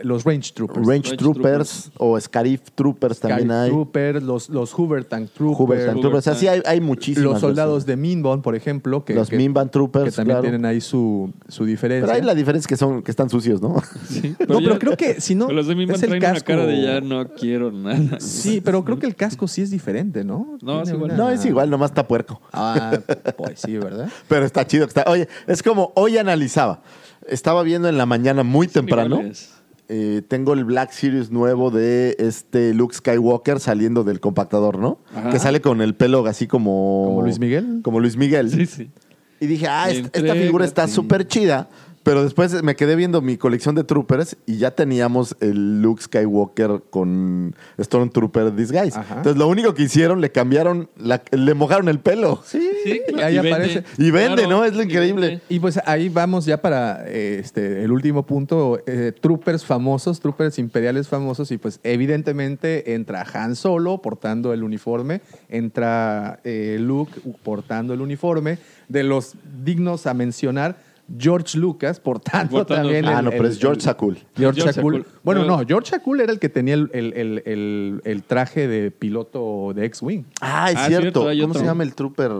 Los Range Troopers. Range, Range Troopers, o Scarif Troopers también hay. Troopers, los, los Hoover Tank Troopers, Hoover Tank Troopers. Así hay, hay muchísimas. los soldados de Minbon, por ejemplo, que, Los que- Minban Troopers, que también claro. tienen ahí su, su diferencia. Pero hay la diferencia que son que están sucios, ¿no? Sí, No, pero creo que si no, pero los de Minban es el traen una casco. cara de ya no quiero nada. Sí, pero creo que el casco sí es diferente, ¿no? No, es igual. una- No, es igual, nomás está puerco. Ah, pues sí, ¿verdad? Pero está chido que está. Oye, es como hoy analizaba. Estaba viendo en la mañana muy temprano. iguales. Eh, tengo el Black Series nuevo de este Luke Skywalker saliendo del compactador, ¿no? Ajá. Que sale con el pelo así como. ¿Como Luis Miguel? Como Luis Miguel. Sí, sí. Y dije, ah, esta, esta figura está súper chida. Pero después me quedé viendo mi colección de troopers y ya teníamos el Luke Skywalker con Stormtrooper Disguise. Ajá. Entonces lo único que hicieron, le cambiaron, la- le mojaron el pelo. Sí, Sí, Y ahí y vende. aparece. Y vende, Claro, ¿no? Es lo increíble. vende. Y pues ahí vamos ya para eh, este, el último punto, eh, troopers famosos, troopers imperiales famosos, y pues evidentemente entra Han Solo portando el uniforme, entra eh, Luke portando el uniforme, de los dignos a mencionar, George Lucas portando, Portando- también Ah, el- no, pero es George Sakul. George George Sakul. Sakul. Bueno, no, George Sakul era el que tenía el, el- el- el- el traje de piloto de X-Wing. Ah, es Ah, cierto. ¿Cómo otro. se llama el trooper?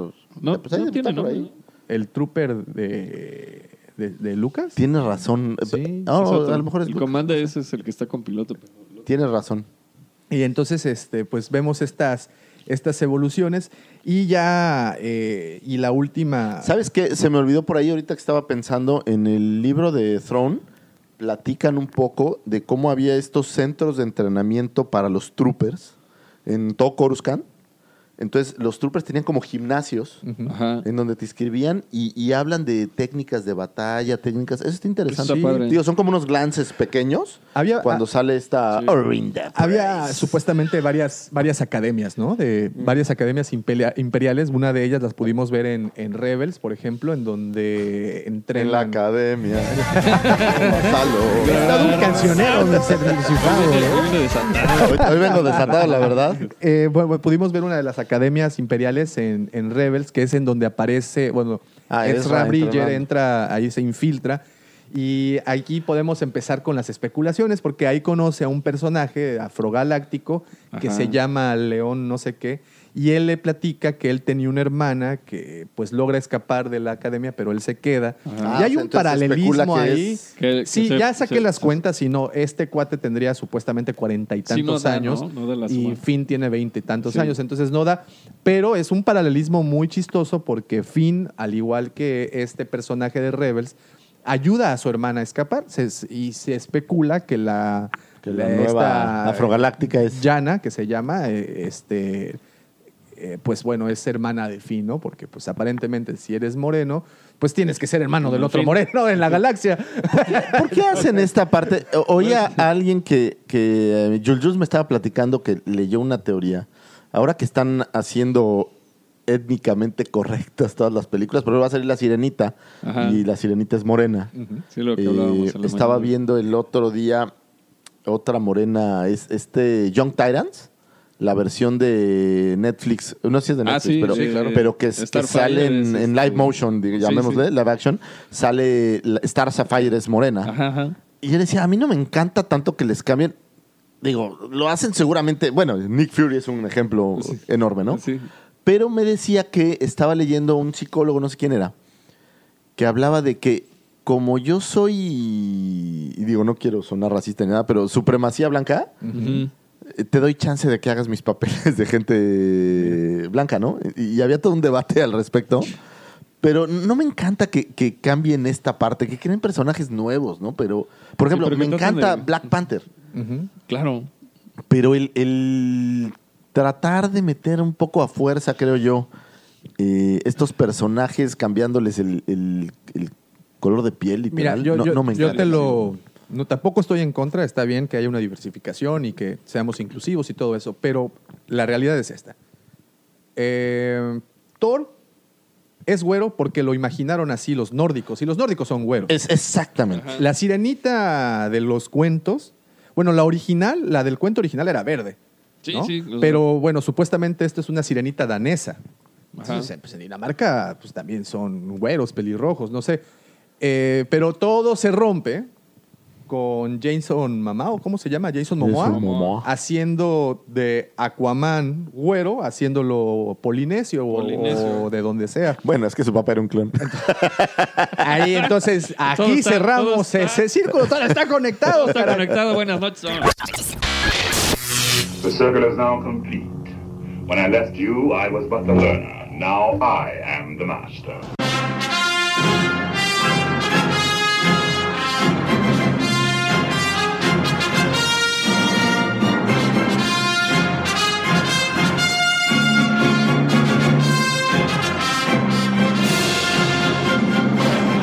No, Pues no tiene por nombre. ahí. El trooper de, de, de Lucas. Tienes razón. Sí, Ah, a lo mejor es el Luke. comando ese es el que está con piloto. pero- Tienes razón. Y entonces, este, pues vemos estas, estas evoluciones y ya, eh, y la última... ¿Sabes qué? Se me olvidó por ahí ahorita que estaba pensando en el libro de Throne. Platican un poco de cómo había estos centros de entrenamiento para los troopers en todo. Entonces, los troopers tenían como gimnasios en donde te inscribían y, y hablan de técnicas de batalla, técnicas. Eso está interesante. Eso está. Digo, son como unos glances pequeños Había- cuando ah, sale esta Sí. Orinda Había supuestamente varias, varias academias, ¿no? De varias academias imperiales. Una de ellas las pudimos ver en, en Rebels, por ejemplo, en donde entrenan... en la academia. Es todo un cancionero, desatado. Hoy, hoy vengo desatado, la verdad. Eh, bueno, pudimos ver una de las academias imperiales en, en Rebels, que es en donde aparece, bueno, Ah, Ezra Bridger entra, ahí se infiltra. Y aquí podemos empezar con las especulaciones, porque ahí conoce a un personaje afrogaláctico que Ajá. se llama León no sé qué, y él le platica que él tenía una hermana que pues logra escapar de la academia, pero él se queda. Y hay Ah, un se especula paralelismo que ahí. es- Que- que sí, se- ya saqué se- las se- cuentas y no, este cuate tendría supuestamente cuarenta y Sí, no tantos da, años ¿no? No da la y. Finn tiene veinte y tantos Sí. años, entonces no da, pero es un paralelismo muy chistoso porque Finn, al igual que este personaje de Rebels, ayuda a su hermana a escapar se- y se especula que la, Que la la- nueva esta, afrogaláctica es. Yana, que se llama, eh, este, eh, pues bueno, es hermana de Finn, ¿no? Porque pues aparentemente si eres moreno, pues tienes que ser hermano del otro moreno en la galaxia. ¿Por qué hacen esta parte? O- Oía a alguien que, que eh, Jules me estaba platicando que leyó una teoría. Ahora que están haciendo étnicamente correctas todas las películas, pero va a salir La Sirenita Ajá. y La Sirenita es morena. Sí, lo que Eh, hablábamos en la estaba mañana. viendo el otro día otra morena, es este Young Tyrants, la versión de Netflix, no sé si es de Ah, Netflix, sí, pero, sí, claro. pero que, que sale en, es, en este, live motion, llamémosle, sí. live action, sale Star Sapphire es morena. Ajá, ajá. Y yo decía, a mí no me encanta tanto que les cambien. Digo, lo hacen seguramente. Bueno, Nick Fury es un ejemplo Sí. enorme, ¿no? Sí. Pero me decía que estaba leyendo un psicólogo, no sé quién era, que hablaba de que como yo soy, y digo, no quiero sonar racista ni nada, pero supremacía blanca, eh, te doy chance de que hagas mis papeles de gente blanca, ¿no? Y, y había todo un debate al respecto. Pero no me encanta que, que cambien esta parte, que creen personajes nuevos, ¿no? Pero, por Sí, ejemplo, pero me encanta de- Black Panther. Claro. pero el, el tratar de meter un poco a fuerza, creo yo, eh, estos personajes cambiándoles el, el- el color de piel, Mira, yo, no, yo- no me yo encanta. te lo... No, tampoco estoy en contra, está bien que haya una diversificación y que seamos inclusivos y todo eso, pero la realidad es esta. Eh, Thor es güero porque lo imaginaron así los nórdicos, y los nórdicos son güeros. Es exactamente. Ajá. La sirenita de los cuentos, bueno, la original, la del cuento original era verde. Sí, ¿no? sí, Pero bueno, supuestamente esto es una sirenita danesa. Entonces, pues en Dinamarca pues, también son güeros, pelirrojos, no sé. Eh, pero todo se rompe con Jason Momoa, ¿cómo se llama? Jason Momoa, Jason Momoa. haciendo de Aquaman güero, haciéndolo polinesio, o- Polinesio. o de donde sea. Bueno, es que su papá era un clon. Ahí entonces, Todo aquí está- cerramos ese círculo, todo está conectado. Todo está carajo. conectado. Buenas noches. The circle is now complete. When I left you, I was but the learner. Now I am the master.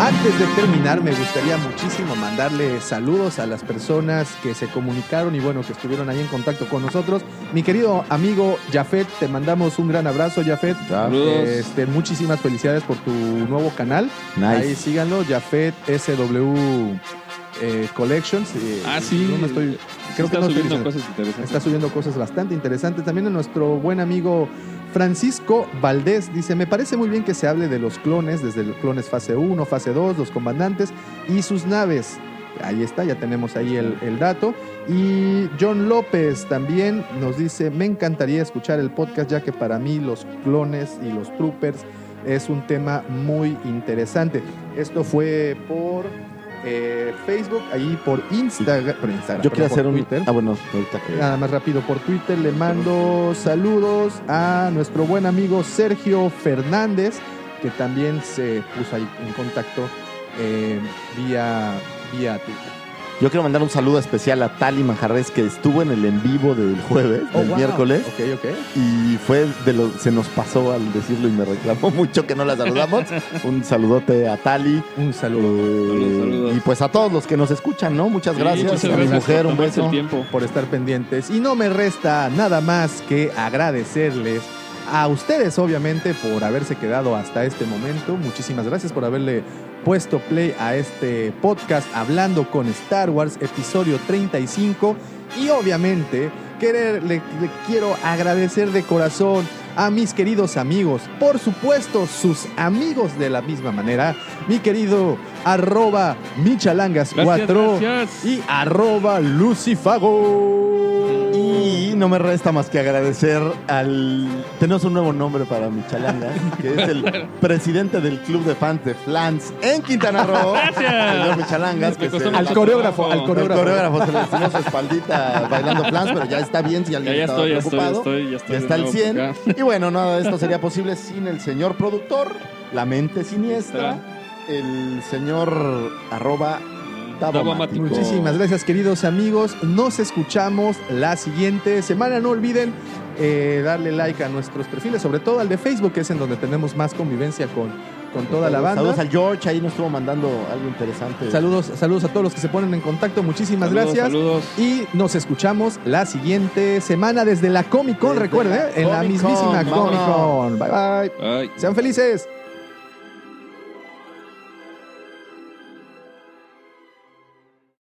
Antes de terminar, me gustaría muchísimo mandarle saludos a las personas que se comunicaron y bueno, que estuvieron ahí en contacto con nosotros. Mi querido amigo Jafet, te mandamos un gran abrazo, Jafet. Saludos. Este, muchísimas felicidades por tu nuevo canal. Nice. Ahí síganlo, Jafet SW eh, Collections. eh, Ah, sí. no me estoy- creo que está no subiendo cosas interesantes. Está subiendo cosas bastante interesantes. También a nuestro buen amigo Francisco Valdés dice, me parece muy bien que se hable de los clones, desde los clones fase 1, fase 2, los comandantes y sus naves. Ahí está, ya tenemos ahí el, el dato. Y John López también nos dice, me encantaría escuchar el podcast ya que para mí los clones y los troopers es un tema muy interesante. Esto fue por eh, Facebook, ahí por Instagram, por Instagram Yo perdón, quiero hacer un. Twitter. Ah, bueno, ahorita que. Nada más rápido por Twitter le mando saludos a nuestro buen amigo Sergio Fernández, que también se puso ahí en contacto eh, vía, vía Twitter. Yo quiero mandar un saludo especial a Tali Manjarres, que estuvo en el en vivo del jueves, Oh, del wow. miércoles. Ok, ok. Y fue de lo. Se nos pasó al decirlo y me reclamó mucho que no la saludamos. un saludote a Tali. Un saludo. eh, Saludos. Y pues a todos los que nos escuchan, ¿no? Muchas Sí, gracias. muchas a mi gracias mujer, un beso. por estar pendientes. Y no me resta nada más que agradecerles a ustedes, obviamente, por haberse quedado hasta este momento. Muchísimas gracias por haberle puesto play a este podcast hablando con Star Wars, episodio 35. Y obviamente, querer, le, le quiero agradecer de corazón a mis queridos amigos, por supuesto, sus amigos de la misma manera, mi querido arroba michalangas4 Gracias, gracias. y arroba lucifago. Y no me resta más que agradecer al. Tenemos un nuevo nombre para mi chalanga, que es el presidente del club de fans de Flans en Quintana Roo. Gracias. Señor Michalangas, que se- Al coreógrafo, al coreógrafo. El coreógrafo se le enseñó su espaldita bailando flans, pero ya está bien si Ya, alguien ya estaba estoy, ya estoy, ya preocupado. estoy, ya estoy. Ya está el nuevo 100. por acá. Y bueno, nada de esto sería posible sin el señor productor, la mente siniestra, el señor arroba Davo Davomático. Mático. Muchísimas gracias, queridos amigos. Nos escuchamos la siguiente semana. No olviden eh, darle like a nuestros perfiles, sobre todo al de Facebook, que es en donde tenemos más convivencia con, con toda la banda. Saludos al George, ahí nos estuvo mandando algo interesante. Saludos, saludos a todos los que se ponen en contacto. Muchísimas Saludos, gracias. Saludos. Y nos escuchamos la siguiente semana desde la Comic Con, recuerden, ¿eh? en la mismísima. Comic Con. Bye bye. Bye. Sean felices.